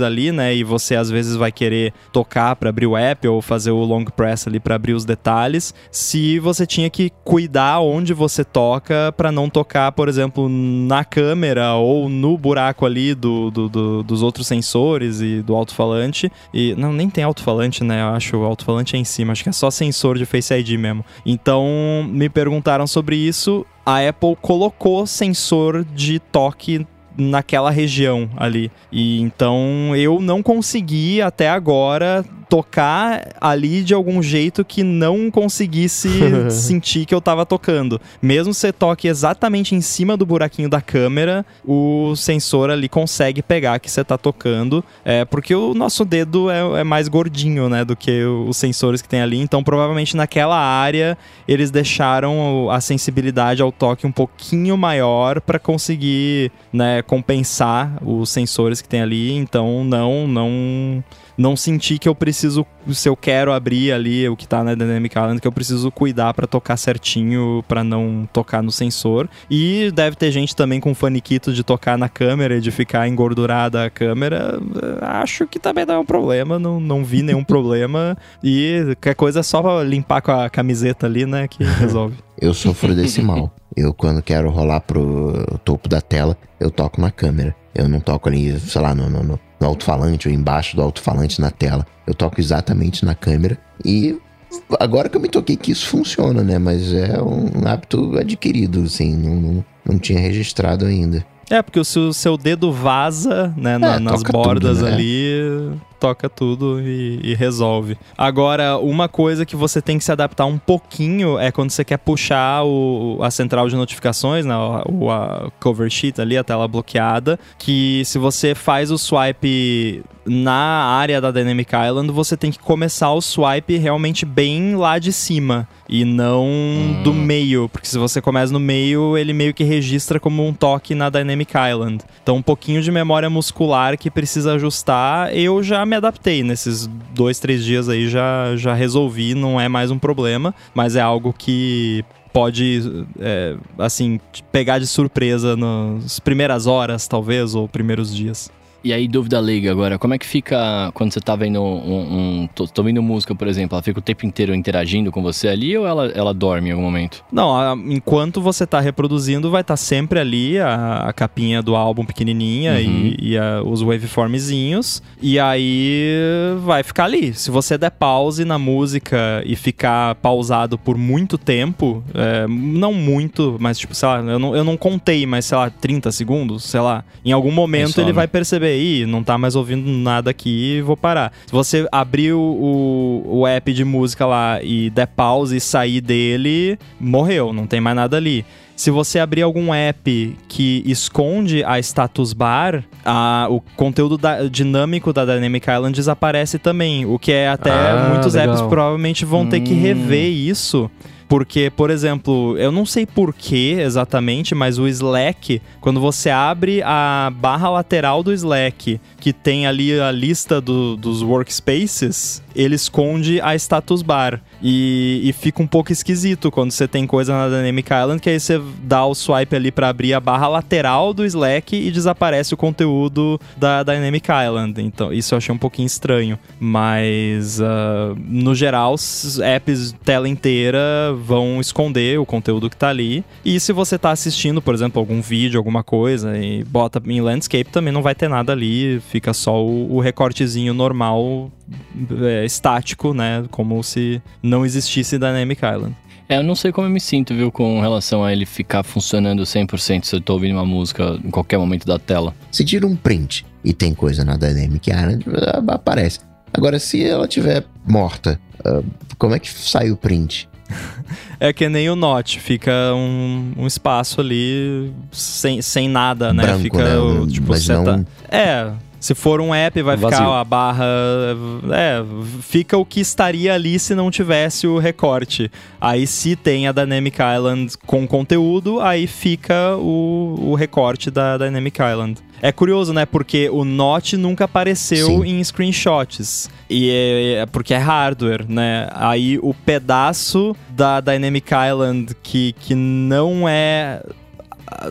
ali, né? E você às vezes vai querer tocar pra abrir o app ou fazer o long press ali pra abrir os detalhes. Se você tinha que cuidar onde você toca pra não tocar, por exemplo, na câmera ou no buraco ali do, do- do- dos outros sensores e do alto-falante. E não, nem tem alto-falante, né? Eu acho o alto-falante é em cima, acho que é só sensor de Face ID mesmo. Então, me perguntaram sobre isso. A Apple colocou sensor de toque naquela região ali. E então eu não consegui até agora tocar ali de algum jeito que não conseguisse [LAUGHS] sentir que eu tava tocando. Mesmo se você toque exatamente em cima do buraquinho da câmera, o sensor ali consegue pegar que você tá tocando. É porque o nosso dedo é, é mais gordinho, né, do que os sensores que tem ali. Então, provavelmente naquela área eles deixaram a sensibilidade ao toque um pouquinho maior para conseguir, né, compensar os sensores que tem ali. Então, não, não não sentir que eu preciso, se eu quero abrir ali o que tá na Dynamic Island, que eu preciso cuidar pra tocar certinho, pra não tocar no sensor. E deve ter gente também com faniquito de tocar na câmera e de ficar engordurada a câmera. Acho que também não é um problema, não, não vi nenhum [LAUGHS] problema. E qualquer coisa é só limpar com a camiseta ali, né, que [LAUGHS] resolve. Eu sofro desse mal. Eu, quando quero rolar pro topo da tela, eu toco na câmera. Eu não toco ali, sei lá, no, no, no- no alto-falante ou embaixo do alto-falante na tela. Eu toco exatamente na câmera. E agora que eu me toquei que isso funciona, né? Mas é um hábito adquirido, assim. Não, não, não tinha registrado ainda. É, porque se o seu dedo vaza, né, na- É, nas toca bordas tudo, né? ali, toca tudo e, e resolve. Agora, uma coisa que você tem que se adaptar um pouquinho é quando você quer puxar o, a central de notificações, né, o a cover sheet ali, a tela bloqueada, que se você faz o swipe na área da Dynamic Island, você tem que começar o swipe realmente bem lá de cima e não do meio, porque se você começa no meio, ele meio que registra como um toque na Dynamic Island. Então, um pouquinho de memória muscular que precisa ajustar. Eu já me adaptei nesses dois, três dias aí, já, já resolvi, não é mais um problema, mas é algo que pode, é, assim, pegar de surpresa nas primeiras horas, talvez, ou primeiros dias. E aí, dúvida leiga agora, como é que fica quando você tá vendo um. um tô, tô vendo música, por exemplo, ela fica o tempo inteiro interagindo com você ali ou ela, ela dorme em algum momento? Não, a- enquanto você tá reproduzindo, vai estar sempre ali a, a capinha do álbum pequenininha Uhum. e, e a- os waveformzinhos. E aí vai ficar ali. Se você der pause na música e ficar pausado por muito tempo, é, não muito, mas tipo, sei lá, eu não, eu não contei, mas sei lá, 30 segundos, sei lá. Em algum momento só, ele né? vai perceber, não tá mais ouvindo nada aqui, vou parar. Se você abrir o, o, app de música lá e der pause e sair dele, morreu, não tem mais nada ali. Se você abrir algum app que esconde a status bar, a- o conteúdo da- dinâmico da Dynamic Island desaparece também. O que é até Ah, muitos legal. apps provavelmente vão ter que Hum. rever isso. Porque, por exemplo, eu não sei porquê exatamente, mas o Slack, quando você abre a barra lateral do Slack, que tem ali a lista do, dos workspaces, ele esconde a status bar. E, e, fica um pouco esquisito quando você tem coisa na Dynamic Island, que aí você dá o swipe ali para abrir a barra lateral do Slack e desaparece o conteúdo da Dynamic Island. Então, isso eu achei um pouquinho estranho. Mas, uh, no geral, os apps tela inteira vão esconder o conteúdo que tá ali. E se você tá assistindo, por exemplo, algum vídeo, alguma coisa, e bota em landscape, também não vai ter nada ali. Fica só o, o recortezinho normal é, estático, né? Como se não existisse Dynamic Island. É, eu não sei como eu me sinto, viu, com relação a ele ficar funcionando 100% se eu tô ouvindo uma música em qualquer momento da tela. Se tira um print e tem coisa na Dynamic Island, aparece. Agora, se ela tiver morta, uh, como é que sai o print? [LAUGHS] é que nem o Note, fica um, um espaço ali sem, sem nada, né? Branco, fica né? o, tipo, Mas não... tá... É, se for um app, vai Vazio. ficar a barra. É, fica o que estaria ali se não tivesse o recorte. Aí, se tem a Dynamic Island com conteúdo, aí fica o, o recorte da Dynamic Island. É curioso, né? Porque o Note nunca apareceu Sim. em screenshots. E é, é porque é hardware, né? Aí o pedaço da Dynamic Island que, que não é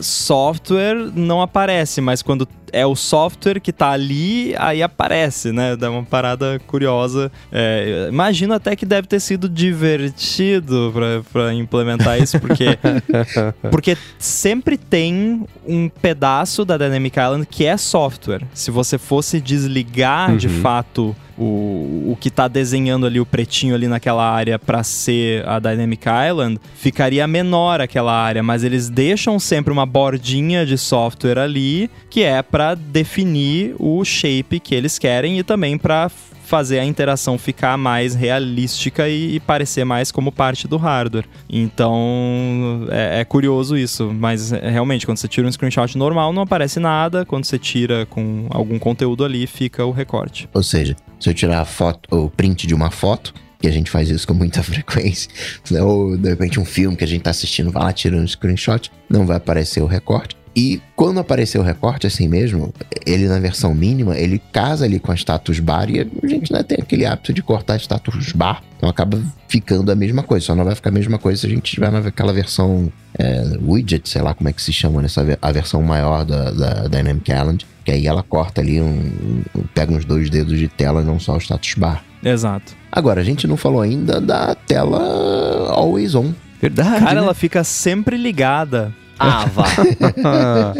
software não aparece, mas quando é o software que tá ali, aí aparece, né? Dá uma parada curiosa. É, imagino até que deve ter sido divertido para implementar isso, porque, [LAUGHS] porque sempre tem um pedaço da Dynamic Island que é software. Se você fosse desligar de fato o, o que tá desenhando ali o pretinho ali naquela área para ser a Dynamic Island, ficaria menor aquela área, mas eles deixam sempre uma bordinha de software ali que é para definir o shape que eles querem e também para fazer a interação ficar mais realística e, e, parecer mais como parte do hardware. Então é, é, curioso isso, mas é, realmente quando você tira um screenshot normal não aparece nada, quando você tira com algum conteúdo ali fica o recorte. Ou seja, se eu tirar a foto, o print de uma foto, que a gente faz isso com muita [LAUGHS] frequência, né? ou de repente um filme que a gente tá assistindo, vai lá tirando um screenshot, não vai aparecer o recorte. E quando aparecer o recorte assim mesmo, ele na versão mínima, ele casa ali com a status bar e a gente né, tem aquele hábito de cortar status bar. Então acaba ficando a mesma coisa, só não vai ficar a mesma coisa se a gente tiver naquela versão é, widget, sei lá como é que se chama nessa a versão maior da, da Dynamic Island, que aí ela corta ali um, um pega uns dois dedos de tela, não só o status bar. Exato. Agora, a gente não falou ainda da tela always on. Verdade. Cara, né? ela fica sempre ligada. Ah, vá. [LAUGHS]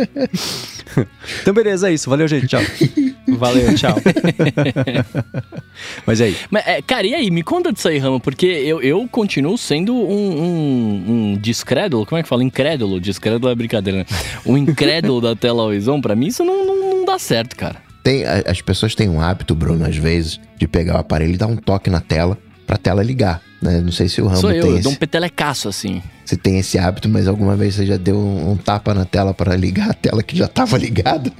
então, beleza, é isso. Valeu, gente. Tchau. [LAUGHS] Valeu, tchau. Mas aí. Mas, é, cara, e aí? Me conta disso aí, Ramo, porque eu, eu continuo sendo um, um, um descrédulo. Como é que fala? Incrédulo. Descrédulo é brincadeira, né? Um incrédulo da tela Horizon, pra mim, isso não, não, não dá certo, cara. Tem, as pessoas têm um hábito, Bruno, às vezes, de pegar o aparelho e dar um toque na tela pra tela ligar. Né? Não sei se o Rambo Sou eu, tem eu esse, dou um petelecaço assim. se tem esse hábito, mas alguma vez você já deu um, um tapa na tela para ligar a tela que já tava [LAUGHS] ligada?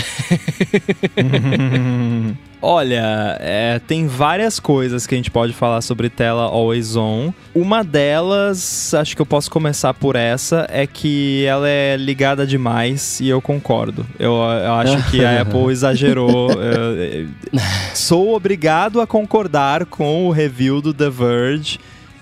[LAUGHS] Olha, é, tem várias coisas que a gente pode falar sobre tela always on. Uma delas, acho que eu posso começar por essa, é que ela é ligada demais e eu concordo. Eu, eu acho que a [LAUGHS] Apple exagerou. Eu- eu- sou obrigado a concordar com o review do The Verge.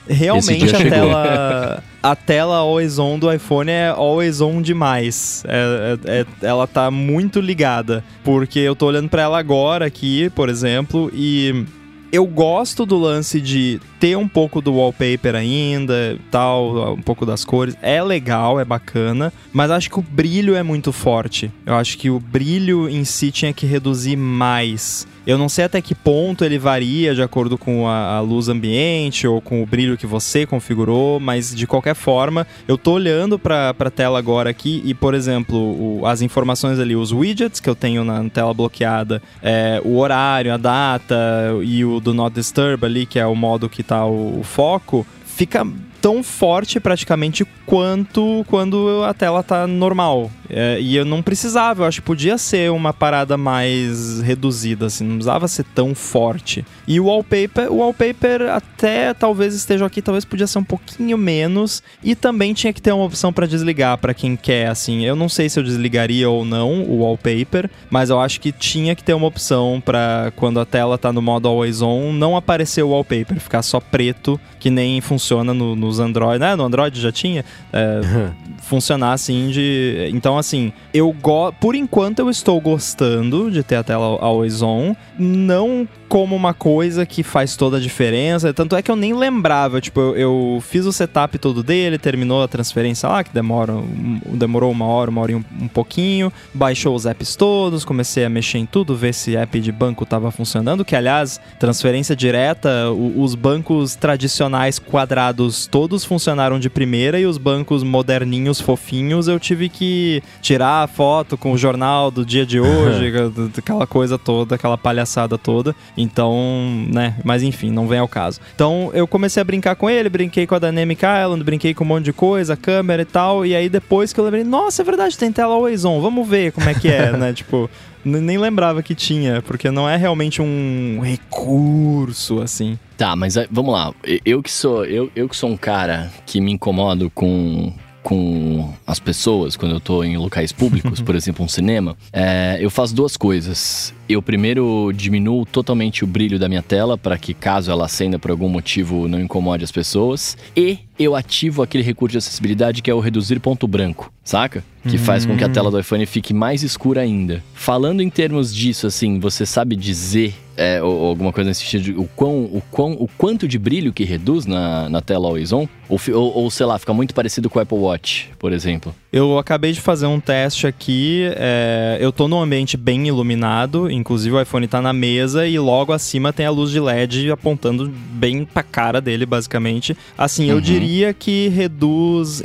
Realmente a tela, a tela always on do iPhone é always on demais. É- é- é- ela tá muito ligada. Porque eu tô olhando pra ela agora aqui, por exemplo, e eu gosto do lance de ter um pouco do wallpaper ainda, tal, um pouco das cores. É legal, é bacana, mas acho que o brilho é muito forte. Eu acho que o brilho em si tinha que reduzir mais. Eu não sei até que ponto ele varia de acordo com a, a luz ambiente ou com o brilho que você configurou, mas de qualquer forma, eu tô olhando pra, pra tela agora aqui e, por exemplo, o- as informações ali, os widgets que eu tenho na tela bloqueada, é, o horário, a data e o do Not Disturb ali, que é o modo que tá o, o foco, fica tão forte praticamente quanto quando a tela tá normal. É, e eu não precisava, eu acho que podia ser uma parada mais reduzida, assim, não precisava ser tão forte. E o wallpaper, o wallpaper até talvez esteja aqui, talvez podia ser um pouquinho menos. E também tinha que ter uma opção para desligar para quem quer, assim. Eu não sei se eu desligaria ou não o wallpaper, mas eu acho que tinha que ter uma opção para quando a tela tá no modo always on, não aparecer o wallpaper, ficar só preto, que nem funciona no, nos Android. né no Android já tinha. É, [LAUGHS] funcionar assim de. Então, assim, eu go... por enquanto eu estou gostando de ter a tela always on. Não como uma coisa que faz toda a diferença. Tanto é que eu nem lembrava. Tipo, eu, eu fiz o setup todo dele, terminou a transferência lá, que demora, um, demorou uma hora, uma hora e um, um, pouquinho. Baixou os apps todos, comecei a mexer em tudo, ver se app de banco estava funcionando. Que, aliás, transferência direta, o, os bancos tradicionais quadrados todos funcionaram de primeira e os bancos moderninhos, fofinhos, eu tive que tirar a foto com o jornal do dia de hoje, [LAUGHS] aquela coisa toda, aquela palhaçada toda. Então, né, mas enfim, não vem ao caso. Então eu comecei a brincar com ele, brinquei com a Dynamic Island, brinquei com um monte de coisa, câmera e tal, e aí depois que eu lembrei, nossa, é verdade, tem tela always on, vamos ver como é que é, né, [LAUGHS] tipo... Nem lembrava que tinha, porque não é realmente um recurso assim. Tá, mas vamos lá. Eu que sou, eu, eu que sou um cara que me incomodo com com as pessoas, quando eu tô em locais públicos, [LAUGHS] por exemplo, um cinema, é, eu faço duas coisas. Eu primeiro diminuo totalmente o brilho da minha tela para que caso ela acenda por algum motivo não incomode as pessoas. E eu ativo aquele recurso de acessibilidade que é o reduzir ponto branco, saca? Que faz com que a tela do iPhone fique mais escura ainda. Falando em termos disso, assim, você sabe dizer é, ou, ou, alguma coisa nesse sentido, de, o, quão, o, quão, o quanto de brilho que reduz na, na tela Always On? Ou, ou, ou, sei lá, fica muito parecido com o Apple Watch, por exemplo? Eu acabei de fazer um teste aqui. É, eu tô num ambiente bem iluminado, inclusive o iPhone tá na mesa e logo acima tem a luz de LED apontando bem pra cara dele, basicamente. Assim, uhum. eu diria que reduz.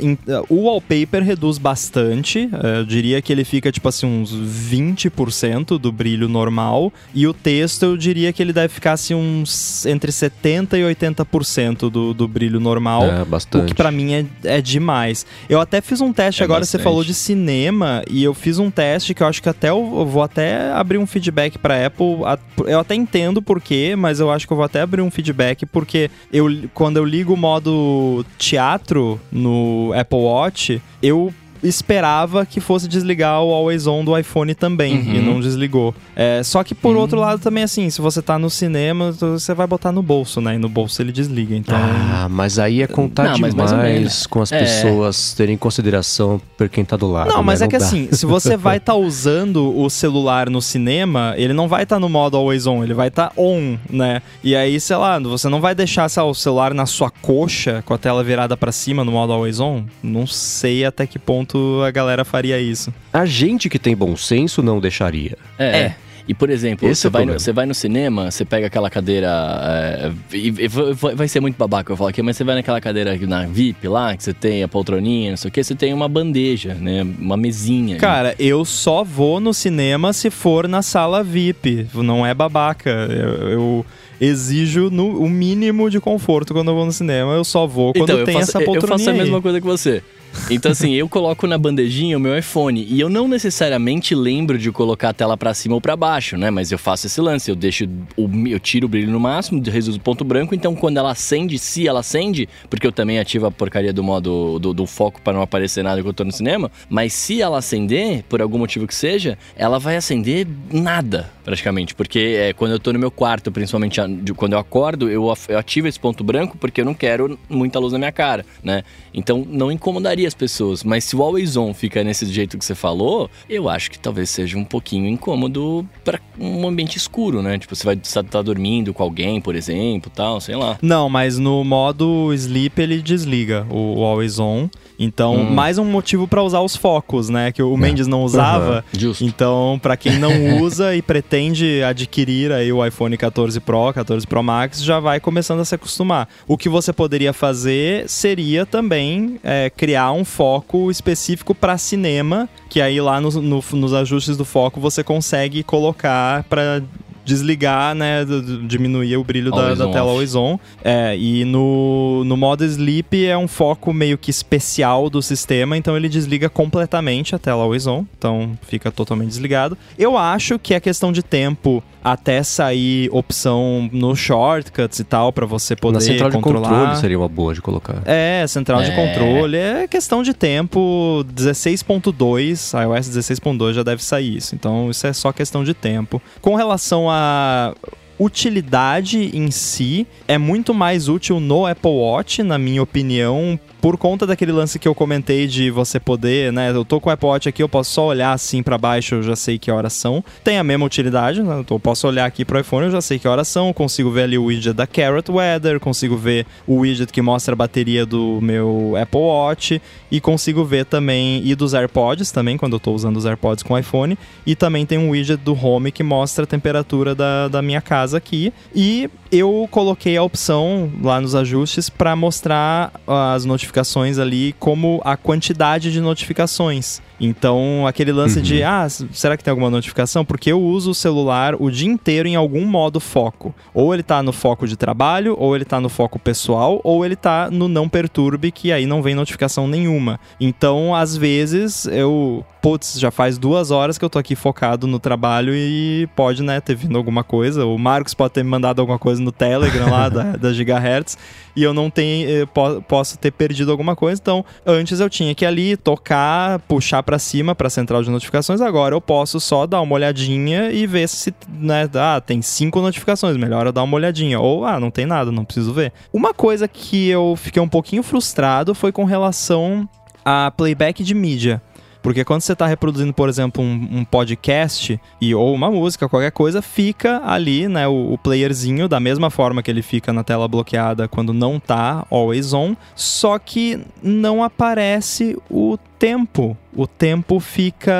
o wallpaper reduz bastante. É, eu diria que ele fica, tipo assim, uns 20% do brilho normal. E o texto, eu diria que ele deve ficar assim, uns entre 70% e 80% do, do brilho normal. É, bastante. O que pra mim é, é demais. Eu até fiz um teste É agora, bastante. você falou de cinema, e eu fiz um teste que eu acho que até eu, eu vou até abrir um feedback pra Apple. A- Eu até entendo por quê, mas eu acho que eu vou até abrir um feedback, porque eu, quando eu ligo o modo teatro no Apple Watch, eu esperava que fosse desligar o Always On do iPhone também, Uhum. e não desligou. É, só que por outro lado também, assim, se você tá no cinema, você vai botar no bolso, né? E no bolso ele desliga, então... Ah, mas aí é contar Não, demais com as É. pessoas terem em consideração por quem tá do lado. Não, né? mas é que dá. assim, se você vai estar usando o celular no cinema, ele não vai estar no modo always on, ele vai estar on, né? E aí, sei lá, você não vai deixar sei lá, o celular na sua coxa com a tela virada pra cima no modo always on? Não sei até que ponto a galera faria isso. A gente que tem bom senso não deixaria. É. É. E, por exemplo, Esse você, é vai no, você vai no cinema, você pega aquela cadeira. é, e, e vai vai ser muito babaca eu falar aqui, mas você vai naquela cadeira na VIP lá, que você tem a poltroninha, não sei o que, você tem uma bandeja, né? Uma mesinha. Cara, eu só vou no cinema se for na sala VIP, não é babaca. Eu, eu exijo no, o mínimo de conforto quando eu vou no cinema, eu só vou quando então, eu tem faço, essa eu poltroninha faço a mesma coisa que você. Então, assim, eu coloco na bandejinha o meu iPhone. E eu não necessariamente lembro de colocar a tela pra cima ou pra baixo, né? Mas eu faço esse lance, eu deixo o, eu tiro o brilho no máximo, reduzo o ponto branco, então quando ela acende, se ela acende, porque eu também ativo a porcaria do modo do, do foco pra não aparecer nada quando eu tô no cinema, mas se ela acender, por algum motivo que seja, ela vai acender nada, praticamente, porque é, quando eu tô no meu quarto, principalmente quando eu acordo, eu, eu ativo esse ponto branco porque eu não quero muita luz na minha cara, né? Então não incomodaria as pessoas, mas se o always on fica nesse jeito que você falou, eu acho que talvez seja um pouquinho incômodo pra um ambiente escuro, né? Tipo, você vai estar tá dormindo com alguém, por exemplo, tal, sei lá. Não, mas no modo sleep ele desliga o always on. Então, Hum. mais um motivo pra usar os focos, né? Que o Mendes não usava. Justo. Então, pra quem não [LAUGHS] usa e pretende adquirir aí o iPhone 14 Pro, 14 Pro Max, já vai começando a se acostumar. O que você poderia fazer seria também é, criar um foco específico pra cinema, que aí lá no- no- nos ajustes do foco você consegue colocar pra desligar, né, diminuir o brilho da, Always da on, tela always on. É, e no, no modo sleep é um foco meio que especial do sistema, então ele desliga completamente a tela always on, então fica totalmente desligado. Eu acho que é questão de tempo até sair opção no shortcuts e tal, pra você poder Na central de controlar. controle seria uma boa de colocar. É, central de É. controle. É questão de tempo. 16.2, iOS 16.2 já deve sair isso. Então isso é só questão de tempo. Com relação à utilidade em si, é muito mais útil no Apple Watch, na minha opinião. Por conta daquele lance que eu comentei de você poder, né? Eu tô com o Watch aqui, eu posso só olhar assim pra baixo, eu já sei que horas são. Tem a mesma utilidade, né? Eu posso olhar aqui pro iPhone, eu já sei que horas são. Consigo ver ali o widget da Carrot Weather, consigo ver o widget que mostra a bateria do meu Apple Watch e consigo ver também e dos AirPods também, quando eu tô usando os AirPods com o iPhone. E também tem um widget do Home que mostra a temperatura da, da minha casa aqui. E eu coloquei a opção lá nos ajustes para mostrar as notificações ali como a quantidade de notificações. Então, aquele lance de, ah, será que tem alguma notificação? Porque eu uso o celular o dia inteiro em algum modo foco. Ou ele tá no foco de trabalho, ou ele tá no foco pessoal, ou ele tá no não perturbe, que aí não vem notificação nenhuma. Então, às vezes, eu. Putz, já faz duas horas que eu tô aqui focado no trabalho e pode, né, ter vindo alguma coisa. O Marcos pode ter me mandado alguma coisa no Telegram lá da, [LAUGHS] da Gigahertz e eu não tenho, eh, po- posso ter perdido alguma coisa. Então, antes eu tinha que ir ali tocar, puxar pra cima pra central de notificações. Agora eu posso só dar uma olhadinha e ver se, né, ah, tem cinco notificações, melhor eu dar uma olhadinha. Ou, ah, não tem nada, não preciso ver. Uma coisa que eu fiquei um pouquinho frustrado foi com relação a playback de mídia. Porque quando você está reproduzindo, por exemplo, um, um podcast e ou uma música, qualquer coisa, fica ali, né, o, o playerzinho da mesma forma que ele fica na tela bloqueada quando não tá always on, só que não aparece o tempo. O tempo fica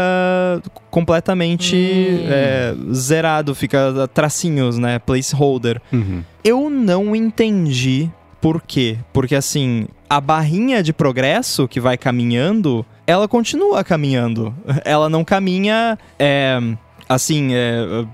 completamente é, zerado, fica tracinhos, né, placeholder. Uhum. Eu não entendi por quê. Porque assim, a barrinha de progresso que vai caminhando, ela continua caminhando. Ela não caminha é, assim, é,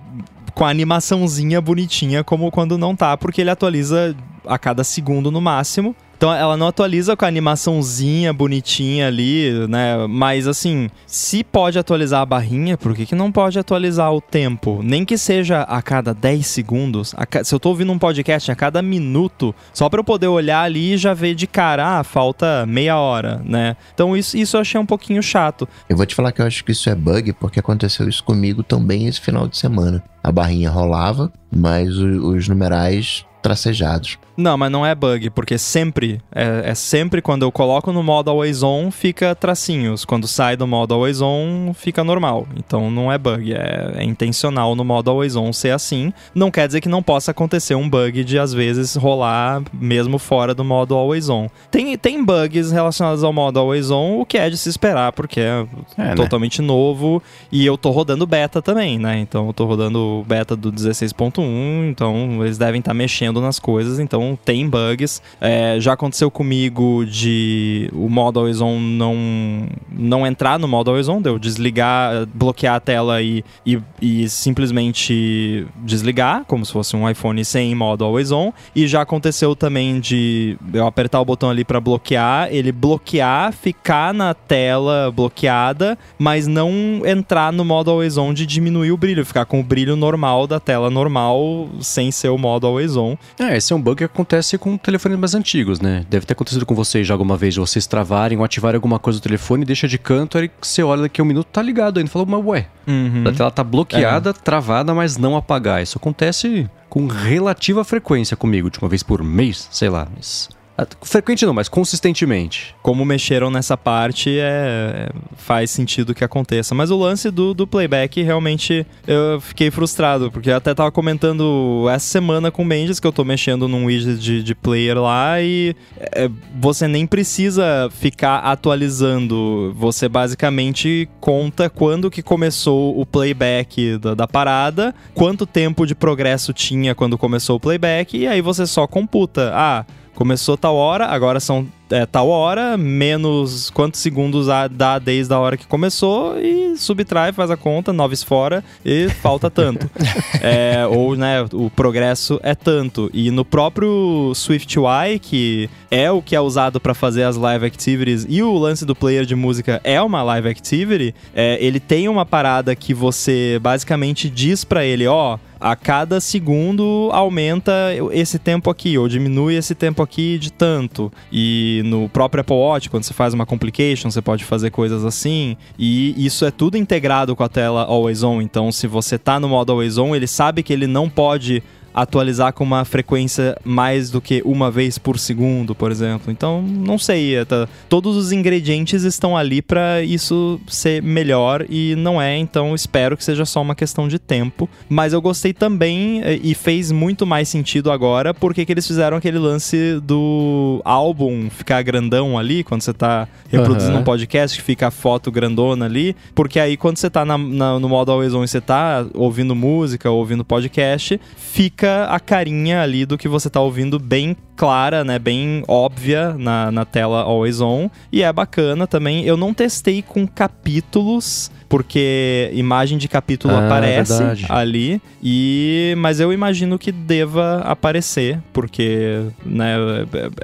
com a animaçãozinha bonitinha como quando não tá, porque ele atualiza a cada segundo no máximo. Então ela não atualiza com a animaçãozinha bonitinha ali, né? Mas assim, se pode atualizar a barrinha, por que, que não pode atualizar o tempo? Nem que seja a cada 10 segundos. ca- Se eu tô ouvindo um podcast a cada minuto, só pra eu poder olhar ali e já ver de cara, ah, falta meia hora, né? Então isso, isso eu achei um pouquinho chato. Eu vou te falar que eu acho que isso é bug, porque aconteceu isso comigo também esse final de semana. A barrinha rolava, mas os numerais tracejados. Não, mas não é bug, porque sempre, é, é sempre quando eu coloco no modo always on, fica tracinhos. Quando sai do modo always on, fica normal. Então não é bug, é, é intencional no modo always on ser assim. Não quer dizer que não possa acontecer um bug de às vezes rolar mesmo fora do modo always on. Tem, tem bugs relacionados ao modo always on, o que é de se esperar, porque é, É, né? totalmente novo. E eu tô rodando beta também, né? Então eu tô rodando beta do 16.1, então eles devem estar mexendo nas coisas, então tem bugs. É, já aconteceu comigo de o modo always on não, não entrar no modo always on, de eu desligar, bloquear a tela e, e, e simplesmente desligar, como se fosse um iPhone sem modo always on. E já aconteceu também de eu apertar o botão ali para bloquear, ele bloquear, ficar na tela bloqueada, mas não entrar no modo always on de diminuir o brilho, ficar com o brilho normal da tela normal, sem ser o modo always on. É, esse é um bug acontece com telefones mais antigos, né? Deve ter acontecido com vocês já alguma vez, vocês travarem ou ativarem alguma coisa do telefone, deixa de canto, aí você olha daqui a um minuto, tá ligado ainda. Fala, mas ué, Uhum. a tela tá bloqueada, travada, mas não apagar. Isso acontece com relativa frequência comigo, de uma vez por mês, sei lá. Mas... ah, Frequente não, mas consistentemente. como mexeram nessa parte é, faz sentido que aconteça. Mas o lance do, do playback realmente eu fiquei frustrado, porque eu até tava comentando essa semana com o Mendes que eu tô mexendo num widget de, de player lá e é, você nem precisa ficar atualizando. Você basicamente conta quando que começou o playback da, da parada, quanto tempo de progresso tinha quando começou o playback, e aí você só computa. Ah, Começou tal hora, agora são é, tal hora, menos quantos segundos dá desde a hora que começou e subtrai, faz a conta, noves fora e falta tanto. [LAUGHS] É, ou, né, o progresso é tanto. E no próprio SwiftUI, que é o que é usado para fazer as live activities, e o lance do player de música é uma live activity, é, ele tem uma parada que você basicamente diz para ele, ó, a cada segundo aumenta esse tempo aqui, ou diminui esse tempo aqui de tanto. E no próprio Apple Watch, quando você faz uma complication, você pode fazer coisas assim. E isso é tudo integrado com a tela Always On. Então, se você tá no modo Always On, ele sabe que ele não pode atualizar com uma frequência mais do que uma vez por segundo, por exemplo. Então, não sei, é, tá- todos os ingredientes estão ali para isso ser melhor e não é, então espero que seja só uma questão de tempo. Mas eu gostei também eh, e fez muito mais sentido agora porque que eles fizeram aquele lance do álbum ficar grandão ali quando você tá reproduzindo Aham. um podcast que fica a foto grandona ali, porque aí quando você tá na- na- no modo Always On e você tá ouvindo música, ouvindo podcast, fica a carinha ali do que você tá ouvindo bem clara, né, bem óbvia na, na tela Always On, e é bacana também. Eu não testei com capítulos, porque imagem de capítulo Ah, aparece verdade. ali, e mas eu imagino que deva aparecer, porque né,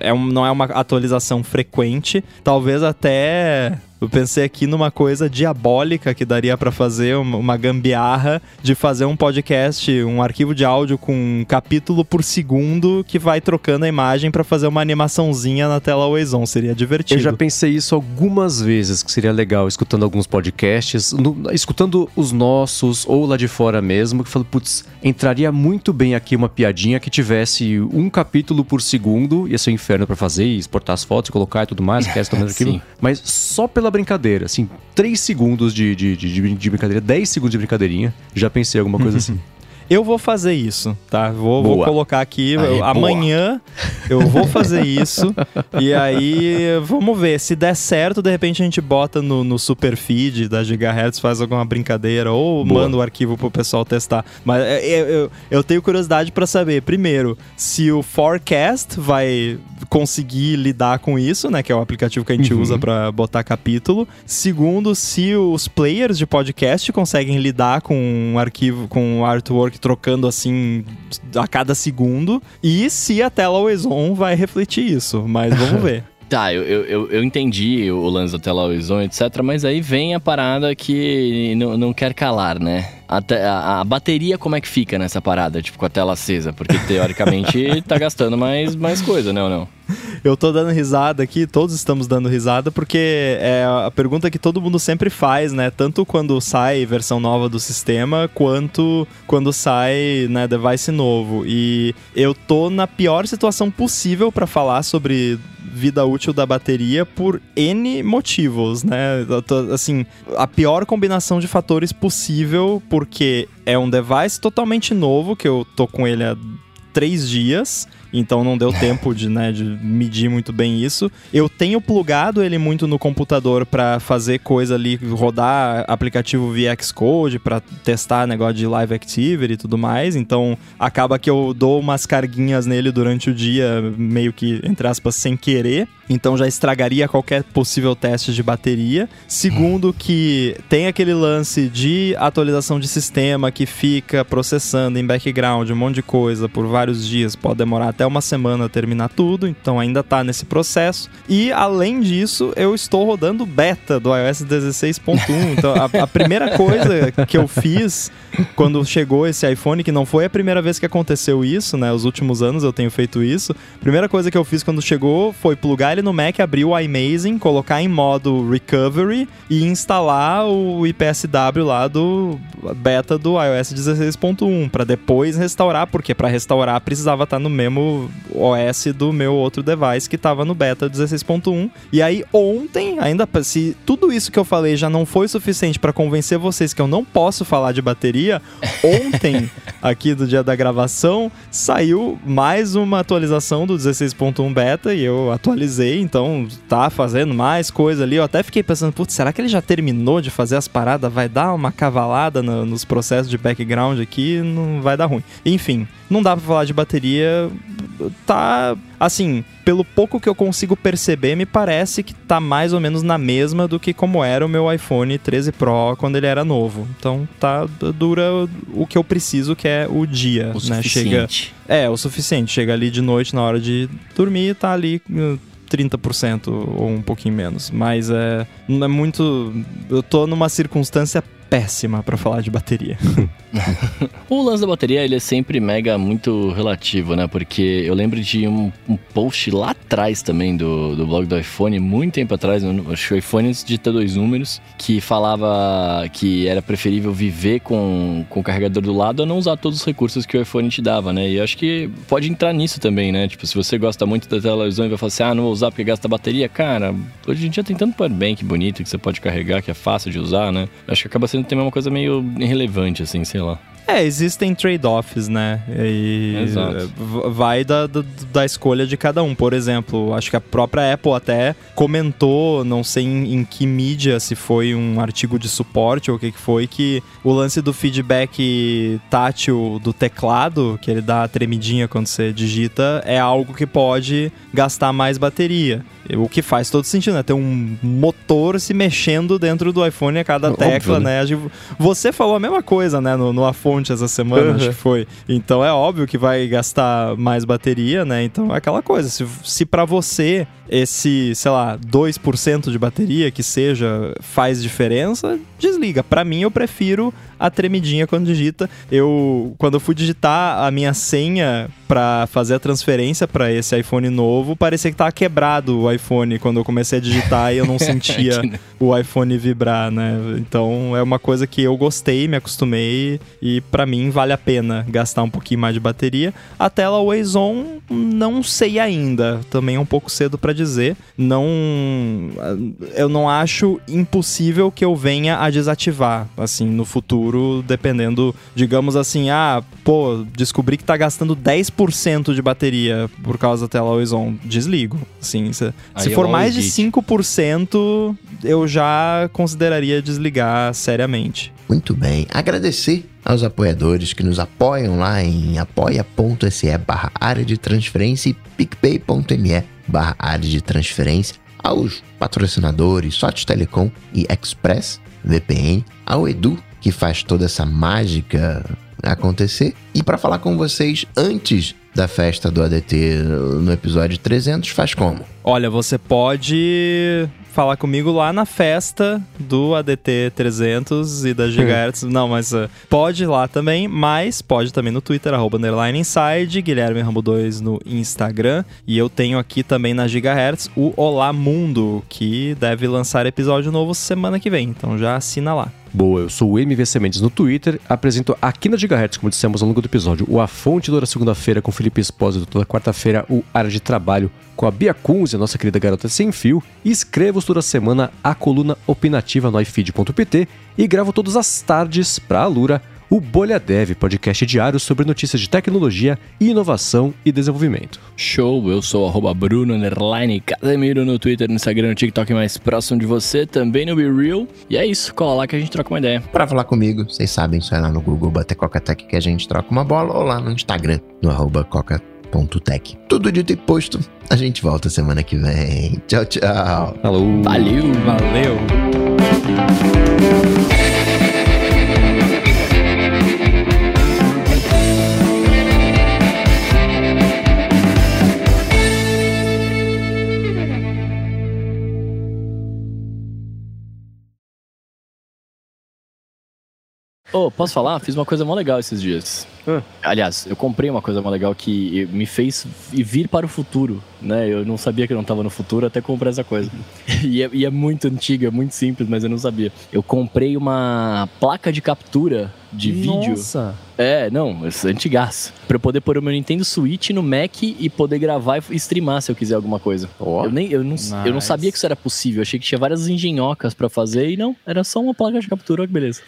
é um, não é uma atualização frequente, talvez até eu pensei aqui numa coisa diabólica que daria pra fazer, uma, gambiarra de fazer um podcast, um arquivo de áudio com um capítulo por segundo que vai trocando a imagem pra fazer uma animaçãozinha na tela Always On. Seria divertido. Eu já pensei isso algumas vezes, que seria legal, escutando alguns podcasts, no- escutando os nossos ou lá de fora mesmo, que falo, putz, entraria muito bem aqui uma piadinha que tivesse um capítulo por segundo, ia ser um inferno pra fazer, e exportar as fotos, colocar e tudo mais, que é. [LAUGHS] Mas só pela brincadeira, assim, 3 segundos de, de, de, de- de brincadeira, 10 segundos de brincadeirinha, já pensei alguma coisa [LAUGHS] assim. Eu vou fazer isso, tá? Vou, vou colocar aqui. Aí, eu- amanhã eu vou fazer isso. e aí, vamos ver. Se der certo, de repente a gente bota no, no super feed da Gigahertz, faz alguma brincadeira ou Boa. manda o arquivo pro pessoal testar. Mas é, é, eu, eu tenho curiosidade pra saber, primeiro, se o Forecast vai conseguir lidar com isso, né? Que é o aplicativo que a gente Uhum. usa pra botar capítulo. Segundo, se os players de podcast conseguem lidar com um arquivo, com um artwork trocando assim a cada segundo. E se a tela Always On vai refletir isso. Mas vamos [LAUGHS] ver. Tá, eu, eu, eu- entendi o lance da tela horizonte, etc. Mas aí vem a parada que não, não quer calar, né? A, te- a- a bateria, como é que fica nessa parada? Tipo, com a tela acesa? Porque teoricamente [LAUGHS] tá gastando mais, mais coisa, né ou não? Eu tô dando risada aqui, todos estamos dando risada, porque é a pergunta que todo mundo sempre faz, né? Tanto quando sai versão nova do sistema, quanto quando sai, né, device novo. E eu tô na pior situação possível pra falar sobre vida útil da bateria por N motivos, né? Assim, a pior combinação de fatores possível, porque é um device totalmente novo, que eu tô com ele há três dias, então não deu tempo de, né, de medir muito bem isso. Eu tenho plugado ele muito no computador para fazer coisa ali, rodar aplicativo via Xcode para testar negócio de live activity e tudo mais. Então acaba que eu dou umas carguinhas nele durante o dia, meio que entre aspas sem querer. Então já estragaria qualquer possível teste de bateria. Segundo que tem aquele lance de atualização de sistema que fica processando em background um monte de coisa por vários dias, pode demorar até uma semana terminar tudo, então ainda tá nesse processo. E além disso, eu estou rodando beta do iOS 16.1. [LAUGHS] Então a, a primeira coisa que eu fiz quando chegou esse iPhone, que não foi a primeira vez que aconteceu isso, né? Os últimos anos eu tenho feito isso. Primeira coisa que eu fiz quando chegou foi plugar ele no Mac, abrir o iMazing, colocar em modo recovery e instalar o IPSW lá do beta do iOS 16.1 para depois restaurar, porque para restaurar precisava estar no mesmo OS do meu outro device que estava no beta 16.1. E aí ontem, ainda se tudo isso que eu falei já não foi suficiente para convencer vocês que eu não posso falar de bateria, ontem [LAUGHS] aqui do dia da gravação saiu mais uma atualização do 16.1 beta e eu atualizei, então tá fazendo mais coisa ali. Eu até fiquei pensando, putz, será que ele já terminou de fazer as paradas? Vai dar uma cavalada no- nos processos de background aqui? Não vai dar ruim. Enfim, não dá pra falar de bateria tá assim, pelo pouco que eu consigo perceber, me parece que tá mais ou menos na mesma do que como era o meu iPhone 13 Pro quando ele era novo. Então tá dura o que eu preciso, que é o dia, O né? Chega suficiente. é, o suficiente. Chega ali de noite na hora de dormir e tá ali uh, 30% ou um pouquinho menos. Mas é, é muito. Eu tô numa circunstância péssima pra falar de bateria. [LAUGHS] O lance da bateria, ele é sempre mega muito relativo, né? Porque eu lembro de um, um post lá atrás também do, do blog do iPhone, muito tempo atrás, acho que o iPhone antes de ter dois números, que falava que era preferível viver com, com o carregador do lado a não usar todos os recursos que o iPhone te dava, né? E acho que pode entrar nisso também, né? Tipo, se você gosta muito da televisão e vai falar assim, ah, não vou usar porque gasta bateria, cara, hoje em dia tem tanto powerbank bonito que você pode carregar, que é fácil de usar, né? Acho que acaba sendo também uma coisa meio irrelevante, assim, sei lá. É, existem trade-offs, né? E Exato. vai da, da, da escolha de cada um. Por exemplo, acho que a própria Apple até comentou, não sei em, em que mídia, se foi um artigo de suporte ou o que, que foi, que o lance do feedback tátil do teclado, que ele dá a tremidinha quando você digita, é algo que pode gastar mais bateria. O que faz todo sentido, né? Ter um motor se mexendo dentro do iPhone a cada Óbvio, tecla, né? né? Que Você falou a mesma coisa, né? No, no A Fonte essa semana, Uhum. acho que foi. Então é óbvio que vai gastar mais bateria, né? Então é aquela coisa. Se, se para você esse, sei lá, 2% de bateria que seja faz diferença, desliga. Pra mim, eu prefiro a tremidinha quando digita. Eu, quando eu fui digitar a minha senha pra fazer a transferência pra esse iPhone novo, parecia que tava quebrado o iPhone quando eu comecei a digitar e eu não [LAUGHS] sentia o iPhone vibrar, né? Então é uma coisa que eu gostei, me acostumei e pra mim vale a pena gastar um pouquinho mais de bateria. A tela Always On não sei ainda, também é um pouco cedo pra dizer. Não eu não acho impossível que eu venha a desativar assim no futuro, dependendo, digamos assim, ah, pô, descobri que tá gastando 10% de bateria por causa da tela Always On, desligo. Assim, se, se é for mais de always 5%, eu já consideraria desligar seriamente. Muito bem. Agradecer aos apoiadores que nos apoiam lá em apoia.se barra área de transferência e picpay.me barra área de transferência, aos patrocinadores Sotes Telecom e Express VPN, ao Edu, que faz toda essa mágica acontecer, e para falar com vocês antes da festa do ADT no episódio 300, faz como? Olha, você pode falar comigo lá na festa do ADT 300 e da Gigahertz. Não, mas uh, pode ir lá também, mas pode também no Twitter, arroba underline inside, Guilherme Rambo 2 no Instagram. E eu tenho aqui também na Gigahertz o Olá Mundo, que deve lançar episódio novo semana que vem. Então já assina lá. Boa, eu sou o MVC Mendes no Twitter, apresento aqui na Gigahertz, como dissemos ao longo do episódio, o A Fonte toda segunda-feira com Felipe Espósito, toda quarta-feira o Área de Trabalho com a Bia Kunz, a nossa querida garota sem fio, e escrevo toda semana a coluna opinativa no ifeed.pt e gravo todas as tardes para a Lura o Bolha Dev, podcast diário sobre notícias de tecnologia, inovação e desenvolvimento. Show, eu sou arroba Bruno underline Casemiro no Twitter, no Instagram, no TikTok mais próximo de você, também no Be Real. E é isso, cola lá que a gente troca uma ideia. Para falar comigo, vocês sabem, só é lá no Google, bater Coca-Tech que a gente troca uma bola ou lá no Instagram, no arroba coca.tech. Tudo dito e posto, a gente volta semana que vem. Tchau, tchau. Alô! Valeu! Valeu! Ô, posso falar? Fiz uma coisa mó legal esses dias. Ah. Aliás, eu comprei uma coisa mó legal que me fez vir para o futuro, né? Eu não sabia que eu não estava no futuro até comprar essa coisa. E é, e é muito antiga, é muito simples, mas eu não sabia. Eu comprei uma placa de captura de vídeo. Nossa! É, não, é antigaço. Pra eu poder pôr o meu Nintendo Switch no Mac e poder gravar e streamar se eu quiser alguma coisa. Ó. Eu, nem, eu, não, eu não Nice. sabia que isso era possível. Eu achei que tinha várias engenhocas pra fazer e não, era só uma placa de captura, olha que beleza.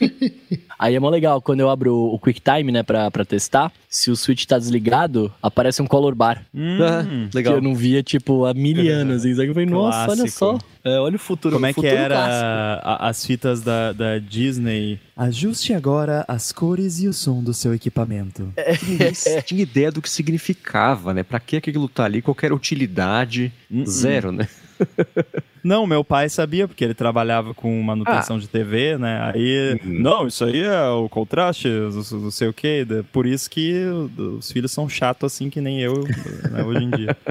[LAUGHS] Aí é mó legal, quando eu abro o QuickTime, né, pra, pra testar, se o switch tá desligado, aparece um color bar. Ah, Hum, Que legal. eu não via, tipo, há mil anos. assim. Só que eu falei, nossa, olha só. É, olha o futuro. Como é o que futuro era a- as fitas da, da Disney? Ajuste agora as cores e o som do seu equipamento. Ninguém [LAUGHS] tinha ideia do que significava, né? Pra que aquilo tá ali, qualquer utilidade, Hum, zero, né? Não, meu pai sabia, porque ele trabalhava com manutenção de TV, né? Aí, Uhum. não, isso aí é o contraste, não sei o quê. da- Por isso que os filhos são chatos assim que nem eu, né, hoje em dia. [LAUGHS]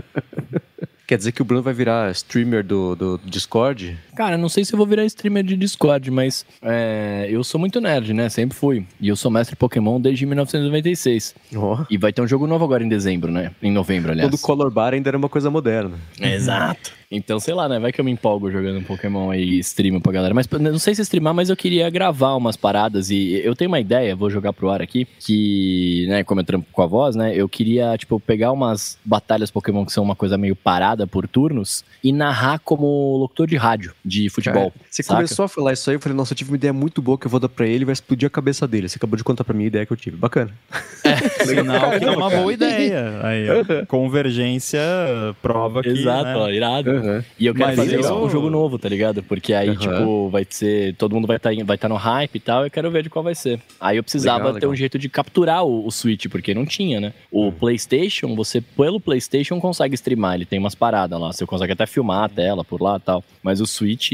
Quer dizer que o Bruno vai virar streamer do, do Discord? Cara, não sei se eu vou virar streamer de Discord, mas é, eu sou muito nerd, né? Sempre fui. E eu sou mestre Pokémon desde 1996. Ó. E vai ter um jogo novo agora em dezembro, né? Em novembro, aliás. Quando o Color Bar ainda era uma coisa moderna. Exato. Então, sei lá, né? Vai que eu me empolgo jogando Pokémon aí e streamo pra galera. Mas não sei se streamar, mas eu queria gravar umas paradas. E eu tenho uma ideia, vou jogar pro ar aqui, que, né, como eu trampo com a voz, né? Eu queria, tipo, pegar umas batalhas Pokémon que são uma coisa meio parada por turnos e narrar como locutor de rádio, de futebol. Cara, você saca? começou a falar isso aí, eu falei, nossa, eu tive uma ideia muito boa que eu vou dar pra ele e vai explodir a cabeça dele. Você acabou de contar pra mim a ideia que eu tive. Bacana. Sinal que é uma boa ideia. Aí, ó, convergência prova que. Exato, né? ó, irado. E eu quero Mas fazer eu- isso com um jogo novo, tá ligado? Porque aí, Aham. tipo, vai ser. Todo mundo vai estar vai tá no hype e tal, eu quero ver de qual vai ser. Aí eu precisava Legal, ter legal. um jeito de capturar o, o Switch, porque não tinha, né? O PlayStation, você, pelo PlayStation, consegue streamar. Ele tem umas paradas lá. Você consegue até filmar a tela por lá e tal. Mas o Switch,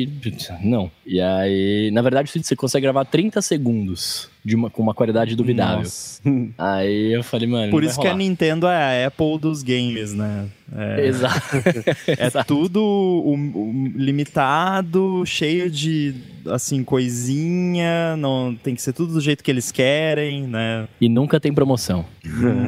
não. E aí, na verdade, o Switch você consegue gravar 30 segundos de uma, com uma qualidade duvidável. Nossa. [LAUGHS] Aí eu falei, mano. Por não isso vai que a rolar. Nintendo é a Apple dos games, né? É, [LAUGHS] Exato. [LAUGHS] é tudo um- um limitado, cheio de, assim, coisinha, não tem que ser tudo do jeito que eles querem, né? E nunca tem promoção.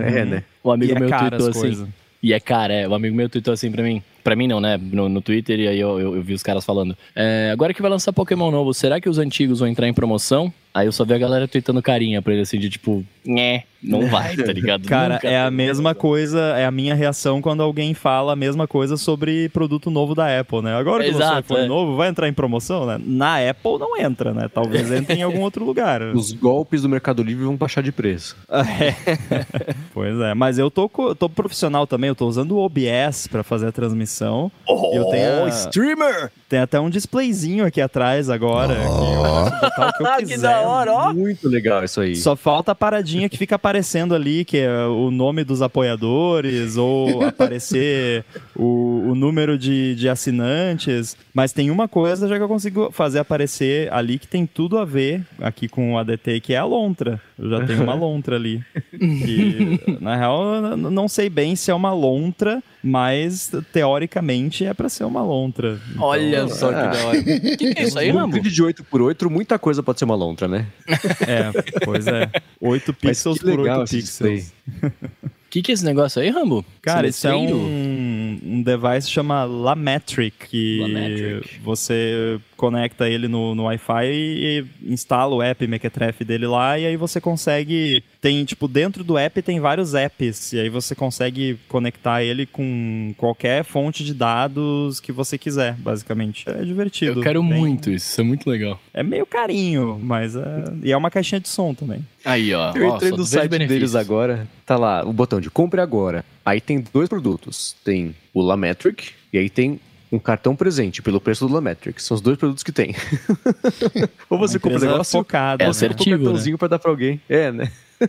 é, né? O amigo e é meu caro tweetou as assim. E é cara, é. O amigo meu tweetou assim pra mim. Pra mim não, né? No, no Twitter, e aí eu, eu, eu vi os caras falando. É, agora que vai lançar Pokémon novo, será que os antigos vão entrar em promoção? Aí eu só vi a galera tweetando carinha pra ele assim, de tipo, né, não [LAUGHS] vai, tá ligado? [LAUGHS] Cara, Nunca é a mesma coisa, é a minha reação quando alguém fala a mesma coisa sobre produto novo da Apple, né? Agora que lançou o Exato, iPhone é. novo, vai entrar em promoção, né? Na Apple não entra, né? Talvez [LAUGHS] entre em algum outro lugar. Os golpes do Mercado Livre vão baixar de preço. É. Pois é, mas eu tô, tô profissional também, eu tô usando o OBS pra fazer a transmissão. Eu tenho, Oh, a- streamer! tem até um displayzinho aqui atrás agora, que eu Ó. posso botar o que [LAUGHS] Que da hora, ó! Muito legal isso aí. Só falta a paradinha que fica aparecendo ali, que é o nome dos apoiadores, ou aparecer o, o número de, de assinantes. Mas tem uma coisa já que eu consigo fazer aparecer ali que tem tudo a ver aqui com o ADT, que é a lontra. Eu já tenho uma [LAUGHS] lontra ali. E, na real, não sei bem se é uma lontra, mas teoricamente é pra ser uma lontra. Então, Olha só que da hora. O que, que é isso aí, Rambo? vídeo de 8x8, muita coisa pode ser uma lontra, né? [LAUGHS] É, pois é. 8 Mas pixels por legal 8 esse pixels. O [LAUGHS] que, que é esse negócio aí, Rambo? Cara, Esse isso é um, um device que chama Lametric, que Lametric. você conecta ele no, no Wi-Fi e instala o app Mequetrefe dele lá, e aí você consegue. Tem, tipo, dentro do app tem vários apps, e aí você consegue conectar ele com qualquer fonte de dados que você quiser, basicamente. É divertido. Eu quero Bem- muito isso, isso é muito legal. É meio carinho, mas é. E é uma caixinha de som também. Aí, ó. Eu ó, entrei no site benefícios. deles agora, tá lá o botão de compre agora. Aí tem dois produtos. Tem o Lametric e aí tem um cartão presente pelo preço do Lametric. São os dois produtos que tem. [LAUGHS] ou você compra o negócio, focada. É né? ou você compra um né? cartãozinho pra dar pra alguém. É, né? [LAUGHS]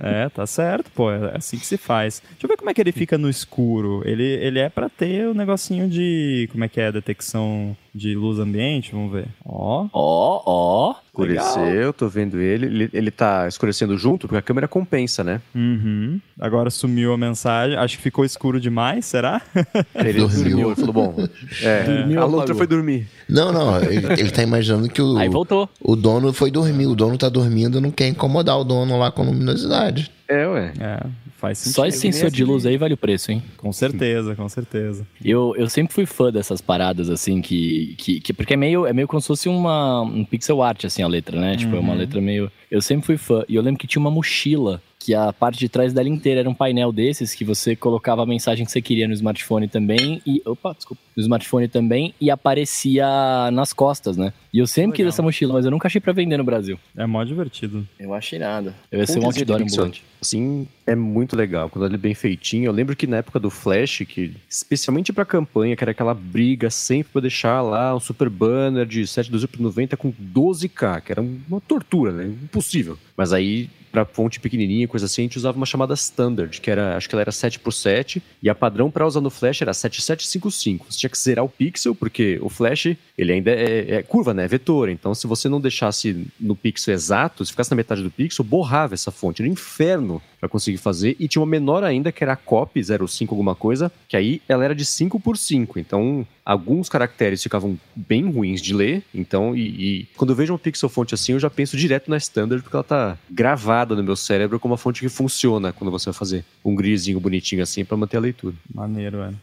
É, tá certo, pô. É assim que se faz. Deixa eu ver como é que ele fica no escuro. Ele, ele é pra ter o negocinho de. Como é que é? Detecção de luz ambiente? Vamos ver. Ó. Ó, ó. Escureceu, tô vendo ele. ele. Ele tá escurecendo junto porque a câmera compensa, né? Uhum. Agora sumiu a mensagem. Acho que ficou escuro demais, será? [LAUGHS] Ele Dormiu. dormiu, ele falou, bom, é, [LAUGHS] Dormiu, a apagou. foi dormir. Não, não, ele, ele tá imaginando que o, Aí voltou. o dono foi dormir. O dono tá dormindo, não quer incomodar o dono lá com luminosidade. É, ué. É, faz sentido. Só esse sensor de luz aí vale o preço, hein? Com certeza, com certeza. Eu, eu sempre fui fã dessas paradas, assim, que, que, que- Porque é meio, é meio como se fosse uma, um pixel art, assim, a letra, né? Tipo, é uma letra meio... Eu sempre fui fã. E eu lembro que tinha uma mochila que a parte de trás dela inteira era um painel desses que você colocava a mensagem que você queria no smartphone também e opa, desculpa, no smartphone também e aparecia nas costas, né? E eu sempre quis Legal. essa mochila, mas eu nunca achei pra vender no Brasil. É mó divertido. Eu achei nada. Eu ia ser um outdoor ambulante. Assim, é muito legal. Quando ele é bem feitinho. Eu lembro que na época do Flash, que especialmente pra campanha, que era aquela briga sempre pra deixar lá um super banner de 712 por 90 com 12K, que era uma tortura, né? Impossível. Mas aí, pra fonte pequenininha, coisa assim, a gente usava uma chamada standard, que era, acho que ela era 7 por 7 e a padrão pra usar no Flash era 7755. Você tinha que zerar o pixel, porque o Flash, ele ainda é, é curva, né? É vetor. Então, se você não deixasse no pixel exato, se ficasse na metade do pixel, borrava essa fonte. Era um inferno pra conseguir fazer. E tinha uma menor ainda, que era a copy 05 alguma coisa, que aí ela era de 5 por 5. Então, alguns caracteres ficavam bem ruins de ler. Então, e, e quando eu vejo uma pixel fonte assim, eu já penso direto na standard, porque ela tá gravada no meu cérebro como uma fonte que funciona quando você vai fazer um grisinho bonitinho assim pra manter a leitura. Maneiro, velho.